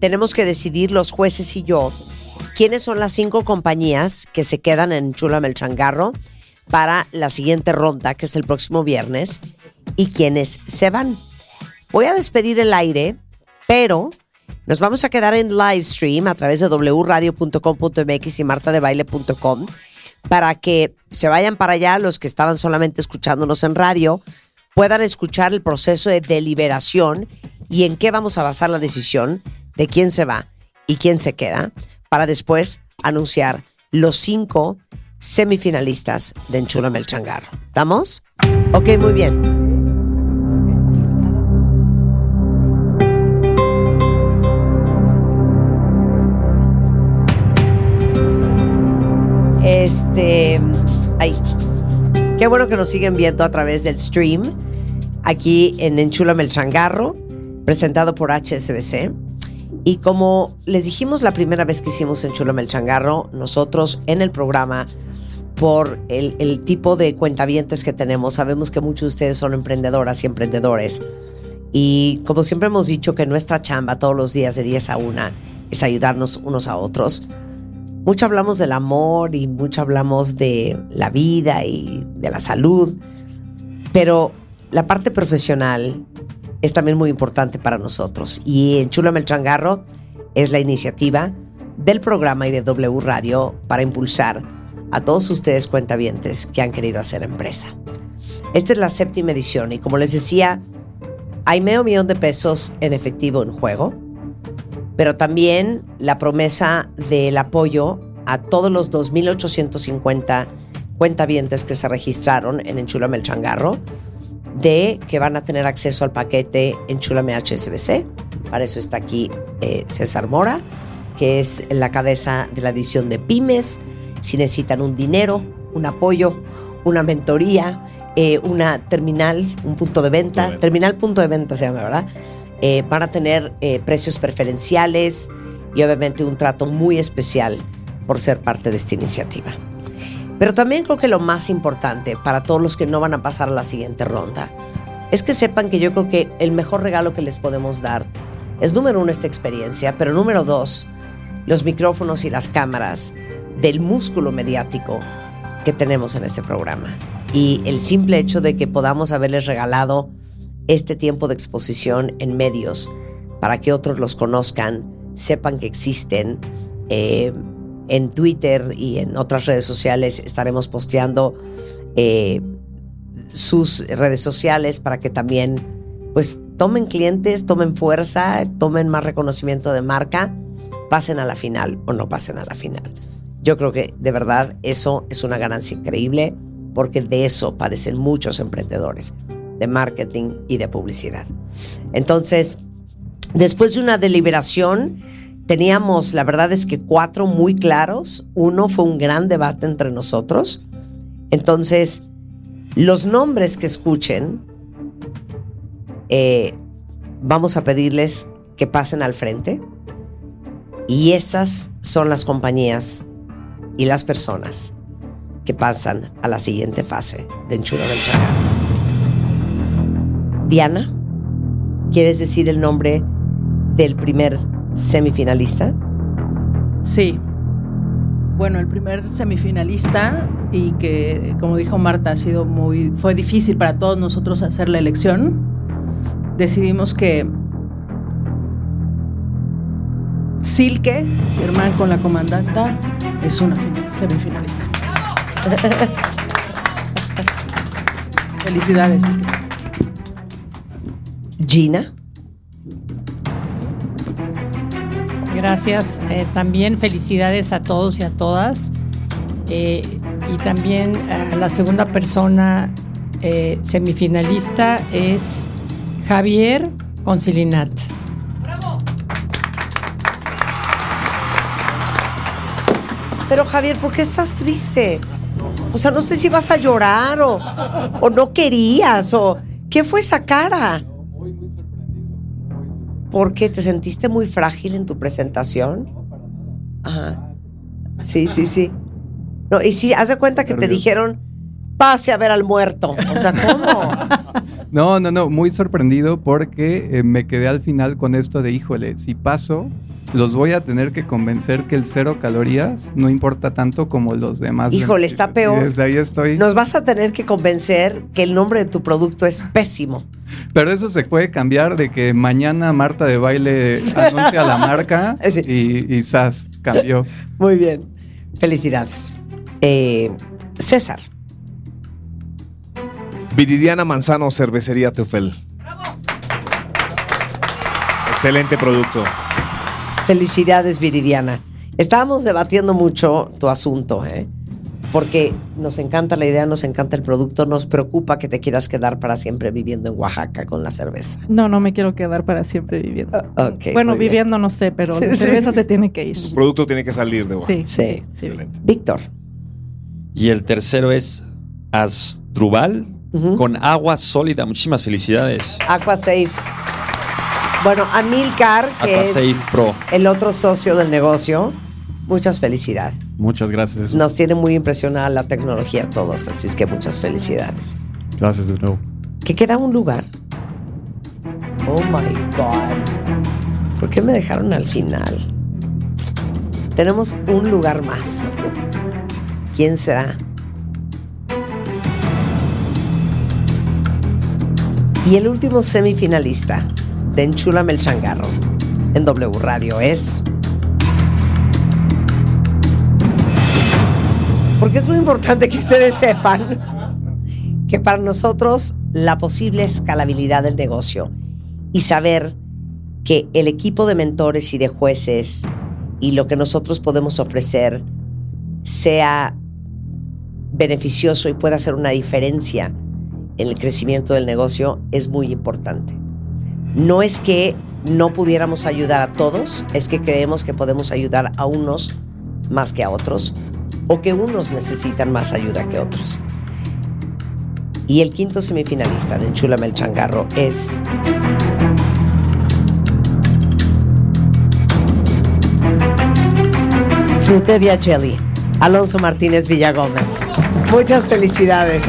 tenemos que decidir los jueces y yo quiénes son las cinco compañías que se quedan en Chula el Changarro para la siguiente ronda, que es el próximo viernes, y quiénes se van. Voy a despedir el aire, pero nos vamos a quedar en live stream a través de wradio.com.mx y martadebaile.com para que se vayan para allá los que estaban solamente escuchándonos en radio, puedan escuchar el proceso de deliberación y en qué vamos a basar la decisión de quién se va y quién se queda, para después anunciar los cinco semifinalistas de Enchúlame el Changarro. ¿Estamos? Ok, muy bien. Este. Ay. Qué bueno que nos siguen viendo a través del stream. Aquí en Enchúlame el Changarro, presentado por HSBC. Y como les dijimos la primera vez que hicimos Enchúlame el Changarro, nosotros en el programa, por el, el tipo de cuentavientes que tenemos, sabemos que muchos de ustedes son emprendedoras y emprendedores. Y como siempre hemos dicho que nuestra chamba todos los días de 10 a 1 es ayudarnos unos a otros. Mucho hablamos del amor y mucho hablamos de la vida y de la salud, pero la parte profesional es también muy importante para nosotros. Y en Chulame el Changarro es la iniciativa del programa y de W Radio para impulsar a todos ustedes cuentavientes que han querido hacer empresa. Esta es la séptima edición y como les decía, hay medio millón de pesos en efectivo en juego pero también la promesa del apoyo a todos los 2.850 cuentavientes que se registraron en Enchulame el Changarro, de que van a tener acceso al paquete Enchulame HSBC. Para eso está aquí eh, César Mora, que es la cabeza de la edición de Pymes. Si necesitan un dinero, un apoyo, una mentoría, eh, una terminal, un punto de venta, terminal punto de venta se llama, ¿verdad? Eh, van a tener eh, precios preferenciales y obviamente un trato muy especial por ser parte de esta iniciativa. Pero también creo que lo más importante para todos los que no van a pasar a la siguiente ronda es que sepan que yo creo que el mejor regalo que les podemos dar es número uno esta experiencia, pero número dos, los micrófonos y las cámaras del músculo mediático que tenemos en este programa. Y el simple hecho de que podamos haberles regalado este tiempo de exposición en medios para que otros los conozcan, sepan que existen. Eh, en Twitter y en otras redes sociales estaremos posteando eh, sus redes sociales para que también pues tomen clientes, tomen fuerza, tomen más reconocimiento de marca, pasen a la final o no pasen a la final. Yo creo que de verdad eso es una ganancia increíble porque de eso padecen muchos emprendedores, de marketing y de publicidad. Entonces, después de una deliberación, teníamos, la verdad es que cuatro muy claros. Uno fue un gran debate entre nosotros. Entonces, los nombres que escuchen, eh, vamos a pedirles que pasen al frente. Y esas son las compañías y las personas que pasan a la siguiente fase de Enchulo del Chacal. Diana, ¿quieres decir el nombre del primer semifinalista? Sí. Bueno, el primer semifinalista y que, como dijo Marta, ha sido muy, fue difícil para todos nosotros hacer la elección. Decidimos que Silke, Germán con la comandanta, es una final- semifinalista. Felicidades. Gina. Gracias. Eh, también felicidades a todos y a todas. Eh, y también a la segunda persona eh, semifinalista es Javier Concilinat. Pero Javier, ¿por qué estás triste? O sea, no sé si vas a llorar o, o no querías o qué fue esa cara. ¿Por qué te sentiste muy frágil en tu presentación? Ajá. Sí, sí, sí. No, y sí, haz de cuenta que te dijeron, pase a ver al muerto. O sea, ¿cómo? No, no, no, muy sorprendido porque eh, me quedé al final con esto de, híjole, si paso, los voy a tener que convencer que el cero calorías no importa tanto como los demás. Híjole, está Y peor. desde ahí estoy. Nos vas a tener que convencer que el nombre de tu producto es pésimo. Pero eso se puede cambiar de que mañana Marta de baile anuncia la marca y, y ¡zas! cambió. Muy bien. Felicidades. Eh, César. Viridiana Manzano, Cervecería Teufel. Excelente producto. Felicidades, Viridiana. Estábamos debatiendo mucho tu asunto, ¿eh? Porque nos encanta la idea, nos encanta el producto, nos preocupa que te quieras quedar para siempre viviendo en Oaxaca con la cerveza. No, no me quiero quedar para siempre viviendo. Ok, bueno, bien. viviendo no sé, pero Sí, la sí. cerveza se tiene que ir. El producto tiene que salir de Oaxaca. Sí, sí. Víctor. Y el tercero es Asdrubal con agua sólida. Muchísimas felicidades. Aquasafe. Bueno, Amilcar, que Aquasafe es Pro. el otro socio del negocio, muchas felicidades. Muchas gracias. Nos tiene muy impresionada la tecnología a todos, así es que muchas felicidades. Gracias de nuevo. ¿Que queda un lugar? Oh my God. ¿Por qué me dejaron al final? Tenemos un lugar más. ¿Quién será? Y el último semifinalista de Enchúlame el Changarro en W Radio es. Porque es muy importante que ustedes sepan que para nosotros la posible escalabilidad del negocio y saber que el equipo de mentores y de jueces y lo que nosotros podemos ofrecer sea beneficioso y pueda hacer una diferencia en el crecimiento del negocio es muy importante. No es que no pudiéramos ayudar a todos, es que creemos que podemos ayudar a unos más que a otros o que unos necesitan más ayuda que otros. Y el quinto semifinalista de Enchúlame el Changarro es Frutevia Jelly, Alonso Martínez Villagómez. Muchas felicidades.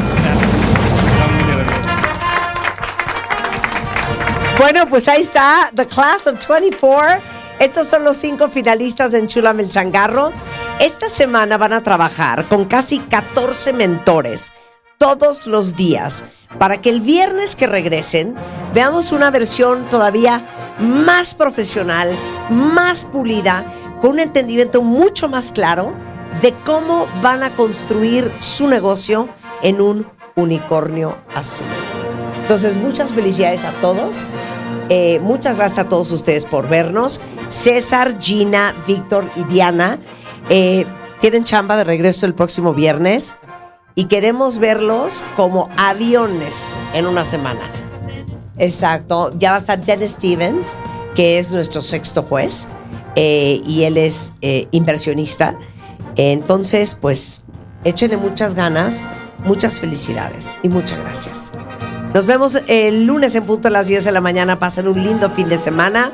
Bueno, pues ahí está, The Class of 24. Estos son los cinco finalistas de Enchúlame el Changarro. Esta semana van a trabajar con casi 14 mentores todos los días para que el viernes que regresen veamos una versión todavía más profesional, más pulida, con un entendimiento mucho más claro de cómo van a construir su negocio en un unicornio azul. Entonces, muchas felicidades a todos. Eh, muchas gracias a todos ustedes por vernos. César, Gina, Víctor y Diana eh, tienen chamba de regreso el próximo viernes y queremos verlos como aviones en una semana. Exacto. Ya va a estar Dennis Stevens, que es nuestro sexto juez, eh, y él es inversionista. Entonces, pues, échenle muchas ganas, muchas felicidades y muchas gracias. Nos vemos el lunes en punto a las 10 de la mañana. Pasen un lindo fin de semana.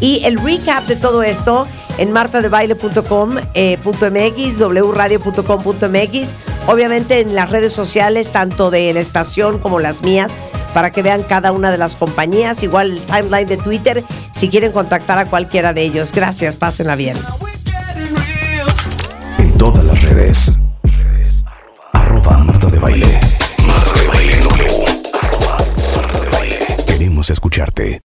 Y el recap de todo esto en martadebaile.com.mx, eh, punto MX, wradio.com.mx, obviamente en las redes sociales, tanto de la estación como las mías, para que vean cada una de las compañías. Igual el timeline de Twitter, si quieren contactar a cualquiera de ellos. Gracias, pásenla bien. En todas redes. Escucharte.